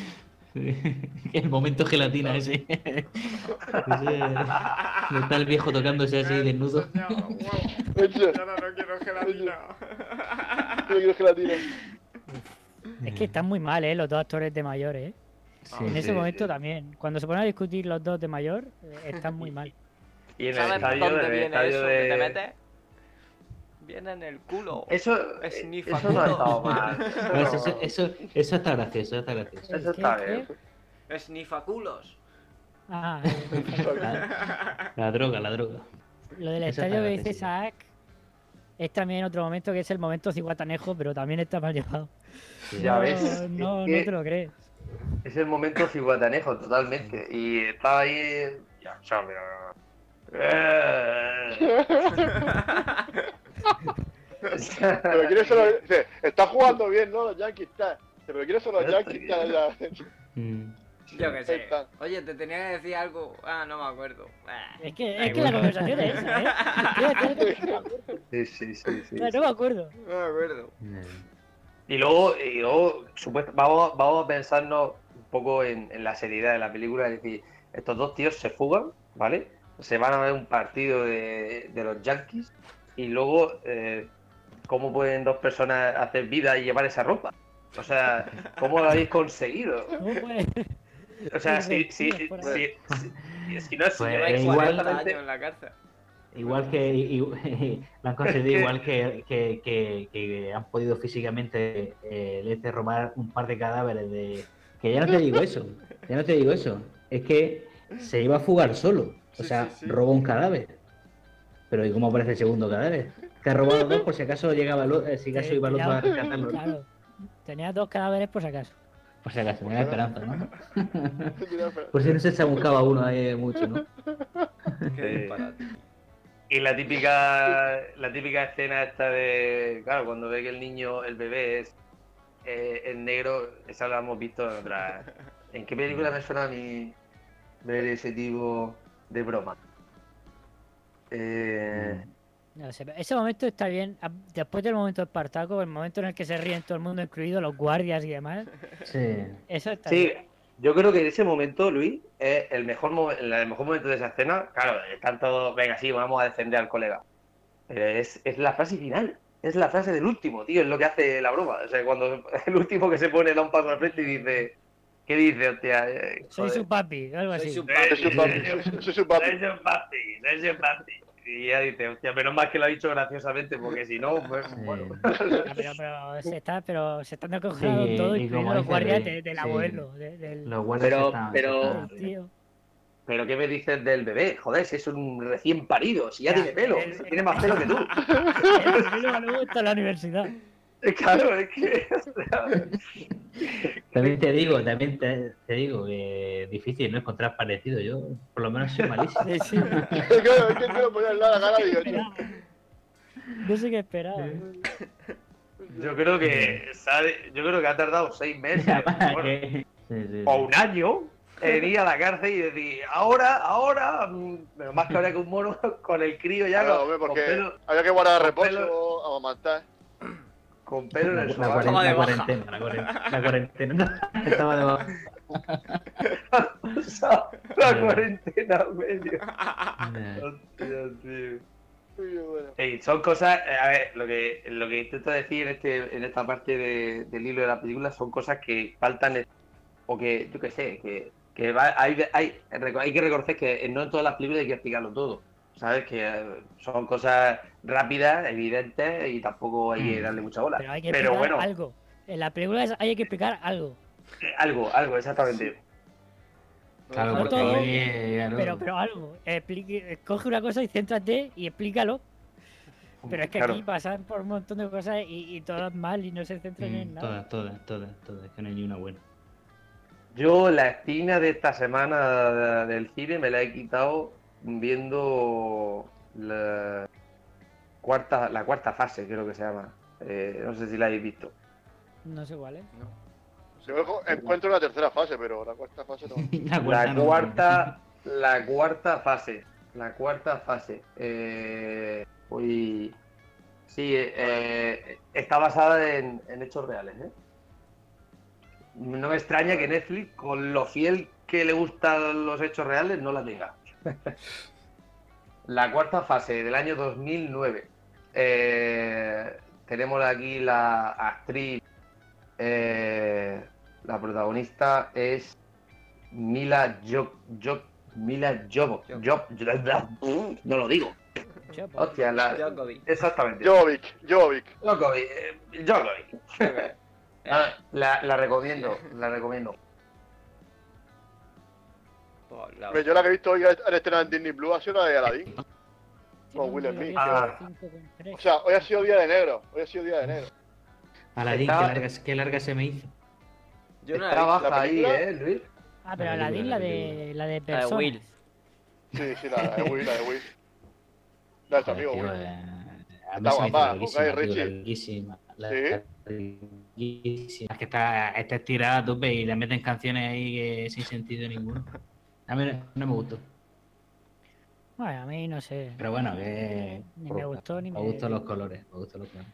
[SPEAKER 4] el momento gelatina ese. ese está el viejo tocándose así desnudo.
[SPEAKER 2] No, no quiero gelatina.
[SPEAKER 3] yo quiero gelatina.
[SPEAKER 6] Es que están muy mal, ¿eh? Los dos actores de mayores, ¿eh?
[SPEAKER 4] Sí,
[SPEAKER 6] en ese
[SPEAKER 4] sí.
[SPEAKER 6] momento también. Cuando se ponen a discutir los dos de mayor, eh, están muy mal.
[SPEAKER 5] Y en el
[SPEAKER 2] ¿Sabes
[SPEAKER 5] estadio,
[SPEAKER 2] dónde viene
[SPEAKER 5] estadio
[SPEAKER 2] eso
[SPEAKER 5] de...
[SPEAKER 2] que te metes? Viene en el culo.
[SPEAKER 5] Eso,
[SPEAKER 2] Es nifa
[SPEAKER 5] eso no ha
[SPEAKER 2] culo.
[SPEAKER 5] estado mal. Eso, no-
[SPEAKER 4] Eso, eso, eso está gracioso, está gracioso.
[SPEAKER 5] eso
[SPEAKER 6] ¿Qué,
[SPEAKER 5] está bien.
[SPEAKER 2] Es nifaculos.
[SPEAKER 6] Ah,
[SPEAKER 4] La, la droga, la droga.
[SPEAKER 6] lo del
[SPEAKER 4] Eso
[SPEAKER 6] estadio que dice. Isaac es también otro momento que es el momento ciguatanejo, pero también está mal llevado.
[SPEAKER 5] Ya
[SPEAKER 6] no,
[SPEAKER 5] ves,
[SPEAKER 6] No, te lo crees.
[SPEAKER 5] Es el momento ciguatanejo, totalmente. Y estaba ahí... Ya, o sea, pero-
[SPEAKER 3] quiere solo. Dice, está jugando bien, ¿no? Los Yankees está. Pero quiere solo los Yankees.
[SPEAKER 4] Mm.
[SPEAKER 2] Yo qué sé. Oye, te tenía que decir algo. Ah, no me acuerdo. Ah.
[SPEAKER 6] Es que,
[SPEAKER 4] Ay,
[SPEAKER 6] es que la conversación es esa, ¿eh?
[SPEAKER 5] Sí, sí, sí, sí.
[SPEAKER 6] No, no me acuerdo.
[SPEAKER 2] No me acuerdo.
[SPEAKER 5] Y luego, y luego supuesto, vamos, vamos a pensarnos poco en, en la seriedad de la película. Es decir, estos dos tíos se fugan, ¿vale? Se van a ver un partido de, de los Yankees y luego, eh, ¿cómo pueden dos personas hacer vida y llevar esa ropa? O sea, ¿cómo lo habéis conseguido?
[SPEAKER 6] ¿Cómo puede?
[SPEAKER 5] O sea, si, si,
[SPEAKER 6] por
[SPEAKER 5] si, si- si no es
[SPEAKER 4] Pues,
[SPEAKER 2] Lleváis
[SPEAKER 4] igual-
[SPEAKER 2] 40
[SPEAKER 5] supuestamente-
[SPEAKER 2] años en la cárcel.
[SPEAKER 4] Igual que y- lo han conseguido igual que, que, que- que han podido físicamente eh, robar un par de cadáveres de. Que ya no te digo eso, ya no te digo eso. Es que se iba a fugar solo. O
[SPEAKER 2] Sí,
[SPEAKER 4] sea,
[SPEAKER 2] sí, sí.
[SPEAKER 4] robó un cadáver. Pero ¿y cómo aparece el segundo cadáver? Que ha robado dos por si acaso llegaba eh, si acaso iba a rescatarlo.
[SPEAKER 6] Claro. Tenía dos cadáveres por si acaso.
[SPEAKER 4] Por si acaso, tenía esperanza, ¿no? Por si no se buscaba uno ahí mucho, ¿no?
[SPEAKER 2] Qué.
[SPEAKER 5] Y la típica, la típica escena esta de, claro, cuando ve que el niño, el bebé es, eh, es negro, esa la hemos visto en otra. ¿En qué película me suena a mí ver ese tipo de broma? Eh,
[SPEAKER 6] No sé, ese momento está bien. a- Después del momento de Espartaco, el momento en el que se ríen todo el mundo, incluido los guardias y demás.
[SPEAKER 4] Sí.
[SPEAKER 6] Eso está
[SPEAKER 5] sí,
[SPEAKER 6] bien.
[SPEAKER 5] yo creo que en ese momento, Luis, es el mejor, el mejor momento de esa escena. Claro, están todos, venga, sí, vamos a defender al colega. Pero es, es la frase final. Es la frase del último, tío, es lo que hace la broma. O sea, cuando el último que se pone da un paso al frente y dice, ¿qué dice, hostia?
[SPEAKER 6] Soy su papi, algo así.
[SPEAKER 3] Soy su papi, soy- soy su papi.
[SPEAKER 5] Soy su papi, soy su papi. Y ella dice, hostia, menos mal que lo ha dicho graciosamente, porque si no, pues,
[SPEAKER 4] Sí.
[SPEAKER 5] bueno.
[SPEAKER 6] Pero, pero se está, pero se están acojonando
[SPEAKER 4] Sí,
[SPEAKER 6] todo,
[SPEAKER 4] y
[SPEAKER 6] los guardias de- del
[SPEAKER 4] sí.
[SPEAKER 6] abuelo, de- del,
[SPEAKER 4] Los guardias
[SPEAKER 5] Pero-
[SPEAKER 4] están-
[SPEAKER 5] pero-
[SPEAKER 6] tío.
[SPEAKER 5] Pero ¿qué me dices del bebé? Joder, si es un recién parido, si ya,
[SPEAKER 6] Ya,
[SPEAKER 5] tiene pelo,
[SPEAKER 6] el- el-
[SPEAKER 5] tiene más pelo que tú.
[SPEAKER 6] El luego está en la universidad.
[SPEAKER 5] Claro, es que.
[SPEAKER 4] También te digo, también te, te digo que es difícil no encontrar parecido. Yo, por lo menos, soy malísimo.
[SPEAKER 6] Sí, sí.
[SPEAKER 3] Claro, es que quiero poner la cara y digo.
[SPEAKER 6] No sé qué esperaba.
[SPEAKER 5] yo creo que sabe- yo creo que ha tardado seis meses bueno,
[SPEAKER 4] que- sí, sí,
[SPEAKER 5] o
[SPEAKER 4] sí.
[SPEAKER 5] un año en ir a la cárcel y decir, ahora, ahora, mm, pero más que ahora que un mono con el crío ya
[SPEAKER 3] claro,
[SPEAKER 5] con,
[SPEAKER 3] hombre,
[SPEAKER 5] con
[SPEAKER 3] porque
[SPEAKER 5] pelo,
[SPEAKER 3] había que guardar reposo, amamantar.
[SPEAKER 5] Con pelo en
[SPEAKER 4] La,
[SPEAKER 5] el
[SPEAKER 2] Estaba de
[SPEAKER 4] la
[SPEAKER 2] baja.
[SPEAKER 4] cuarentena, la cuarentena, la cuarentena. Estaba de baja.
[SPEAKER 5] O sea, la cuarentena medio. Hostia, tío. Son cosas, eh, a ver, lo que, lo que intento decir en, este, en esta parte de- del hilo de la película son cosas que faltan, o que, yo qué sé, que, que va- hay, hay, hay que reconocer que no en todas las películas hay que explicarlo todo, ¿sabes? Que eh, son cosas rápidas, evidentes y tampoco hay que
[SPEAKER 4] Mm.
[SPEAKER 5] darle mucha bola.
[SPEAKER 6] Pero hay que
[SPEAKER 5] Pero
[SPEAKER 6] explicar
[SPEAKER 5] bueno,
[SPEAKER 6] algo. En la película es- hay que explicar algo.
[SPEAKER 5] eh, algo, algo, exactamente.
[SPEAKER 4] Claro,
[SPEAKER 6] No todo,
[SPEAKER 4] claro,
[SPEAKER 6] Pero, pero algo. Explique, coge una cosa y céntrate y explícalo. Pero es que
[SPEAKER 5] Claro.
[SPEAKER 6] aquí pasan por un montón de cosas y, y todas mal y no se centran
[SPEAKER 4] mm,
[SPEAKER 6] en nada.
[SPEAKER 4] todas, todas, todas, todas. Que no hay ni una buena.
[SPEAKER 5] Yo la espina de esta semana del cine me la he quitado viendo la cuarta, la cuarta fase, creo que se llama. Eh, no sé si la habéis visto.
[SPEAKER 6] No sé cuál es.
[SPEAKER 3] Yo encuentro la tercera fase, pero la cuarta fase no.
[SPEAKER 4] La cuarta
[SPEAKER 5] La
[SPEAKER 4] no.
[SPEAKER 5] cuarta, la cuarta fase. La cuarta fase. Eh, sí, eh, eh, está basada en, en hechos reales. ¿eh? No me extraña que Netflix, con lo fiel que le gustan los hechos reales, no la tenga. la cuarta fase del año 2009. Eh, tenemos aquí la actriz, eh, la protagonista es Mila Jok- Mila Jovovich. Jov- no lo digo. Hostia, la- exactamente.
[SPEAKER 3] Jovic, Jovic.
[SPEAKER 5] Djokovic, eh. Ah, la, la recomiendo, la recomiendo.
[SPEAKER 2] Por la-
[SPEAKER 3] Hombre, Yo la que he visto hoy al estrenar en Disney Blue ha sido la de Aladdin. con Will Smith.
[SPEAKER 5] Ah.
[SPEAKER 6] 5,3.
[SPEAKER 3] O sea, hoy ha sido día de negro. Hoy ha sido día de negro.
[SPEAKER 4] Aladín,
[SPEAKER 5] Estaba-
[SPEAKER 4] qué larga, qué larga se me hizo.
[SPEAKER 2] Yo no la he
[SPEAKER 5] Está
[SPEAKER 2] visto.
[SPEAKER 5] baja
[SPEAKER 3] ¿La
[SPEAKER 5] ahí,
[SPEAKER 3] película?
[SPEAKER 5] ¿eh, Luis?
[SPEAKER 6] Ah, pero
[SPEAKER 4] La
[SPEAKER 6] la
[SPEAKER 4] película,
[SPEAKER 6] la
[SPEAKER 4] la
[SPEAKER 6] de la de
[SPEAKER 2] La de. Will.
[SPEAKER 3] Sí, sí, la de Will, la de Will. La de tu
[SPEAKER 4] Joder,
[SPEAKER 3] amigo
[SPEAKER 4] tío,
[SPEAKER 3] Will.
[SPEAKER 4] eh, a
[SPEAKER 3] Está
[SPEAKER 4] mí se me hizo
[SPEAKER 3] guapa,
[SPEAKER 4] larguísima,
[SPEAKER 3] Guy
[SPEAKER 4] tío,
[SPEAKER 3] Ritchie.
[SPEAKER 4] larguísima,
[SPEAKER 3] Sí.
[SPEAKER 4] larguísima. Es que está, está estirada a tope y le meten canciones ahí que sin sentido ninguno. A mí no, me gustó.
[SPEAKER 6] Bueno, a mí no sé.
[SPEAKER 4] Pero bueno, que.
[SPEAKER 6] Ni me gustó, ni
[SPEAKER 4] me
[SPEAKER 6] me-
[SPEAKER 4] gustan los colores. Me gustan los colores.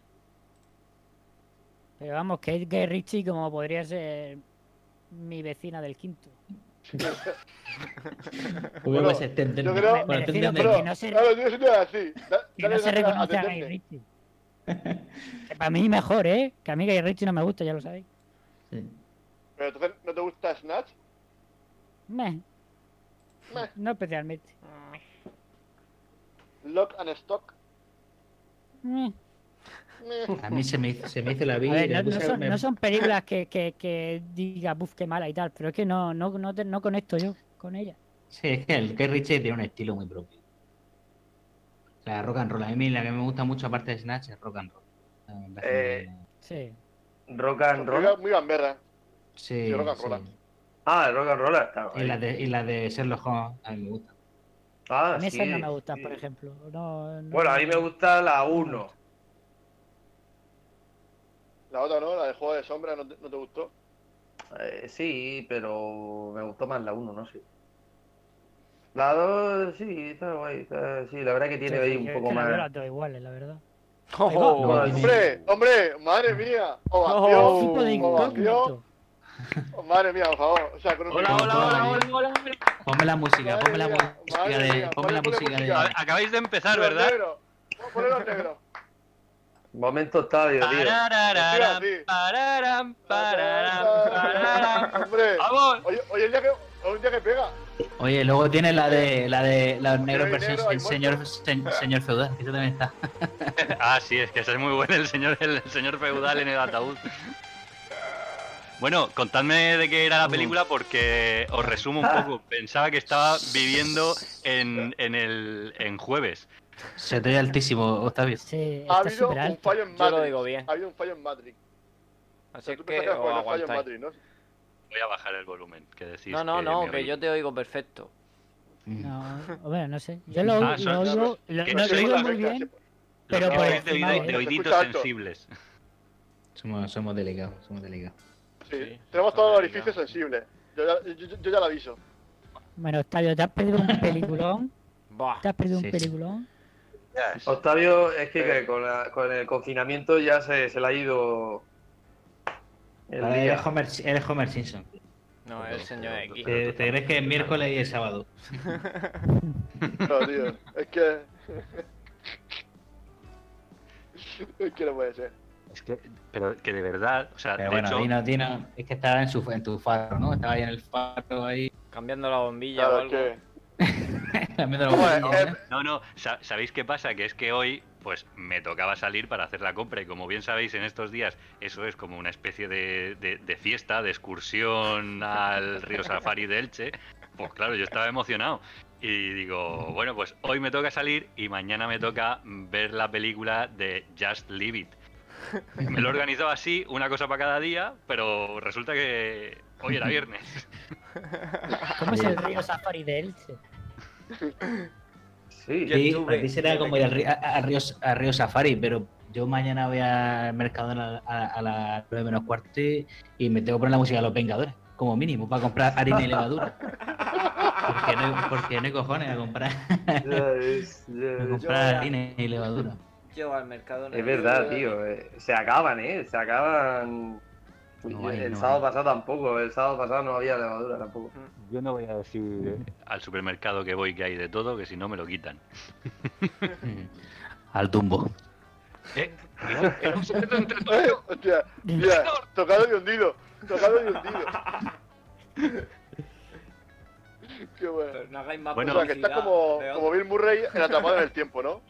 [SPEAKER 6] Pero vamos, que es Guy Ritchie como podría ser mi vecina del quinto.
[SPEAKER 4] Hubiera
[SPEAKER 3] Bueno,
[SPEAKER 4] ese tender-
[SPEAKER 3] yo creo-
[SPEAKER 6] Me- me
[SPEAKER 4] bueno,
[SPEAKER 6] refiero
[SPEAKER 4] tender-
[SPEAKER 6] que- que no se-
[SPEAKER 3] Claro, yo soy así. Da-
[SPEAKER 6] Que
[SPEAKER 3] dale
[SPEAKER 6] no se reconoce a. Ritchie. Que para mí mejor, ¿eh? Que a mí Guy Ritchie no me gusta, ya lo sabéis.
[SPEAKER 4] Sí.
[SPEAKER 3] Pero entonces, ¿no te gusta Snatch?
[SPEAKER 6] Meh,
[SPEAKER 3] Meh.
[SPEAKER 6] no especialmente.
[SPEAKER 3] Lock and Stock.
[SPEAKER 6] Meh.
[SPEAKER 3] Meh.
[SPEAKER 4] A mí se me hizo, se me hizo la vida.
[SPEAKER 6] ver, no, son,
[SPEAKER 4] me-
[SPEAKER 6] no son películas que, que, que diga, buf, qué mala y tal, pero es que no, no, no, te- no conecto yo con ella.
[SPEAKER 4] Sí, es que el Ritchie tiene un estilo muy propio. O sea, rock and roll. A mí la que me gusta mucho, aparte de Snatch, es rock and roll.
[SPEAKER 5] Eh,
[SPEAKER 6] Sí.
[SPEAKER 5] Rock and roll.
[SPEAKER 3] muy gamberra.
[SPEAKER 4] Sí,
[SPEAKER 3] rock and
[SPEAKER 4] sí.
[SPEAKER 5] Ah, el rock and roll está
[SPEAKER 4] Y la de, y la de Sherlock Holmes, a mí me gusta.
[SPEAKER 5] Ah,
[SPEAKER 6] A mí esas
[SPEAKER 5] sí,
[SPEAKER 6] no me gustan,
[SPEAKER 5] sí.
[SPEAKER 6] por ejemplo. No, no-
[SPEAKER 5] Bueno, a mí me gusta la 1.
[SPEAKER 3] La otra, ¿no? La de Juego de Sombra, ¿no te, no te gustó?
[SPEAKER 5] Eh, sí, pero me gustó más la 1, no sé. La 2, sí, está guay. está- sí, la verdad que tiene
[SPEAKER 6] Sí,
[SPEAKER 5] ahí
[SPEAKER 6] sí,
[SPEAKER 5] un
[SPEAKER 6] yo es
[SPEAKER 5] poco
[SPEAKER 6] que
[SPEAKER 5] más.
[SPEAKER 6] las dos iguales, la verdad.
[SPEAKER 2] Oh,
[SPEAKER 5] Bueno,
[SPEAKER 3] ¡Hombre! ¡Hombre! ¡Madre mía! ¡Ovación!
[SPEAKER 2] Oh.
[SPEAKER 6] tipo de.
[SPEAKER 3] Oh, madre mía, por favor. O sea, con un
[SPEAKER 7] Hola, hola, hola, hola, hola.
[SPEAKER 4] Ponme la música,
[SPEAKER 3] Madre
[SPEAKER 4] ponme la
[SPEAKER 3] mía,
[SPEAKER 4] música de.
[SPEAKER 3] mía,
[SPEAKER 4] Ponme la música de.
[SPEAKER 7] Acabáis de empezar, ¿verdad?
[SPEAKER 3] los negros.
[SPEAKER 5] Momento Octavio, tío.
[SPEAKER 3] Sí.
[SPEAKER 7] pararam, pararam, pararam.
[SPEAKER 3] Hombre,
[SPEAKER 7] ¡Vamos!
[SPEAKER 3] hoy, hoy el día que, hoy el día que pega.
[SPEAKER 4] Oye, luego tiene la de la de los negros
[SPEAKER 3] negro, hay
[SPEAKER 4] el señor, se- señor feudal, que eso también está.
[SPEAKER 7] Ah, sí, es que ese es muy bueno el señor, el señor feudal en el ataúd. Bueno, contadme de qué era la película porque os resumo un poco. Pensaba que estaba viviendo en, en el en jueves.
[SPEAKER 4] Se te oye altísimo, Octavio.
[SPEAKER 6] Sí,
[SPEAKER 3] Ha habido un fallo en
[SPEAKER 2] Yo
[SPEAKER 3] Matrix.
[SPEAKER 2] lo digo bien.
[SPEAKER 3] Ha habido un fallo en Matrix. O
[SPEAKER 2] Así
[SPEAKER 3] sea,
[SPEAKER 2] es
[SPEAKER 3] tú
[SPEAKER 2] que
[SPEAKER 3] el fallo en. Matrix, ¿no?
[SPEAKER 7] Voy a bajar el volumen, que decís.
[SPEAKER 2] No, no,
[SPEAKER 7] que
[SPEAKER 2] no, que yo te oigo perfecto.
[SPEAKER 6] No, bueno, no sé. Yo lo,
[SPEAKER 7] Ah,
[SPEAKER 6] lo
[SPEAKER 7] son-
[SPEAKER 6] oigo, lo, no, lo oigo muy bien, pero por
[SPEAKER 7] de, oíditos sensibles.
[SPEAKER 4] Somos, somos delicados, somos delicados.
[SPEAKER 3] Sí,
[SPEAKER 2] Sí.
[SPEAKER 3] tenemos todos los orificios sensibles. Yo ya, yo, yo- yo ya lo aviso.
[SPEAKER 6] Bueno, Octavio, ¿te has perdido un peliculón?
[SPEAKER 2] Buah.
[SPEAKER 6] ¿Te has perdido
[SPEAKER 4] Sí,
[SPEAKER 6] un
[SPEAKER 4] sí.
[SPEAKER 6] peliculón?
[SPEAKER 5] Octavio, es que,
[SPEAKER 3] Eh.
[SPEAKER 5] que con, la- con el confinamiento ya se, se le ha ido el día.
[SPEAKER 4] eres Homer, eres Homer Simpson.
[SPEAKER 2] No, el señor X.
[SPEAKER 4] Te, te crees que es miércoles y es sábado.
[SPEAKER 3] No, tío, es que. es que no puede ser.
[SPEAKER 7] Es que, pero que de verdad, o sea,
[SPEAKER 4] Pero
[SPEAKER 7] de
[SPEAKER 4] bueno,
[SPEAKER 7] hecho,
[SPEAKER 4] Dino, Dino, es que estaba en, su, en tu faro, ¿no? Estaba ahí en el faro ahí.
[SPEAKER 2] Cambiando la bombilla o
[SPEAKER 3] Claro,
[SPEAKER 2] algo.
[SPEAKER 3] que.
[SPEAKER 4] Viendo la bombilla,
[SPEAKER 3] Eh,
[SPEAKER 4] ¿no?
[SPEAKER 7] No, no, sa- ¿sabéis qué pasa? Que es que hoy, pues me tocaba salir para hacer la compra y como bien sabéis, en estos días eso es como una especie de, de- de fiesta, de excursión al río Safari de Elche. Pues claro, yo estaba emocionado. Y digo, bueno, pues hoy me toca salir y mañana me toca ver la película de Just Leave It. Me lo he organizado así, una cosa para cada día, pero resulta que hoy era viernes.
[SPEAKER 6] ¿Cómo es el río Safari de Elche?
[SPEAKER 5] Sí,
[SPEAKER 2] Yo
[SPEAKER 4] Sí, ti será como ir al río, a, a río, Safari, pero yo mañana voy al mercado a, a, a las 9 menos cuarto y, me tengo que poner la música de los Vengadores, como mínimo, para comprar harina y levadura. Porque no, hay- porque no hay cojones a comprar,
[SPEAKER 5] ya es, ya
[SPEAKER 4] a comprar harina y levadura.
[SPEAKER 2] Yo al mercado no
[SPEAKER 5] Es verdad, tío. eh, Se acaban, ¿eh? Se acaban.
[SPEAKER 4] No hay,
[SPEAKER 5] el
[SPEAKER 4] no
[SPEAKER 5] sábado
[SPEAKER 4] hay.
[SPEAKER 5] pasado tampoco. El sábado pasado no había levadura tampoco.
[SPEAKER 7] Yo no voy a decir al supermercado que voy que hay de todo, que si no me lo quitan.
[SPEAKER 4] Al tumbo.
[SPEAKER 7] ¿Eh? Cuidado, que no se metan entre y
[SPEAKER 3] Eh, hostia, mira, tocado y hundido. Tocado y hundido. Qué bueno.
[SPEAKER 2] Pero no hagáis más
[SPEAKER 7] Bueno,
[SPEAKER 3] o sea, que estás
[SPEAKER 2] publicidad
[SPEAKER 3] como, como. Bill Murray en Atrapado en el Tiempo, ¿no?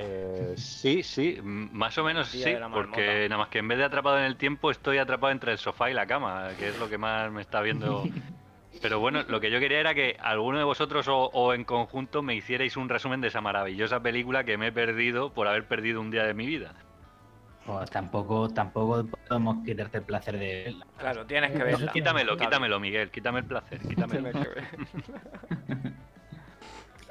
[SPEAKER 7] Eh, sí, sí, más o menos sí, porque nada más que en vez de atrapado en el tiempo estoy atrapado entre el sofá y la cama, que es lo que más me está viendo. Pero bueno, lo que yo quería era que alguno de vosotros o, o en conjunto me hicierais un resumen de esa maravillosa película que me he perdido por haber perdido un día de mi vida.
[SPEAKER 4] Pues tampoco, tampoco podemos quitarte el placer de verla.
[SPEAKER 2] Claro, tienes que verla.
[SPEAKER 7] Quítamelo, quítamelo, Miguel, quítame el placer, quítamelo.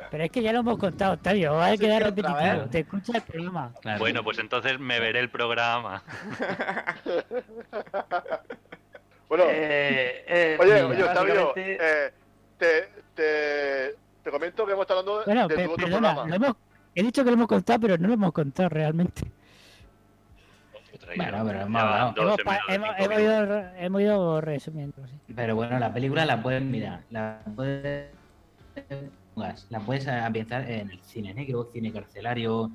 [SPEAKER 6] Pero es que ya lo hemos contado, Octavio, va a quedar repetitivo. Te escucha el programa.
[SPEAKER 4] Claro.
[SPEAKER 7] Bueno, pues entonces me veré el programa.
[SPEAKER 3] Bueno,
[SPEAKER 5] Eh, eh,
[SPEAKER 3] oye,
[SPEAKER 5] mira,
[SPEAKER 3] oye, Octavio,
[SPEAKER 5] básicamente-
[SPEAKER 3] eh, te, te, te comento que hemos estado hablando
[SPEAKER 6] Bueno,
[SPEAKER 3] de tu otro
[SPEAKER 6] perdona,
[SPEAKER 3] programa.
[SPEAKER 6] hemos- he dicho que lo hemos contado, pero no lo hemos contado realmente.
[SPEAKER 4] Bueno, pero hemos
[SPEAKER 6] Hemos, hemos- ido, re- hemos ido resumiendo. sí.
[SPEAKER 4] Pero bueno, la película la puedes mirar, la la puedes ambientar en el cine negro, cine carcelario,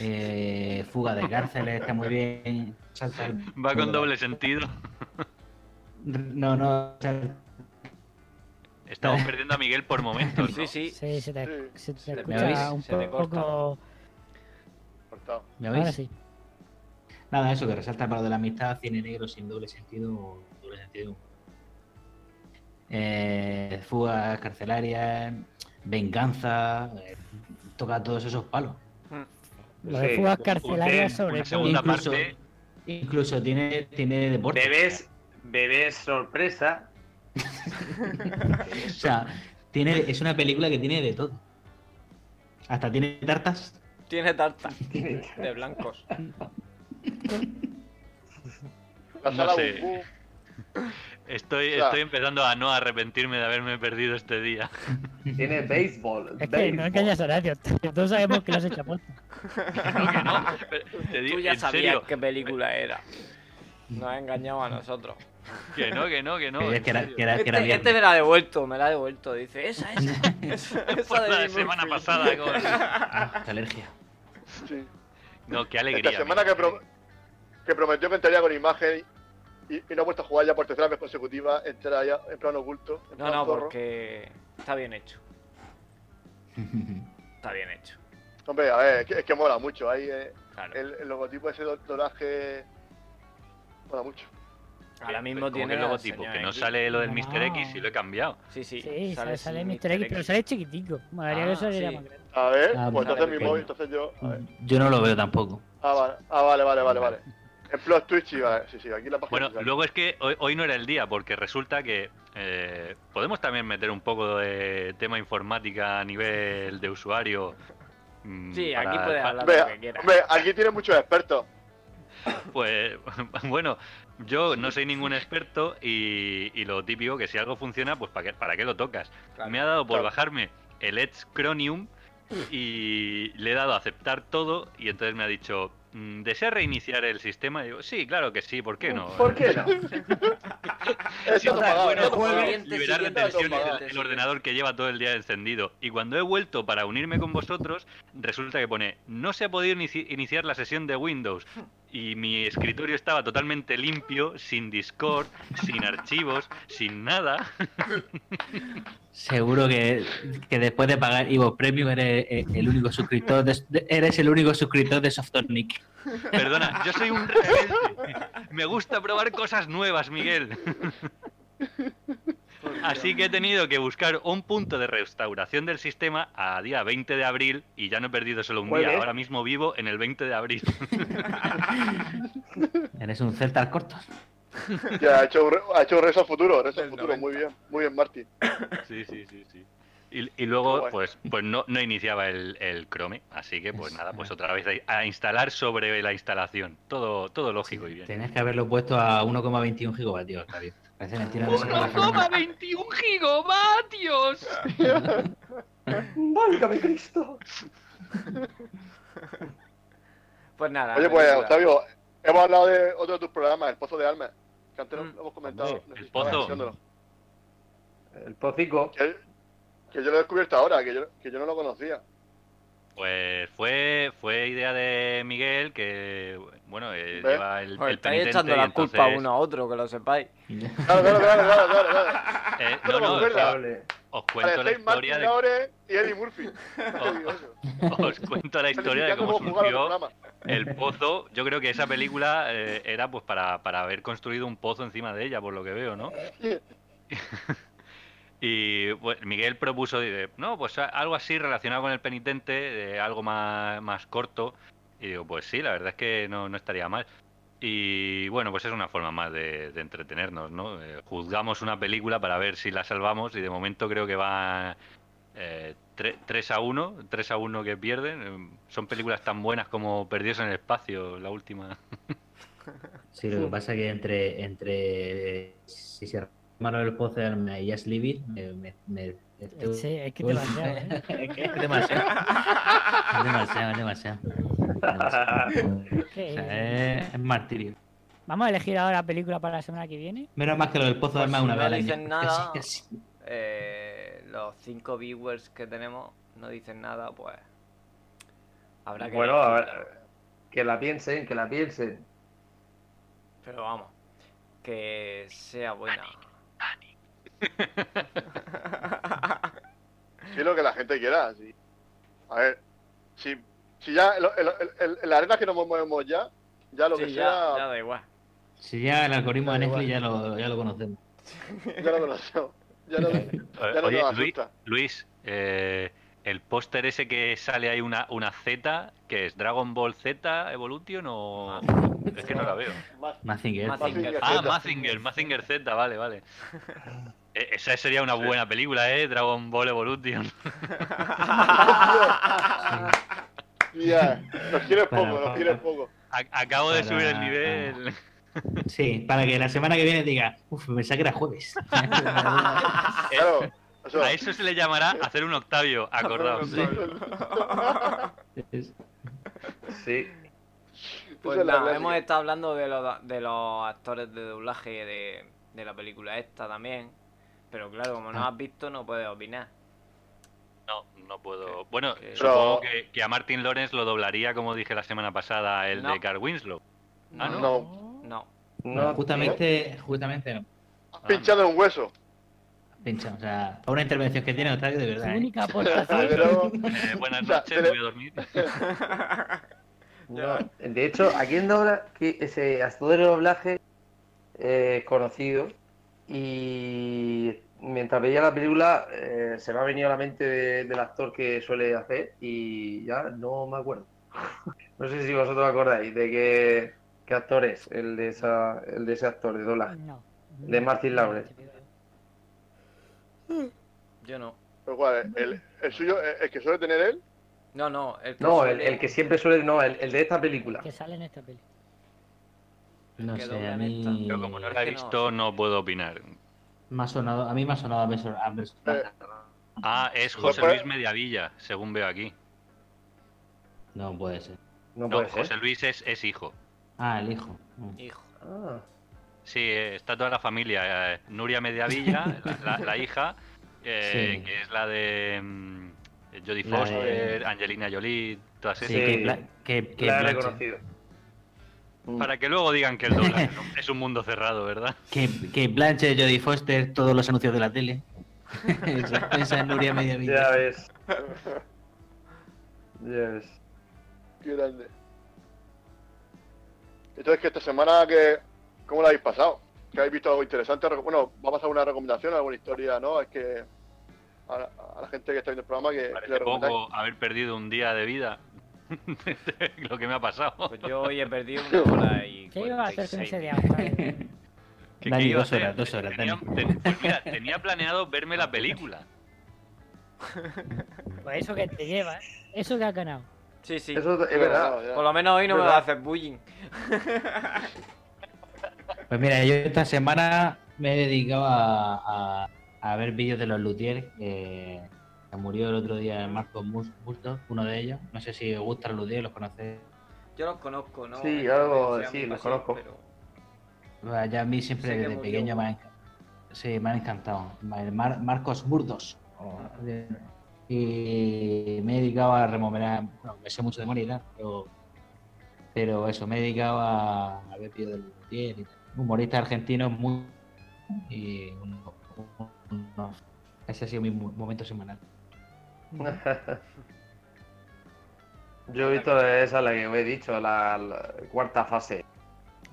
[SPEAKER 4] eh, fuga de cárceles, está muy bien. salta el-
[SPEAKER 7] Va con doble sentido.
[SPEAKER 4] No, no,
[SPEAKER 7] Estamos perdiendo a Miguel por momentos.
[SPEAKER 2] Sí,
[SPEAKER 7] ¿no?
[SPEAKER 2] sí.
[SPEAKER 6] Sí, se te,
[SPEAKER 3] Sí.
[SPEAKER 6] se te
[SPEAKER 2] Se te-
[SPEAKER 6] escucha un
[SPEAKER 2] Se te corta.
[SPEAKER 6] poco.
[SPEAKER 3] Cortado.
[SPEAKER 4] ¿me
[SPEAKER 6] Ahora
[SPEAKER 4] oís?
[SPEAKER 6] sí.
[SPEAKER 4] Nada, eso que resalta para lo de la amistad, cine negro sin doble sentido, doble sentido. Eh, fugas carcelarias, venganza, eh, toca todos esos palos.
[SPEAKER 6] Lo de
[SPEAKER 5] Sí.
[SPEAKER 6] fugas
[SPEAKER 5] Usted-
[SPEAKER 6] carcelarias sobre todo.
[SPEAKER 7] segunda
[SPEAKER 4] Incluso-
[SPEAKER 7] parte.
[SPEAKER 4] Incluso tiene, tiene deporte.
[SPEAKER 5] Bebés, bebés sorpresa.
[SPEAKER 4] O sea, tiene, es una película que tiene de todo. Hasta tiene tartas.
[SPEAKER 2] Tiene tarta de blancos.
[SPEAKER 3] La
[SPEAKER 7] No sé. Estoy, estoy empezando a no arrepentirme de haberme perdido este día.
[SPEAKER 5] Tiene béisbol.
[SPEAKER 6] Es que no engañas a nadie. Todos sabemos que lo has hecho a
[SPEAKER 7] no, te digo,
[SPEAKER 2] Tú ya sabías
[SPEAKER 7] serio,
[SPEAKER 2] qué película era. Nos ha engañado a nosotros.
[SPEAKER 7] que no, que no, que no.
[SPEAKER 4] que,
[SPEAKER 7] en
[SPEAKER 4] que era, que era- que era
[SPEAKER 2] Este, este me la ha devuelto, me la ha devuelto. Dice, esa, esa. esa, esa
[SPEAKER 7] Por
[SPEAKER 2] de
[SPEAKER 7] la semana pasada con...
[SPEAKER 4] Ah, qué alergia.
[SPEAKER 3] Sí.
[SPEAKER 7] No, qué alegría.
[SPEAKER 3] Esta semana que, pro- que prometió que entraría con imagen y, y no ha vuelto a jugar ya por tercera vez consecutiva, entra ya en plano oculto. En
[SPEAKER 2] No,
[SPEAKER 3] plan
[SPEAKER 2] no,
[SPEAKER 3] zorro.
[SPEAKER 2] porque está bien hecho. Está bien hecho.
[SPEAKER 3] Hombre, a ver, es que, es que mola mucho. Ahí eh,
[SPEAKER 2] Claro.
[SPEAKER 3] el, el logotipo ese do- doraje mola mucho.
[SPEAKER 2] Ahora mismo tiene
[SPEAKER 7] el logotipo, que no
[SPEAKER 2] X.
[SPEAKER 7] sale lo del. Mr. X y lo he cambiado.
[SPEAKER 2] Sí, sí.
[SPEAKER 6] Sí, sale, sale
[SPEAKER 2] sin
[SPEAKER 6] Mr. X, pero sale chiquitico. Molaría que
[SPEAKER 2] Ah,
[SPEAKER 6] saliera
[SPEAKER 2] sí.
[SPEAKER 6] más grande.
[SPEAKER 3] A ver,
[SPEAKER 4] Ah,
[SPEAKER 3] pues entonces mi móvil, entonces yo. A ver.
[SPEAKER 4] Yo no lo veo tampoco.
[SPEAKER 3] Ah, vale, ah, vale, vale, vale, vale. En Plus Twitch, vale, sí, sí, aquí la página.
[SPEAKER 7] Bueno, luego es que hoy, hoy no era el día, porque resulta que eh, podemos también meter un poco de tema informática a nivel de usuario. mm,
[SPEAKER 2] Sí, aquí
[SPEAKER 7] para-
[SPEAKER 2] puedes hablar de lo que quieras.
[SPEAKER 3] hombre, aquí tiene muchos expertos.
[SPEAKER 7] Pues bueno, yo no soy ningún experto y, y lo típico que si algo funciona, pues ¿para qué, para qué lo tocas?
[SPEAKER 2] Claro.
[SPEAKER 7] Me ha dado por
[SPEAKER 3] Claro.
[SPEAKER 7] bajarme el Edge Chromium y le he dado a aceptar todo y entonces me ha dicho, ¿desea reiniciar el sistema? Y digo, sí, claro que sí, ¿por qué no?
[SPEAKER 5] ¿Por qué no?
[SPEAKER 3] No pagaba,
[SPEAKER 7] es bueno
[SPEAKER 3] no
[SPEAKER 7] liberar de tensión el, el ordenador que lleva todo el día encendido. Y cuando he vuelto para unirme con vosotros, resulta que pone, no se ha podido inici- iniciar la sesión de Windows. Y mi escritorio estaba totalmente limpio, sin Discord, sin archivos, sin nada.
[SPEAKER 4] Seguro que, que después de pagar Ivo Premium eres eh, el único suscriptor de- eres el único suscriptor de Softonic.
[SPEAKER 7] Perdona, yo soy un rebelde. Me gusta probar cosas nuevas, Miguel. Así que he tenido que buscar un punto de restauración del sistema a día 20 de abril y ya no he perdido solo un día. Ahora mismo vivo en el 20 de abril.
[SPEAKER 4] Eres un Celta al corto.
[SPEAKER 3] Ya ha hecho, ha hecho rezo al futuro, rezo futuro,
[SPEAKER 2] 90.
[SPEAKER 3] muy bien, muy bien, Marty.
[SPEAKER 7] Sí, sí, sí, sí. Y, y luego, pues, pues no, no iniciaba el, el Chrome, así que pues nada, pues otra vez a, a instalar sobre la instalación. Todo, todo lógico y bien.
[SPEAKER 4] Tienes que haberlo puesto a 1,21 gigavatios, Javier. Parece mentira. no sé cómo la forma.
[SPEAKER 7] 1,21 gigavatios!
[SPEAKER 5] ¡Válgame Cristo!
[SPEAKER 2] Pues nada.
[SPEAKER 3] Oye, pues,
[SPEAKER 2] película.
[SPEAKER 3] Octavio, hemos hablado de otro de tus programas, El Pozo de Almas, que antes
[SPEAKER 2] Mm.
[SPEAKER 3] lo hemos comentado.
[SPEAKER 7] El Pozo.
[SPEAKER 5] El pocico.
[SPEAKER 3] Que, que yo lo he descubierto ahora, que yo, que yo no lo conocía.
[SPEAKER 7] Pues fue, fue idea de Miguel, que bueno, eh,
[SPEAKER 3] ¿Ves?
[SPEAKER 7] lleva el,
[SPEAKER 2] Os
[SPEAKER 7] el
[SPEAKER 2] estáis
[SPEAKER 7] penitente
[SPEAKER 2] echando la
[SPEAKER 7] entonces,
[SPEAKER 2] culpa uno a otro, que lo sepáis.
[SPEAKER 3] Claro, claro, claro, claro, claro.
[SPEAKER 7] eh, no, no.
[SPEAKER 5] Hable.
[SPEAKER 7] os cuento la
[SPEAKER 3] Martin
[SPEAKER 7] historia de,
[SPEAKER 3] y Eddie Murphy. Eso.
[SPEAKER 7] os cuento la historia de cómo surgió el pozo. Yo creo que esa película eh, era pues para, para haber construido un pozo encima de ella, por lo que veo, ¿no? Y pues, Miguel propuso, no, pues algo así relacionado con el penitente, algo más, más corto. Y digo, pues sí, la verdad es que no, no estaría mal. Y bueno, pues es una forma más de, entretenernos, ¿no? Eh, juzgamos una película para ver si la salvamos y de momento creo que va eh, 3 a 1, 3 a 1 que pierden. Eh, Son películas tan buenas como Perdidos en el Espacio, la última.
[SPEAKER 4] Sí, lo que pasa es que entre, entre si se Manuel de Alma y Just Leave It, me, me, me- este-
[SPEAKER 6] Sí, es que dado, ¿eh?
[SPEAKER 4] es que es demasiado. Es demasiado, es demasiado.
[SPEAKER 6] ¿Qué?
[SPEAKER 4] O sea, es, es martirio.
[SPEAKER 6] Vamos a elegir ahora película para la semana que viene.
[SPEAKER 4] Menos más que lo del pozo
[SPEAKER 2] Pues
[SPEAKER 4] del mar
[SPEAKER 2] si
[SPEAKER 4] una
[SPEAKER 2] no
[SPEAKER 4] vez año.
[SPEAKER 2] dicen nada-. Eh, los cinco viewers que tenemos no dicen nada, pues. Habrá que.
[SPEAKER 5] Bueno, a
[SPEAKER 2] elegir.
[SPEAKER 5] ver, que la piensen, que la piensen.
[SPEAKER 2] Pero vamos, que sea buena.
[SPEAKER 3] Sí, lo que la gente quiera. Sí. A ver, si, si ya lo- en- en la arena que nos movemos ya, ya lo
[SPEAKER 2] Sí,
[SPEAKER 3] que
[SPEAKER 2] ya,
[SPEAKER 3] sea,
[SPEAKER 2] ya da igual.
[SPEAKER 4] Si ya el algoritmo de Netflix ya lo, ya lo conocemos.
[SPEAKER 3] ya lo conocemos. Ya no, ya no
[SPEAKER 7] Oye,
[SPEAKER 3] nos
[SPEAKER 7] Luis. Luis, eh, el póster ese que sale ahí una, una Z, que es Dragon Ball Z Evolution o... Es que no la veo.
[SPEAKER 4] Mazinger.
[SPEAKER 2] Mazinger.
[SPEAKER 7] Ah. Mazinger, Mazinger Z, vale, vale. Eh, Esa sería una buena película, ¿eh? Dragon Ball Evolution.
[SPEAKER 3] Ya, nos quieres poco, nos quieres poco.
[SPEAKER 7] Acabo de subir el nivel.
[SPEAKER 4] Sí, para que la semana que viene diga, uff, pensaba que era jueves.
[SPEAKER 3] Claro, eso,
[SPEAKER 7] A eso se le llamará hacer un octavio, acordaos.
[SPEAKER 4] Es-
[SPEAKER 5] Sí.
[SPEAKER 2] Pues
[SPEAKER 3] Esa es la
[SPEAKER 2] nada, hemos estado hablando de los, de los actores de doblaje de, de la película esta también. Pero claro, como no
[SPEAKER 4] Ah.
[SPEAKER 2] has visto, no puedes opinar.
[SPEAKER 7] No, no puedo. Bueno,
[SPEAKER 2] Pero-
[SPEAKER 7] supongo que, que a Martin Lawrence lo doblaría, como dije la semana pasada, el
[SPEAKER 2] No.
[SPEAKER 7] de Carl Winslow. Ah,
[SPEAKER 2] No.
[SPEAKER 3] no.
[SPEAKER 2] No.
[SPEAKER 5] No,
[SPEAKER 4] justamente, justamente no.
[SPEAKER 3] has pinchado en un hueso.
[SPEAKER 4] Pincha, o sea, para una intervención que tiene Octavio, de
[SPEAKER 6] Su
[SPEAKER 4] verdad. ¿eh?
[SPEAKER 6] única aportación.
[SPEAKER 3] Pero,
[SPEAKER 7] Eh, buenas noches, voy a dormir.
[SPEAKER 5] No, de hecho, aquí en Dobla, que ese actor de doblaje eh, es conocido y mientras veía la película eh, se me ha venido a la mente de- del actor que suele hacer y ya no me acuerdo. No sé si vosotros acordáis de qué, qué actor es el de, esa, el de ese actor de doblaje.
[SPEAKER 6] No.
[SPEAKER 5] De Martin Lawrence.
[SPEAKER 2] Yo no.
[SPEAKER 3] pero ¿cuál? ¿El, el suyo, el, el que suele tener él?
[SPEAKER 2] No, no. El que
[SPEAKER 5] No, el,
[SPEAKER 2] suele-
[SPEAKER 5] el que siempre suele, no, el, el de esta película.
[SPEAKER 6] Que sale en esta peli.
[SPEAKER 4] No sé, a mí.
[SPEAKER 7] Yo como no la he visto, no puedo opinar.
[SPEAKER 4] me ha sonado, a mí me ha sonado a Benson-
[SPEAKER 3] Eh,
[SPEAKER 7] Ah, es José Luis Mediavilla, según veo aquí.
[SPEAKER 4] No puede ser.
[SPEAKER 5] No
[SPEAKER 7] No,
[SPEAKER 5] puede ser.
[SPEAKER 7] José Luis es, es hijo.
[SPEAKER 4] Ah, el hijo.
[SPEAKER 2] Hijo.
[SPEAKER 5] Ah,
[SPEAKER 7] Sí, está toda la familia. eh, Nuria Mediavilla, la, la- la hija, eh,
[SPEAKER 4] Sí.
[SPEAKER 7] que es la de mm, Jodie
[SPEAKER 4] de-
[SPEAKER 7] Foster, Angelina Jolie, todas esas.
[SPEAKER 5] Sí.
[SPEAKER 4] que, Bla- que, que
[SPEAKER 5] la he
[SPEAKER 4] Blanche-
[SPEAKER 5] reconocido. Mm.
[SPEAKER 7] Para que luego digan que el doblaje es un- mundo cerrado, ¿verdad?
[SPEAKER 4] que, que Blanche, Jodie Foster, todos los anuncios de la tele. esa, esa es Nuria Media
[SPEAKER 5] Ya ves. Ya ves.
[SPEAKER 3] Qué grande. Entonces, que esta semana, que, ¿cómo la habéis pasado? ¿Que habéis visto algo interesante? Bueno, va a pasar una recomendación, alguna historia, ¿no? Es que a, la- a la gente que está viendo el programa que, le
[SPEAKER 7] Parece
[SPEAKER 3] recomendáis.
[SPEAKER 7] poco haber perdido un día de vida. Lo que me ha pasado.
[SPEAKER 2] Pues yo hoy he perdido una hora y.
[SPEAKER 6] ¿Qué iba a hacer con
[SPEAKER 2] 46
[SPEAKER 6] ese día?
[SPEAKER 7] ¿Qué-
[SPEAKER 4] Dani, dos horas, dos horas,
[SPEAKER 7] Tenía,
[SPEAKER 4] Dani.
[SPEAKER 7] ten- pues mira, tenía planeado verme la película.
[SPEAKER 6] Pues eso que te lleva, ¿eh? Eso que has ganado.
[SPEAKER 2] Sí, sí.
[SPEAKER 5] Eso es verdad.
[SPEAKER 2] Por lo menos hoy no me va a hacer bullying.
[SPEAKER 4] Pues mira, yo esta semana me he dedicado a, a, a ver vídeos de los Luthiers. Que, que murió el otro día Marcos Mus- Bustos, uno de ellos. No sé si os gustan los Luthiers, los conocéis.
[SPEAKER 2] Yo los conozco, ¿no?
[SPEAKER 5] Sí, algo, sí, los conozco.
[SPEAKER 2] pero-
[SPEAKER 4] Ya a mí siempre desde
[SPEAKER 2] murió.
[SPEAKER 4] pequeño me han, sí, me han encantado. Mar- Marcos Burdos. Y me he dedicado a remover, bueno, me sé mucho de morir, pero, pero eso, me he dedicado a, a ver vídeos del Luthier y tal. Humorista argentino muy... Y un- un- unos- ese ha sido mi mo- momento semanal.
[SPEAKER 5] Yo he visto esa la que os he dicho, la, la cuarta fase.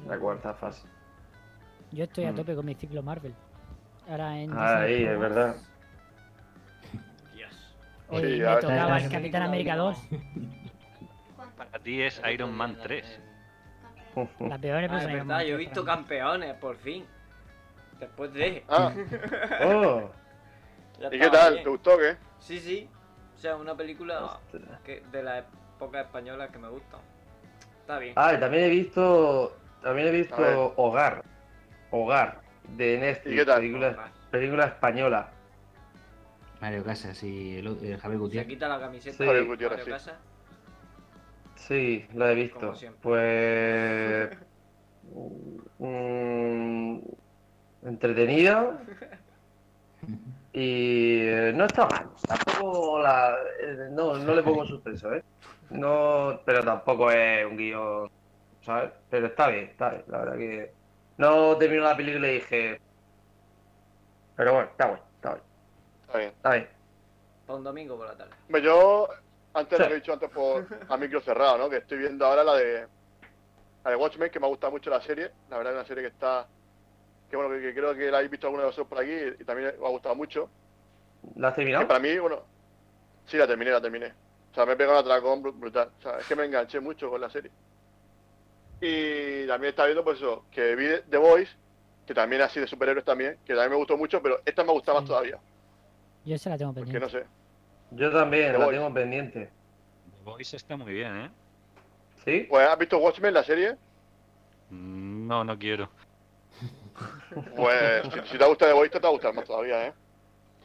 [SPEAKER 5] La cuarta fase.
[SPEAKER 6] Yo estoy a
[SPEAKER 5] Mm.
[SPEAKER 6] tope con mi ciclo Marvel. Ahora en.
[SPEAKER 5] Ahí,
[SPEAKER 6] Disney
[SPEAKER 5] es verdad.
[SPEAKER 2] Dios.
[SPEAKER 6] Hoy
[SPEAKER 3] Sí,
[SPEAKER 6] me tocaba el. Capitán América 2.
[SPEAKER 7] Para ti es Iron Man 3.
[SPEAKER 6] La peor
[SPEAKER 2] Ah, es verdad, yo he visto campeones, por fin. Después de.
[SPEAKER 3] Ah,
[SPEAKER 5] Oh,
[SPEAKER 2] Ya
[SPEAKER 3] ¿y qué tal?
[SPEAKER 2] bien.
[SPEAKER 3] ¿Te gustó o qué?
[SPEAKER 2] Sí, sí. O sea, una película que de la época española que me gusta. Está bien.
[SPEAKER 5] Ah, y también he visto. También he visto Hogar. Hogar. De Netflix.
[SPEAKER 3] ¿Y qué tal?
[SPEAKER 5] Película, película española.
[SPEAKER 4] Mario Casas y el, el Javier
[SPEAKER 2] Se
[SPEAKER 4] Gutiérrez.
[SPEAKER 2] quita la camiseta.
[SPEAKER 5] Sí.
[SPEAKER 3] Javier Gutiérrez,
[SPEAKER 2] Mario
[SPEAKER 3] sí.
[SPEAKER 2] Casas.
[SPEAKER 5] Sí, lo he visto. Pues. mm, entretenida. Y eh, no está mal. Tampoco la. eh, No, no le pongo suspenso, ¿eh? No, pero tampoco es un guion, ¿sabes? Pero está bien, está bien. La verdad que. No terminó la película y dije. Pero bueno, está bueno, está bien.
[SPEAKER 3] Está bien.
[SPEAKER 5] Está bien.
[SPEAKER 2] Para un domingo por la tarde.
[SPEAKER 3] Hombre, Yo, antes
[SPEAKER 5] Sí.
[SPEAKER 3] lo que he dicho antes por a micro cerrado, ¿no? Que estoy viendo ahora la de la de Watchmen, que me ha gustado mucho la serie. La verdad es una serie que está que bueno, que, que creo que la habéis visto alguno de vosotros por aquí y también me ha gustado mucho.
[SPEAKER 5] ¿La has
[SPEAKER 3] Que
[SPEAKER 5] terminado?
[SPEAKER 3] para mí, bueno, sí la terminé, la terminé. O sea, me he pegado un atracón bru- brutal. O sea, es que me enganché mucho con la serie. Y también está viendo, pues eso, que vi The Voice, que también así de superhéroes también, que también me gustó mucho, pero esta me gusta más
[SPEAKER 6] Sí.
[SPEAKER 3] todavía.
[SPEAKER 6] Yo esa la tengo
[SPEAKER 3] Porque
[SPEAKER 6] pendiente.
[SPEAKER 3] no sé.
[SPEAKER 5] Yo también,
[SPEAKER 3] The
[SPEAKER 5] la tengo pendiente.
[SPEAKER 7] The Voice está muy bien, ¿eh?
[SPEAKER 5] ¿Sí?
[SPEAKER 3] Pues, ¿has visto Watchmen, la serie?
[SPEAKER 7] Mm, No, no quiero.
[SPEAKER 3] Pues, si, si te gusta The Voice, te va a gustar más todavía, ¿eh?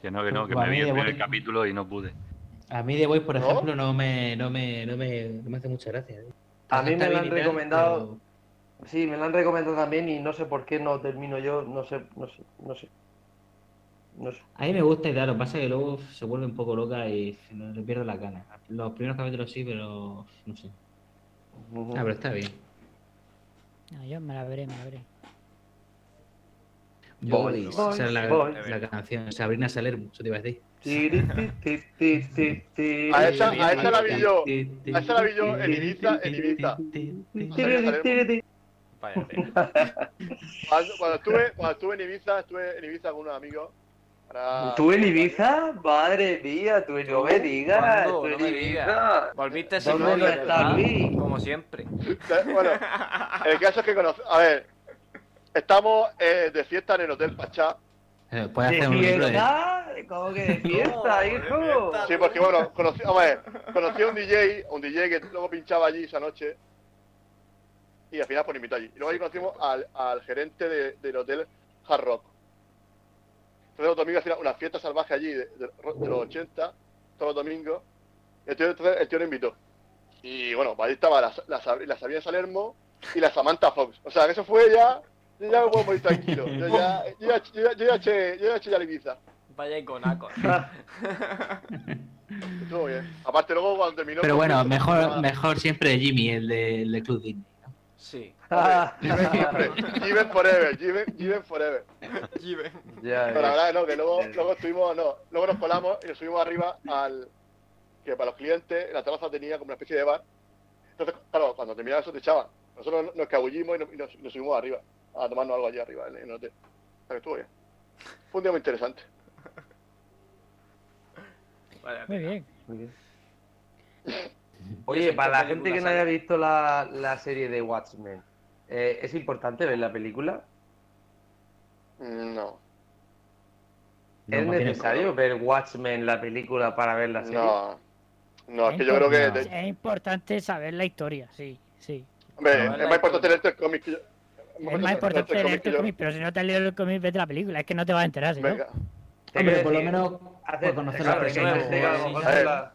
[SPEAKER 7] Que no, que no, que
[SPEAKER 4] Pues
[SPEAKER 7] me vi el primer capítulo y no pude.
[SPEAKER 4] A mí The Voice, por
[SPEAKER 3] ¿No?
[SPEAKER 4] ejemplo, no me, no me, no me, no me hace mucha gracia. ¿eh?
[SPEAKER 5] A mí me lo han recomendado. Sí, me lo han recomendado también y no sé por qué no termino yo, no sé, no sé, no sé. No sé.
[SPEAKER 4] pero A mí me gusta y tal, lo que pasa es que luego se vuelve un poco loca y le pierdo la gana. Los primeros capítulos sí, pero no sé. Ah, pero está bien.
[SPEAKER 6] No, yo me la veré, me la veré.
[SPEAKER 5] Boys,
[SPEAKER 4] esa es la, canción, Sabrina Salermo, eso te iba a decir.
[SPEAKER 3] A esa- a esa la vi yo. A esa la vi yo en Ibiza, en Ibiza. Cuando estuve, cuando estuve en Ibiza, estuve en Ibiza con unos amigos. Para-
[SPEAKER 5] ¿Tú en Ibiza? Madre mía, tú no me digas. Tú
[SPEAKER 2] No
[SPEAKER 5] en
[SPEAKER 2] me
[SPEAKER 5] Ibiza.
[SPEAKER 2] digas. Volviste sin
[SPEAKER 5] ¿Dónde
[SPEAKER 2] novio,
[SPEAKER 5] no está
[SPEAKER 2] ¿verdad?
[SPEAKER 5] Luis?
[SPEAKER 2] Como siempre.
[SPEAKER 3] Bueno, el caso es que conoce, a ver, estamos eh, de fiesta en el Hotel Pachá.
[SPEAKER 4] Eh, Puedes
[SPEAKER 5] ¿De
[SPEAKER 4] hacer un libro de...
[SPEAKER 5] fiesta? ¿Cómo que de fiesta,
[SPEAKER 2] No, de
[SPEAKER 5] hijo?
[SPEAKER 2] fiesta.
[SPEAKER 3] Sí, porque bueno, conocí, a ver, conocí a un DJ, un DJ que luego pinchaba allí esa noche. Y al final pues invitó allí. Y luego ahí conocimos al, al gerente de- del hotel Hard Rock. Entonces los domingos hacían una fiesta salvaje allí de, de- de los 80, todos los domingos. Y el tío, entonces el tío lo invitó. Y bueno, pues ahí estaba la, la, la Sabina Salermo y la Samantha Fox. O sea, que eso fue ya. Yo ya me puedo morir tranquilo. Yo ya, yo ya, yo ya, yo ya eché, yo ya eché ya la Ibiza.
[SPEAKER 2] Vaya iconacos.
[SPEAKER 3] Estuvo bien. Aparte luego cuando terminó...
[SPEAKER 4] Pero bueno,
[SPEAKER 3] pues,
[SPEAKER 4] mejor,
[SPEAKER 3] nada.
[SPEAKER 4] mejor siempre Jimmy, el de, el de Club Disney. ¿no?
[SPEAKER 2] Sí.
[SPEAKER 3] Jiven siempre. Jiven forever, Jiven, Jiven forever.
[SPEAKER 5] Ya,
[SPEAKER 3] Pero la verdad no, que luego, luego estuvimos, no, luego nos colamos y nos subimos arriba al que para los clientes la terraza tenía como una especie de bar. Entonces, claro, cuando terminaba eso te echaban. Nosotros nos escabullimos y nos, y nos- subimos arriba a tomarnos algo allí arriba en, el hotel. O sea que estuvo bien. Fue un día muy interesante.
[SPEAKER 6] Muy bien.
[SPEAKER 5] Muy bien.
[SPEAKER 2] ¿Y
[SPEAKER 5] Oye, para la gente que no haya visto la, la serie de Watchmen, eh, ¿es importante ver la película?
[SPEAKER 3] No,
[SPEAKER 4] No,
[SPEAKER 5] ¿Es necesario ver Watchmen, la película, para ver la serie?
[SPEAKER 3] no. No, es que yo creo que...
[SPEAKER 4] No.
[SPEAKER 6] Es importante saber la historia, sí, sí.
[SPEAKER 3] hombre,
[SPEAKER 2] No,
[SPEAKER 3] es más importante leerte el cómic que yo...
[SPEAKER 6] Es más importante
[SPEAKER 3] leerte
[SPEAKER 6] leerte el cómic, pero si no te has leído el cómic, vete la película. Es que no te vas a enterar, ¿sí? no?
[SPEAKER 3] Venga.
[SPEAKER 4] Hombre, por lo menos conocer
[SPEAKER 5] claro,
[SPEAKER 4] los
[SPEAKER 2] personajes,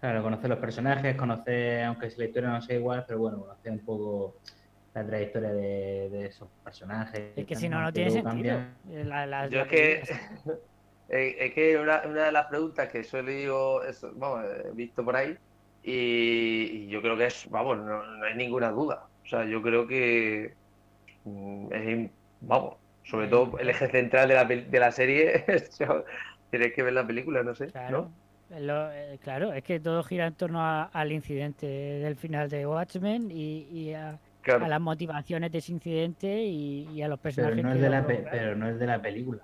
[SPEAKER 4] Claro, conocer los personajes, conocer, aunque si la historia no sea igual, pero bueno, conocer un poco la trayectoria de, de esos personajes.
[SPEAKER 6] Es que si no, no tiene sentido. La- la-
[SPEAKER 5] Yo
[SPEAKER 6] la
[SPEAKER 5] es que, eh, es que una, una de las preguntas que yo he leído, eso, vamos, he visto por ahí, y, y yo creo que es, vamos, no, no hay ninguna duda. O sea, yo creo que mm, es, vamos, sobre todo el eje central de la, de la serie, es- tienes que ver la película, no sé,
[SPEAKER 6] Claro, lo- eh, claro, es que todo gira en torno a- al incidente del final de Watchmen y, y a,
[SPEAKER 5] Claro.
[SPEAKER 6] a las motivaciones de ese incidente y, y a los
[SPEAKER 4] Pero
[SPEAKER 6] personajes
[SPEAKER 4] no, es de la pero no es de la película.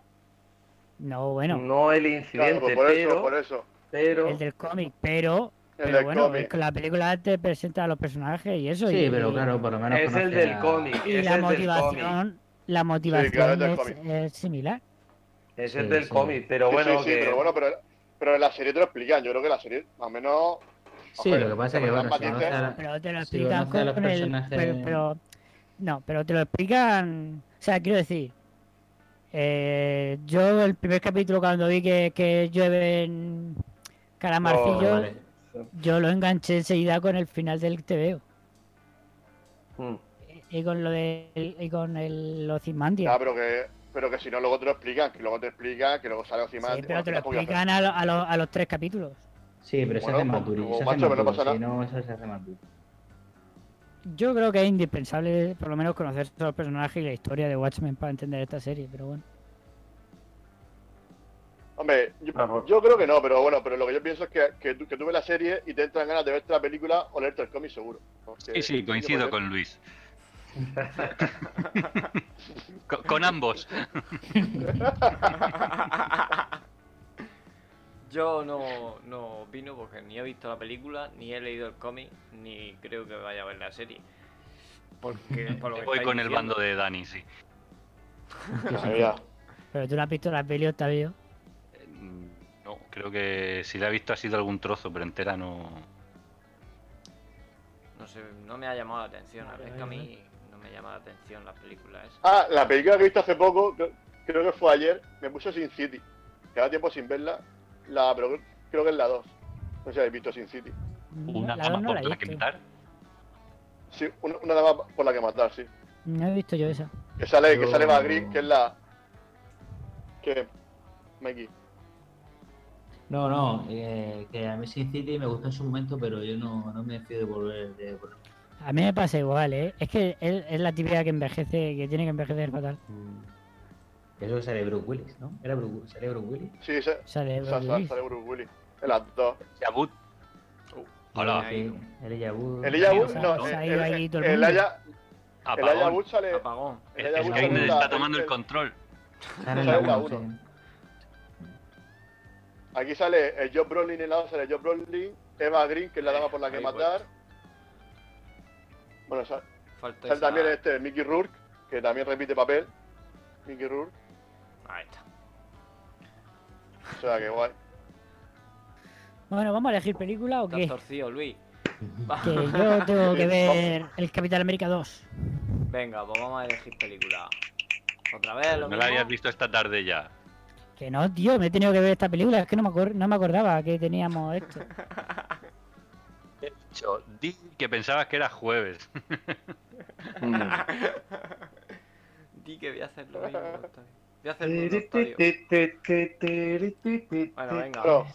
[SPEAKER 6] No, bueno,
[SPEAKER 5] No el
[SPEAKER 3] Claro,
[SPEAKER 5] incidente,
[SPEAKER 3] pues por eso,
[SPEAKER 5] pero,
[SPEAKER 3] por eso.
[SPEAKER 5] pero
[SPEAKER 6] el del cómic, pero,
[SPEAKER 3] El
[SPEAKER 6] pero
[SPEAKER 3] del
[SPEAKER 6] bueno,
[SPEAKER 3] cómic.
[SPEAKER 6] es que la película te presenta a los personajes y eso.
[SPEAKER 4] Sí,
[SPEAKER 6] y,
[SPEAKER 4] pero claro, por lo menos
[SPEAKER 5] es el del
[SPEAKER 4] a-
[SPEAKER 5] cómic,
[SPEAKER 6] y la motivación, la motivación
[SPEAKER 3] claro, es
[SPEAKER 6] similar.
[SPEAKER 5] Es el
[SPEAKER 4] Sí,
[SPEAKER 5] del
[SPEAKER 4] sí.
[SPEAKER 5] cómic, pero bueno,
[SPEAKER 3] sí, sí,
[SPEAKER 5] que...
[SPEAKER 3] pero bueno, pero, pero en la serie te lo explican. Yo creo que la serie, o menos.
[SPEAKER 4] Sí, lo que pasa es que, bueno, si
[SPEAKER 6] Pero te lo
[SPEAKER 4] Si
[SPEAKER 6] explican con el.
[SPEAKER 4] personajes-
[SPEAKER 6] Pero, pero- no, pero te lo explican. O sea, quiero decir. eh, yo, el primer capítulo, cuando vi que, que llueven
[SPEAKER 4] Oh,
[SPEAKER 6] calamarcillos,
[SPEAKER 4] vale.
[SPEAKER 6] yo lo enganché enseguida con el final del TVO.
[SPEAKER 5] Mm.
[SPEAKER 6] Y con lo de y con el Ozymandias.
[SPEAKER 3] Ya, pero que, pero que si no, luego te lo explican, que luego te explican, que luego sale encima.
[SPEAKER 6] Sí, pero te lo explican a, lo- a lo- a los tres capítulos.
[SPEAKER 4] Sí, pero se
[SPEAKER 3] Bueno,
[SPEAKER 4] hace más duro.
[SPEAKER 3] como
[SPEAKER 4] se hace
[SPEAKER 3] macho,
[SPEAKER 4] más
[SPEAKER 3] no
[SPEAKER 4] duro,
[SPEAKER 3] pasa
[SPEAKER 4] Si no, eso se hace más duro.
[SPEAKER 6] Yo creo que es indispensable, por lo menos, conocer todos los personajes y la historia de Watchmen para entender esta serie, pero bueno.
[SPEAKER 3] Hombre, yo, yo creo que no, pero bueno, pero lo que yo pienso es que, que, tú, que tú ves la serie y te entran ganas de verte la película o leerte el cómic seguro. Porque-
[SPEAKER 7] Sí, sí, coincido con Luis. con, con ambos.
[SPEAKER 2] Yo no, no opino porque ni he visto la película, ni he leído el cómic, ni creo que vaya a ver la serie. Porque por lo que
[SPEAKER 7] Voy con el bando de Dani, sí.
[SPEAKER 6] Pero tú no has visto la peli, Octavio.
[SPEAKER 7] Eh, No, creo que si la he visto ha sido algún trozo, pero entera no.
[SPEAKER 2] No sé, no me ha llamado la atención.
[SPEAKER 6] Vale,
[SPEAKER 2] es que a mí no me llama la atención las películas.
[SPEAKER 3] Ah, la película que he visto hace poco, creo, creo que fue ayer, me puse Sin City. Queda tiempo sin verla, la, pero creo que es la 2. No sé si habéis visto Sin City.
[SPEAKER 7] Una
[SPEAKER 6] la
[SPEAKER 7] dama
[SPEAKER 6] no
[SPEAKER 7] por
[SPEAKER 6] la
[SPEAKER 7] que matar.
[SPEAKER 3] Sí, una, una dama por la que matar, sí.
[SPEAKER 6] No he visto yo esa.
[SPEAKER 3] Que sale, que
[SPEAKER 5] Yo-
[SPEAKER 3] sale Eva Green, que es la. que. Mikey.
[SPEAKER 4] No, no, eh, que a mí Sin City me gustó en su momento, pero yo no, no me fío de volver. De, volver.
[SPEAKER 6] A mí me pasa igual, ¿eh? Es que es, es la típica que envejece, que tiene que envejecer fatal.
[SPEAKER 4] Mm. Eso sale Bruce Willis, ¿no? ¿Era Bruce, ¿Sale Bruce Willis?
[SPEAKER 3] Sí, se,
[SPEAKER 6] Sale
[SPEAKER 3] sa-
[SPEAKER 6] Bruce Willis.
[SPEAKER 3] sale Bruce Willis. En las dos.
[SPEAKER 7] Yabut. Hola.
[SPEAKER 4] Sí.
[SPEAKER 3] El Wood,
[SPEAKER 6] se ha-
[SPEAKER 3] no,
[SPEAKER 6] se ha
[SPEAKER 3] el,
[SPEAKER 6] ido
[SPEAKER 3] el,
[SPEAKER 6] ahí todo el
[SPEAKER 3] el
[SPEAKER 6] mundo.
[SPEAKER 3] Elijah- el Elijah
[SPEAKER 7] Apagón.
[SPEAKER 3] Wood sale.
[SPEAKER 2] Apagón.
[SPEAKER 3] el
[SPEAKER 7] El
[SPEAKER 3] sale la-
[SPEAKER 7] está tomando el control.
[SPEAKER 4] Sale en
[SPEAKER 3] sale
[SPEAKER 4] la
[SPEAKER 3] la
[SPEAKER 4] uno,
[SPEAKER 3] uno.
[SPEAKER 4] sí.
[SPEAKER 3] Aquí sale el Job Brolin en la 2, sale Job Brolin, Eva Green, que es la dama por la que
[SPEAKER 2] Ahí,
[SPEAKER 3] matar. Bueno, sale
[SPEAKER 2] esa-
[SPEAKER 3] también este Mickey Rourke, que también repite papel. Mickey Rourke.
[SPEAKER 2] Ahí está.
[SPEAKER 3] O sea, que guay.
[SPEAKER 6] Bueno, ¿vamos a elegir película o
[SPEAKER 2] Estás
[SPEAKER 6] qué?
[SPEAKER 2] torcido, Luis.
[SPEAKER 6] Que yo tengo que ver el Capitán América 2.
[SPEAKER 2] Venga, pues vamos a elegir película. Otra vez, lo
[SPEAKER 7] No la
[SPEAKER 2] mismo.
[SPEAKER 7] habías visto esta tarde ya.
[SPEAKER 6] Que no, tío, me he tenido que ver esta película. Es que no me, acor- no me acordaba que teníamos esto.
[SPEAKER 7] Cho, Di que pensabas que era jueves.
[SPEAKER 2] Di que voy a hacer lo mismo. Voy a hacer Octavio. Bueno, venga.
[SPEAKER 3] Pero,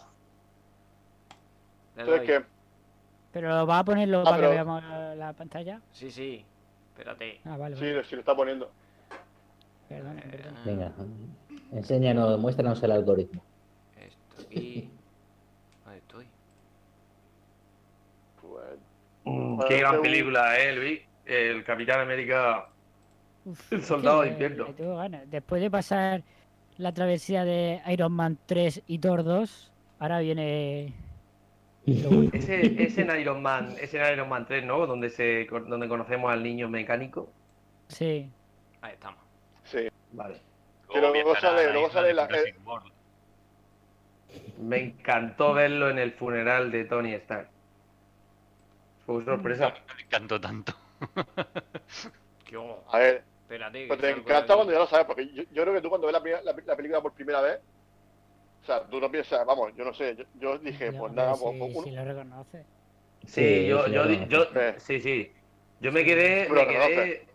[SPEAKER 2] le
[SPEAKER 3] entonces,
[SPEAKER 2] doy.
[SPEAKER 3] ¿qué?
[SPEAKER 6] Pero va a ponerlo
[SPEAKER 3] Ah,
[SPEAKER 6] para
[SPEAKER 3] pero-
[SPEAKER 6] que veamos la, la pantalla.
[SPEAKER 2] Sí, sí. Espérate.
[SPEAKER 6] Ah, vale,
[SPEAKER 3] Sí,
[SPEAKER 6] vale.
[SPEAKER 3] lo- sí lo está poniendo.
[SPEAKER 6] Perdón, perdón.
[SPEAKER 4] Venga, enséñanos, muéstranos el algoritmo.
[SPEAKER 2] Esto aquí. ¿Dónde estoy?
[SPEAKER 3] Pues,
[SPEAKER 5] Mm,
[SPEAKER 3] Bueno,
[SPEAKER 5] Qué gran película, eh, Luis. El Capitán América.
[SPEAKER 6] Uf,
[SPEAKER 5] El
[SPEAKER 6] es
[SPEAKER 5] soldado de invierno.
[SPEAKER 6] le tengo ganas. Después de pasar la travesía de Iron Man 3 y Thor 2, ahora viene.
[SPEAKER 5] Ese, ese en Iron Man, ese en Iron Man 3, ¿no? Donde se donde conocemos al niño mecánico.
[SPEAKER 6] Sí.
[SPEAKER 2] Ahí estamos.
[SPEAKER 3] sí.
[SPEAKER 5] Vale.
[SPEAKER 3] Que luego sale- luego sale la- eh.
[SPEAKER 5] Me encantó verlo en el funeral de Tony Stark. Fue sorpresa.
[SPEAKER 7] Me encantó tanto.
[SPEAKER 3] A ver,
[SPEAKER 2] espérate. que
[SPEAKER 3] pues te encanta cuando ya lo sabes, porque yo, yo creo que tú cuando ves la, primera- la, la película por primera vez, o sea, tú no piensas, vamos, yo no sé, yo, yo dije,
[SPEAKER 6] Ya,
[SPEAKER 3] pues nada,
[SPEAKER 6] si,
[SPEAKER 3] pues, pues,
[SPEAKER 6] si
[SPEAKER 3] uno-
[SPEAKER 6] lo reconoce.
[SPEAKER 5] Sí,
[SPEAKER 4] Sí,
[SPEAKER 5] yo,
[SPEAKER 4] sí,
[SPEAKER 5] yo, yo, sí, sí. Yo me quedé,
[SPEAKER 3] Pero
[SPEAKER 5] me
[SPEAKER 3] reconoce.
[SPEAKER 5] quedé.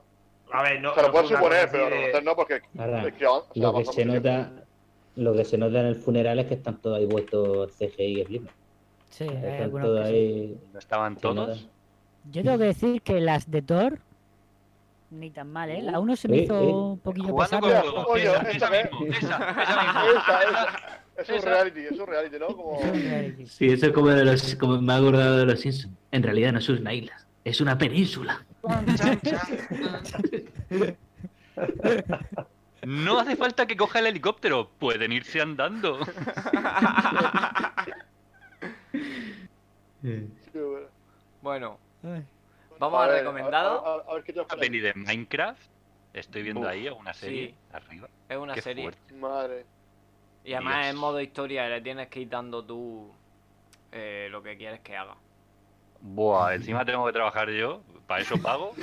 [SPEAKER 5] A ver, no.
[SPEAKER 3] se lo
[SPEAKER 5] no una
[SPEAKER 3] suponer, pero
[SPEAKER 5] de-
[SPEAKER 3] reconocer no, porque
[SPEAKER 4] Ahora,
[SPEAKER 3] es que, o sea,
[SPEAKER 4] lo que se
[SPEAKER 3] tiempo.
[SPEAKER 4] nota, lo que se nota en el funeral es que están todos ahí puestos CGI y.
[SPEAKER 6] Sí,
[SPEAKER 4] Están
[SPEAKER 6] algunos
[SPEAKER 4] todos
[SPEAKER 6] sí.
[SPEAKER 4] ahí.
[SPEAKER 7] ¿No estaban
[SPEAKER 4] nota.
[SPEAKER 7] todos?
[SPEAKER 6] Yo tengo que decir que las de Thor ni tan mal, ¿eh? La 1 se me
[SPEAKER 4] Eh,
[SPEAKER 6] hizo
[SPEAKER 4] eh.
[SPEAKER 6] un poquillo pesada.
[SPEAKER 3] Oye,
[SPEAKER 7] Esa, esa mismo, esa, esa mismo.
[SPEAKER 3] Esa, esa, es un
[SPEAKER 7] Esa.
[SPEAKER 3] reality, es un reality, ¿no? Como...
[SPEAKER 6] Eso es reality.
[SPEAKER 4] Sí, eso es como, de los, como me ha acordado de los Simpsons. En realidad no es una isla, es una península.
[SPEAKER 7] No hace falta que coja el helicóptero, pueden irse andando.
[SPEAKER 3] Sí, bueno.
[SPEAKER 2] Bueno. Vamos a,
[SPEAKER 3] ver,
[SPEAKER 2] recomendado.
[SPEAKER 3] A, a- a ver qué te
[SPEAKER 7] Una peli de Minecraft. Estoy viendo
[SPEAKER 5] Uf,
[SPEAKER 7] ahí una serie
[SPEAKER 2] sí.
[SPEAKER 7] arriba.
[SPEAKER 2] Es una
[SPEAKER 7] Qué
[SPEAKER 2] serie.
[SPEAKER 7] fuerte.
[SPEAKER 3] Madre.
[SPEAKER 2] Y además
[SPEAKER 7] Dios.
[SPEAKER 2] es modo historia, le tienes que ir dando tú eh, lo que quieres que haga.
[SPEAKER 7] Buah, encima tengo que trabajar yo. ¿Para eso pago?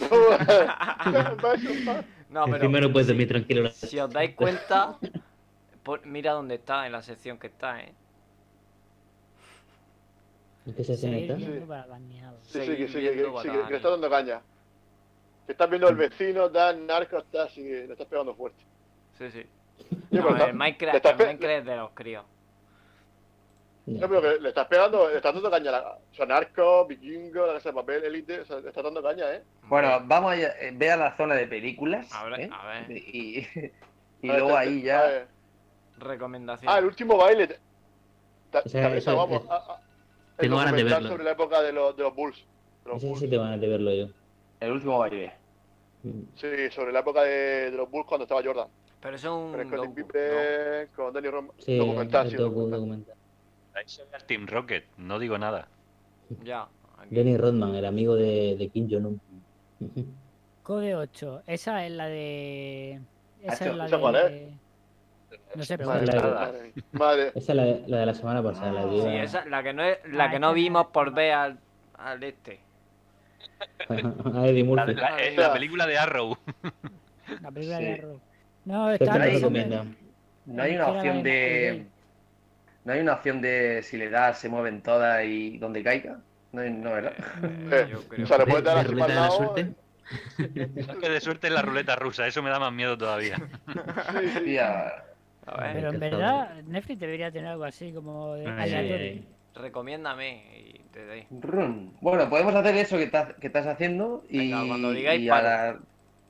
[SPEAKER 2] No, pero
[SPEAKER 4] Encima no puedes
[SPEAKER 2] si,
[SPEAKER 4] dormir tranquilo.
[SPEAKER 2] si os dais cuenta, por- mira dónde está, en la sección que está, ¿eh?
[SPEAKER 4] ¿Qué se
[SPEAKER 6] viendo
[SPEAKER 3] Sí. Sí, sí, que sí, que,
[SPEAKER 2] viendo
[SPEAKER 3] que- sí, que- que
[SPEAKER 2] Batman.
[SPEAKER 3] le está dando caña. Que estás viendo el vecino, Dan, Narco, está así, que le estás pegando fuerte.
[SPEAKER 2] Sí, sí. No,
[SPEAKER 3] pero está-
[SPEAKER 2] el Minecraft,
[SPEAKER 3] le estás
[SPEAKER 2] el Minecraft es de los críos.
[SPEAKER 3] No, pero que le estás pegando, le estás dando caña la. O sea, Narco, Vikingo, la casa de papel, Elite, o sea, le estás dando caña, ¿eh?
[SPEAKER 5] Bueno, vamos a eh, ve a la zona de películas.
[SPEAKER 2] A ver,
[SPEAKER 5] ¿eh?
[SPEAKER 2] a ver.
[SPEAKER 5] Y, y
[SPEAKER 3] A ver,
[SPEAKER 5] luego
[SPEAKER 3] te-
[SPEAKER 5] ahí ya.
[SPEAKER 2] Recomendación.
[SPEAKER 3] Ah, el último baile. te-
[SPEAKER 4] ese-
[SPEAKER 3] vamos
[SPEAKER 4] ese-
[SPEAKER 3] a,
[SPEAKER 4] tengo ganas de verlo.
[SPEAKER 3] sobre la época de los, de los Bulls. De los
[SPEAKER 4] Ese
[SPEAKER 3] Bulls.
[SPEAKER 4] sí te van a de verlo yo.
[SPEAKER 5] El último baile.
[SPEAKER 3] Sí, sobre la época de, de los Bulls cuando estaba Jordan.
[SPEAKER 2] Pero eso es un
[SPEAKER 3] Scottie
[SPEAKER 2] docu,
[SPEAKER 3] Pippen, con Danny Rom
[SPEAKER 4] Sí,
[SPEAKER 3] documental, sí,
[SPEAKER 4] docu-
[SPEAKER 3] documental.
[SPEAKER 4] documental.
[SPEAKER 7] Team Rocket, no digo nada.
[SPEAKER 2] ¿no? Ya. aquí.
[SPEAKER 4] Denny Rodman, el amigo de, de Kim Jong-un.
[SPEAKER 6] Code 8. Esa es la de. Esa
[SPEAKER 5] Hacho,
[SPEAKER 6] es la
[SPEAKER 3] ¿esa cuál
[SPEAKER 6] de. No sé,
[SPEAKER 3] Madre,
[SPEAKER 4] la-
[SPEAKER 3] madre, madre.
[SPEAKER 4] Esa es la de la, de la semana pasada, la que
[SPEAKER 2] Sí, esa, la que no, es, la
[SPEAKER 6] Ah,
[SPEAKER 2] que no vimos
[SPEAKER 6] es-
[SPEAKER 2] por ver al, al este.
[SPEAKER 4] a Eddie
[SPEAKER 7] La,
[SPEAKER 4] Murphy.
[SPEAKER 7] la- eh, la película de Arrow.
[SPEAKER 6] La película de
[SPEAKER 5] Sí.
[SPEAKER 6] Arrow. No,
[SPEAKER 4] Pero
[SPEAKER 6] está.
[SPEAKER 5] No hay
[SPEAKER 6] Que
[SPEAKER 5] una
[SPEAKER 6] era la
[SPEAKER 5] opción
[SPEAKER 6] de
[SPEAKER 5] de. No hay una opción de si le das se mueven todas y donde caiga. No, hay- no ¿verdad?
[SPEAKER 3] Eh,
[SPEAKER 2] Yo creo.
[SPEAKER 3] o sea, le
[SPEAKER 4] ¿De-
[SPEAKER 3] puedes dar
[SPEAKER 4] de
[SPEAKER 3] así
[SPEAKER 4] ruleta
[SPEAKER 3] para
[SPEAKER 4] de
[SPEAKER 3] lado.
[SPEAKER 4] suerte?
[SPEAKER 7] No que de suerte en la ruleta rusa, eso me da más miedo todavía.
[SPEAKER 3] Sí, sí.
[SPEAKER 2] A ver,
[SPEAKER 6] Pero en verdad, Netflix debería tener algo así como de aleatorio.
[SPEAKER 2] recomiéndame y te doy.
[SPEAKER 5] Run. Bueno, podemos hacer eso que estás, que estás haciendo y,
[SPEAKER 2] Venga, cuando digáis,
[SPEAKER 5] y, a-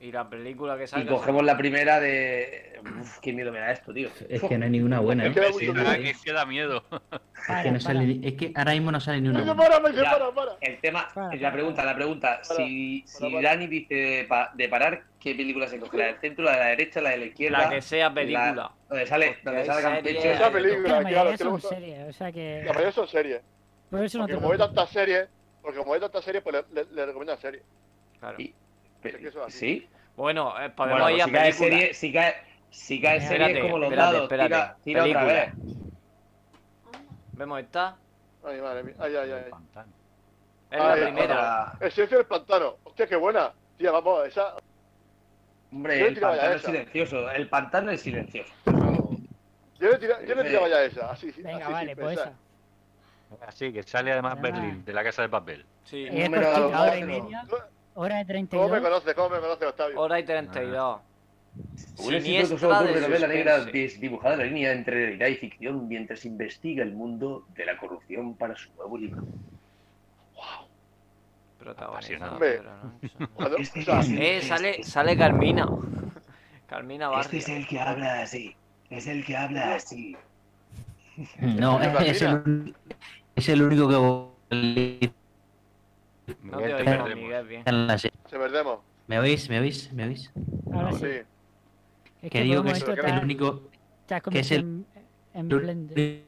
[SPEAKER 2] Y la película que
[SPEAKER 5] y
[SPEAKER 2] salga.
[SPEAKER 5] cogemos la primera de. Uf, qué miedo me da esto, tío.
[SPEAKER 4] Es que no hay ninguna buena,
[SPEAKER 3] Es
[SPEAKER 4] ¿eh?
[SPEAKER 3] que da
[SPEAKER 7] que es que da miedo.
[SPEAKER 4] Es que, no sale, es que ahora mismo no sale ni una buena.
[SPEAKER 3] para, para, para.
[SPEAKER 5] El tema,
[SPEAKER 6] Para,
[SPEAKER 5] la pregunta, la pregunta.
[SPEAKER 3] Para,
[SPEAKER 5] si
[SPEAKER 3] para,
[SPEAKER 5] si
[SPEAKER 3] para.
[SPEAKER 5] Dani dice de, pa- de parar, ¿qué película se coge? ¿La del centro, la de la derecha, la de la izquierda?
[SPEAKER 2] La que sea película.
[SPEAKER 5] La- donde sale, donde sale
[SPEAKER 2] series-
[SPEAKER 5] Campeche.
[SPEAKER 3] Esa película,
[SPEAKER 6] Que la
[SPEAKER 3] claro, es
[SPEAKER 6] son series, o sea que.
[SPEAKER 3] La mayoría son series.
[SPEAKER 6] Por eso no
[SPEAKER 3] Porque
[SPEAKER 6] te
[SPEAKER 3] como hay tantas series, porque como hay tantas series, pues le, le, le recomiendan series.
[SPEAKER 2] Claro.
[SPEAKER 5] Y-
[SPEAKER 3] Es que eso es así.
[SPEAKER 5] ¿Sí?
[SPEAKER 2] Bueno, eh, podemos
[SPEAKER 5] Bueno,
[SPEAKER 2] ir
[SPEAKER 5] pues
[SPEAKER 2] a
[SPEAKER 5] si cae serie, si cae, si cae serie
[SPEAKER 2] Espérate,
[SPEAKER 5] es como los
[SPEAKER 2] espérate,
[SPEAKER 5] dados,
[SPEAKER 2] espérate.
[SPEAKER 5] tira, tira otra vez.
[SPEAKER 2] ¿Vemos esta?
[SPEAKER 3] Ay, madre mía. Ay, ay, ay.
[SPEAKER 2] Es
[SPEAKER 3] Ah,
[SPEAKER 2] la
[SPEAKER 3] eh,
[SPEAKER 2] primera.
[SPEAKER 3] El silencio del pantano. Hostia, qué buena. Tía, vamos, esa.
[SPEAKER 5] Hombre, el pantano es silencioso. El pantano es silencioso.
[SPEAKER 3] Yo le, tira, yo le
[SPEAKER 5] Sí.
[SPEAKER 3] tiraba ya esa. Así, sí,
[SPEAKER 6] Venga,
[SPEAKER 3] así,
[SPEAKER 6] vale, pues esa.
[SPEAKER 7] Así, que sale además
[SPEAKER 6] Ah.
[SPEAKER 7] Berlín, de la casa de papel.
[SPEAKER 2] Sí.
[SPEAKER 5] Número
[SPEAKER 6] y media.
[SPEAKER 3] ¿Cómo-
[SPEAKER 6] Hora de
[SPEAKER 3] ¿Cómo
[SPEAKER 6] 32.
[SPEAKER 3] me conoces? ¿Cómo me conoces, Octavio?
[SPEAKER 2] Hora y 32.
[SPEAKER 5] Un éxito
[SPEAKER 2] Siniestra
[SPEAKER 5] solo
[SPEAKER 2] de
[SPEAKER 5] de novela negra dibujada la línea entre realidad y ficción mientras investiga el mundo de la corrupción para su nuevo libro.
[SPEAKER 2] Protagonizado por Alonso.
[SPEAKER 3] Cuando-
[SPEAKER 5] Este es el-
[SPEAKER 2] Eh, sale, sale Carmina. Carmina Barrio.
[SPEAKER 5] Este es el que habla así. Es el que habla así.
[SPEAKER 4] No, es, es el, es el único que
[SPEAKER 2] No te
[SPEAKER 7] Miguel, te
[SPEAKER 2] oímos,
[SPEAKER 7] perdemos.
[SPEAKER 2] Miguel, bien.
[SPEAKER 4] en la serie.
[SPEAKER 3] se perdemos.
[SPEAKER 4] ¿Me oís? ¿Me oís? ¿Me oís?
[SPEAKER 6] Ahora sí.
[SPEAKER 3] Sí.
[SPEAKER 6] Es
[SPEAKER 4] Que digo que es el único... que es el-
[SPEAKER 6] en, en blend. en.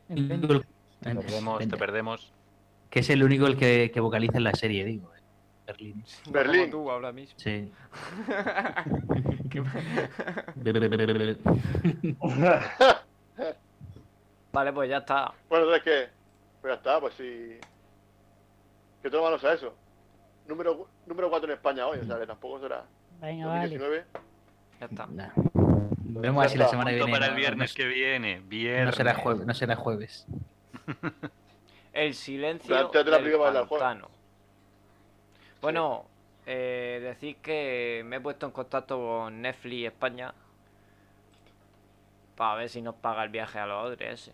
[SPEAKER 7] Te perdemos, te perdemos.
[SPEAKER 4] Que es el único el que, que vocaliza en la serie, digo. Berlín.
[SPEAKER 3] Berlín.
[SPEAKER 2] Como tú ahora mismo.
[SPEAKER 4] Sí.
[SPEAKER 2] Vale, pues ya está.
[SPEAKER 3] Bueno, entonces, ¿qué? Pues ya está, pues sí. Que toma manos a eso. Número, número 4 en España hoy, o sea, que tampoco será.
[SPEAKER 6] Venga, vale.
[SPEAKER 3] 2019.
[SPEAKER 2] Ya está.
[SPEAKER 4] Nah. Vemos así la semana que viene.
[SPEAKER 7] para
[SPEAKER 4] no-
[SPEAKER 7] el viernes
[SPEAKER 4] no-
[SPEAKER 7] que viene. Viernes.
[SPEAKER 4] no será jueves, no será jueves.
[SPEAKER 2] El silencio
[SPEAKER 3] la
[SPEAKER 2] del pantano. Bueno, eh, decir que me he puesto en contacto con Netflix España para ver si nos paga el viaje a los odres ese.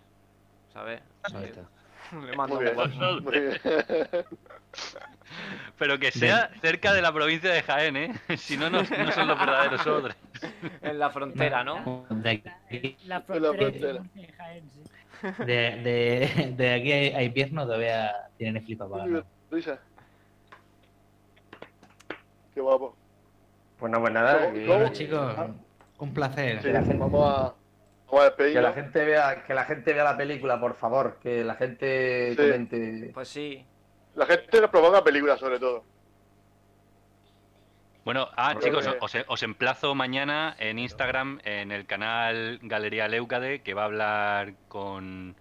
[SPEAKER 2] ¿Sabes?
[SPEAKER 4] Ahí está.
[SPEAKER 2] Le mando
[SPEAKER 3] Muy
[SPEAKER 2] un
[SPEAKER 3] bien.
[SPEAKER 2] WhatsApp.
[SPEAKER 3] Muy bien.
[SPEAKER 7] Pero que sea cerca de la provincia de Jaén, ¿eh? Si no, no, no son los verdaderos odres.
[SPEAKER 2] en la frontera, ¿no?
[SPEAKER 4] De aquí,
[SPEAKER 6] La
[SPEAKER 3] la
[SPEAKER 6] frontera de Jaén, sí.
[SPEAKER 4] de, de, de aquí a invierno todavía tienen Netflix para.
[SPEAKER 3] Risa. Qué guapo.
[SPEAKER 5] Pues no, pues nada.
[SPEAKER 3] ¿Cómo- cómo?
[SPEAKER 4] Bueno, chicos, un placer.
[SPEAKER 3] Sí, vamos a
[SPEAKER 5] Que la gente vea, que la gente vea la película, por favor, que la gente
[SPEAKER 3] Sí.
[SPEAKER 5] comente.
[SPEAKER 2] Pues sí.
[SPEAKER 3] La gente nos proponga películas, sobre todo.
[SPEAKER 7] Bueno, ah,
[SPEAKER 3] Porque-
[SPEAKER 7] chicos, os, os emplazo mañana en Instagram, en el canal Galería Leucade, que va a hablar con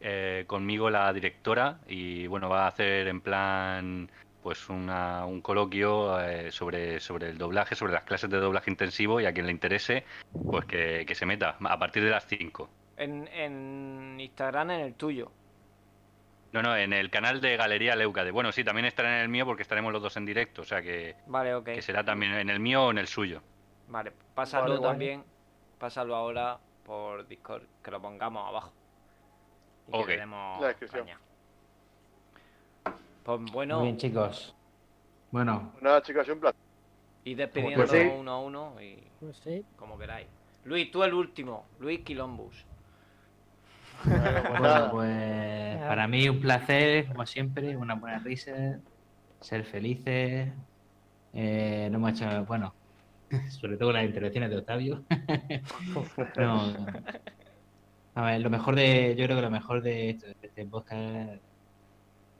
[SPEAKER 7] eh, conmigo la directora y bueno, va a hacer en plan pues una- un coloquio eh, sobre, sobre el doblaje, sobre las clases de doblaje intensivo y a quien le interese, pues que, que se meta a partir de las 5.
[SPEAKER 2] En, en Instagram, en el tuyo.
[SPEAKER 7] No, no, en el canal de Galería Leucade. Bueno, sí, también estará en el mío porque estaremos los dos en directo, o sea que,
[SPEAKER 2] Vale, ok.
[SPEAKER 7] que será también en el mío o en el suyo.
[SPEAKER 2] Vale, pásalo
[SPEAKER 3] Vale,
[SPEAKER 2] también. Pásalo ahora por Discord, que lo pongamos abajo. Y
[SPEAKER 7] Ok.
[SPEAKER 2] que le demos
[SPEAKER 3] La descripción.
[SPEAKER 2] caña. Pues bueno,
[SPEAKER 4] Muy bien, chicos. Bueno,
[SPEAKER 3] Nada, chicos, ha un placer.
[SPEAKER 2] y despidiendo
[SPEAKER 5] Pues sí.
[SPEAKER 2] uno a uno y
[SPEAKER 6] Pues sí.
[SPEAKER 2] como queráis. Luis, tú el último. Luis Quilombus.
[SPEAKER 3] Bueno, pues
[SPEAKER 4] pues para mí un placer, como siempre, una buena risa, ser felices. Eh, no hemos hecho, bueno, sobre todo las intervenciones de Octavio. No, a ver, lo mejor de, yo creo que lo mejor de esto- de este podcast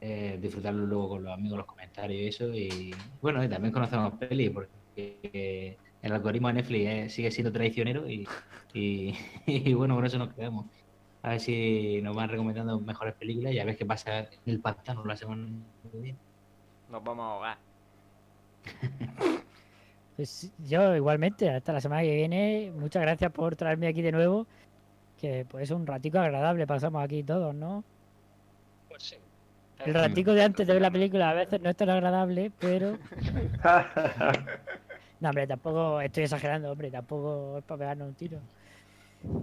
[SPEAKER 4] es disfrutarlo luego con los amigos, los comentarios y eso. Y bueno, y también conocemos pelis, porque el algoritmo de Netflix eh, sigue siendo traicionero y, y, y bueno, con eso nos quedamos. A ver si nos van recomendando mejores películas y a ver qué pasa en el pantano la semana que viene.
[SPEAKER 2] Nos vamos a ahogar.
[SPEAKER 6] Pues yo igualmente, hasta la semana que viene. Muchas gracias por traerme aquí de nuevo. Que pues un ratico agradable pasamos aquí todos, ¿no?
[SPEAKER 8] Pues sí.
[SPEAKER 6] El ratico de antes de ver la película a veces no es tan agradable, pero... No, hombre, tampoco estoy exagerando, hombre, tampoco es para pegarnos un tiro.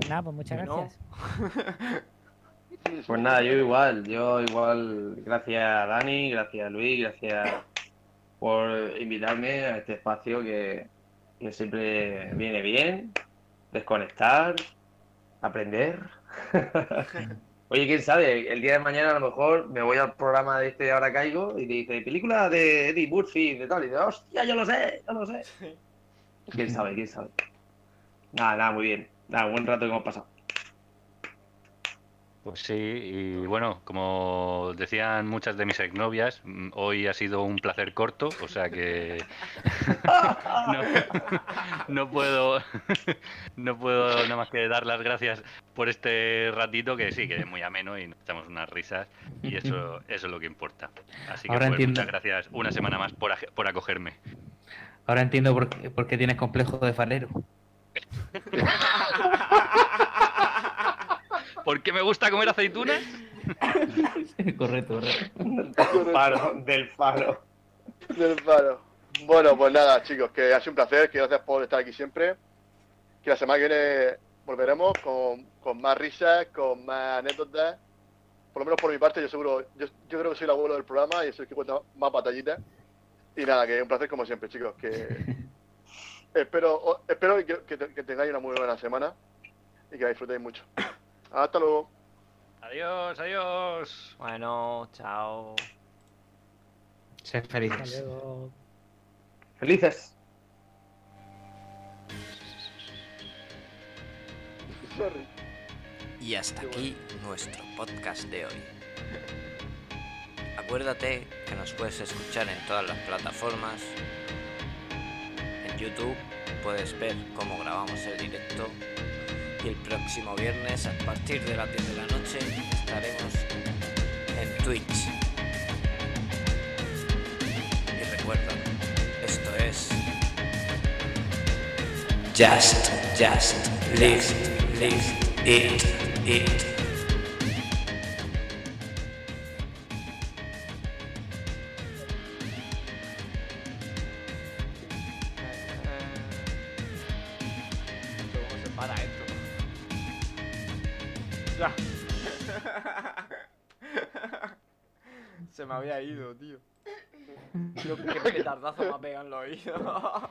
[SPEAKER 6] Nada, pues muchas
[SPEAKER 2] No.
[SPEAKER 6] gracias.
[SPEAKER 5] Pues nada, yo igual, yo igual, gracias a Dani, gracias a Luis, gracias por invitarme a este espacio que, que siempre viene bien, desconectar, aprender. Oye, quién sabe, el día de mañana a lo mejor me voy al programa de este Ahora Caigo y te dice, película de Eddie Murphy, de tal, y de hostia, yo lo sé, yo lo sé. Quién sabe, quién sabe. Nada, nada, muy bien. Nada, buen rato que hemos pasado.
[SPEAKER 7] Pues sí, y bueno, como decían muchas de mis exnovias, mm, hoy ha sido un placer corto, o sea que no, no puedo no puedo nada más que dar las gracias por este ratito que sí, que es muy ameno y nos echamos unas risas y eso, eso es lo que importa. Así que
[SPEAKER 4] Ahora
[SPEAKER 7] pues,
[SPEAKER 4] entiendo.
[SPEAKER 7] muchas gracias una semana más por, por acogerme.
[SPEAKER 4] Ahora entiendo por qué, por qué tienes complejo de farero.
[SPEAKER 7] ¿Por qué me gusta comer aceitunas?
[SPEAKER 4] correcto, correcto.
[SPEAKER 5] Del faro, del faro.
[SPEAKER 3] Del palo. Bueno, pues nada, chicos, que ha sido un placer, que gracias por estar aquí siempre. Que la semana que viene volveremos con, con más risas, con más anécdotas. Por lo menos por mi parte, yo seguro, yo, yo creo que soy el abuelo del programa y soy el que cuenta más batallitas. Y nada, que un placer como siempre, chicos. Que espero, espero que, que tengáis una muy buena semana y que la disfrutéis mucho. Hasta luego.
[SPEAKER 7] Adiós, adiós.
[SPEAKER 2] Bueno, chao.
[SPEAKER 6] Hasta
[SPEAKER 4] felices.
[SPEAKER 5] Felices.
[SPEAKER 9] Y hasta aquí nuestro podcast de hoy. Acuérdate que nos puedes escuchar en todas las plataformas. En YouTube puedes ver cómo grabamos el directo. El próximo viernes a partir de las 10 de la noche estaremos en Twitch. Y recuerda, esto es Just, just, list, list, it, it.
[SPEAKER 2] Se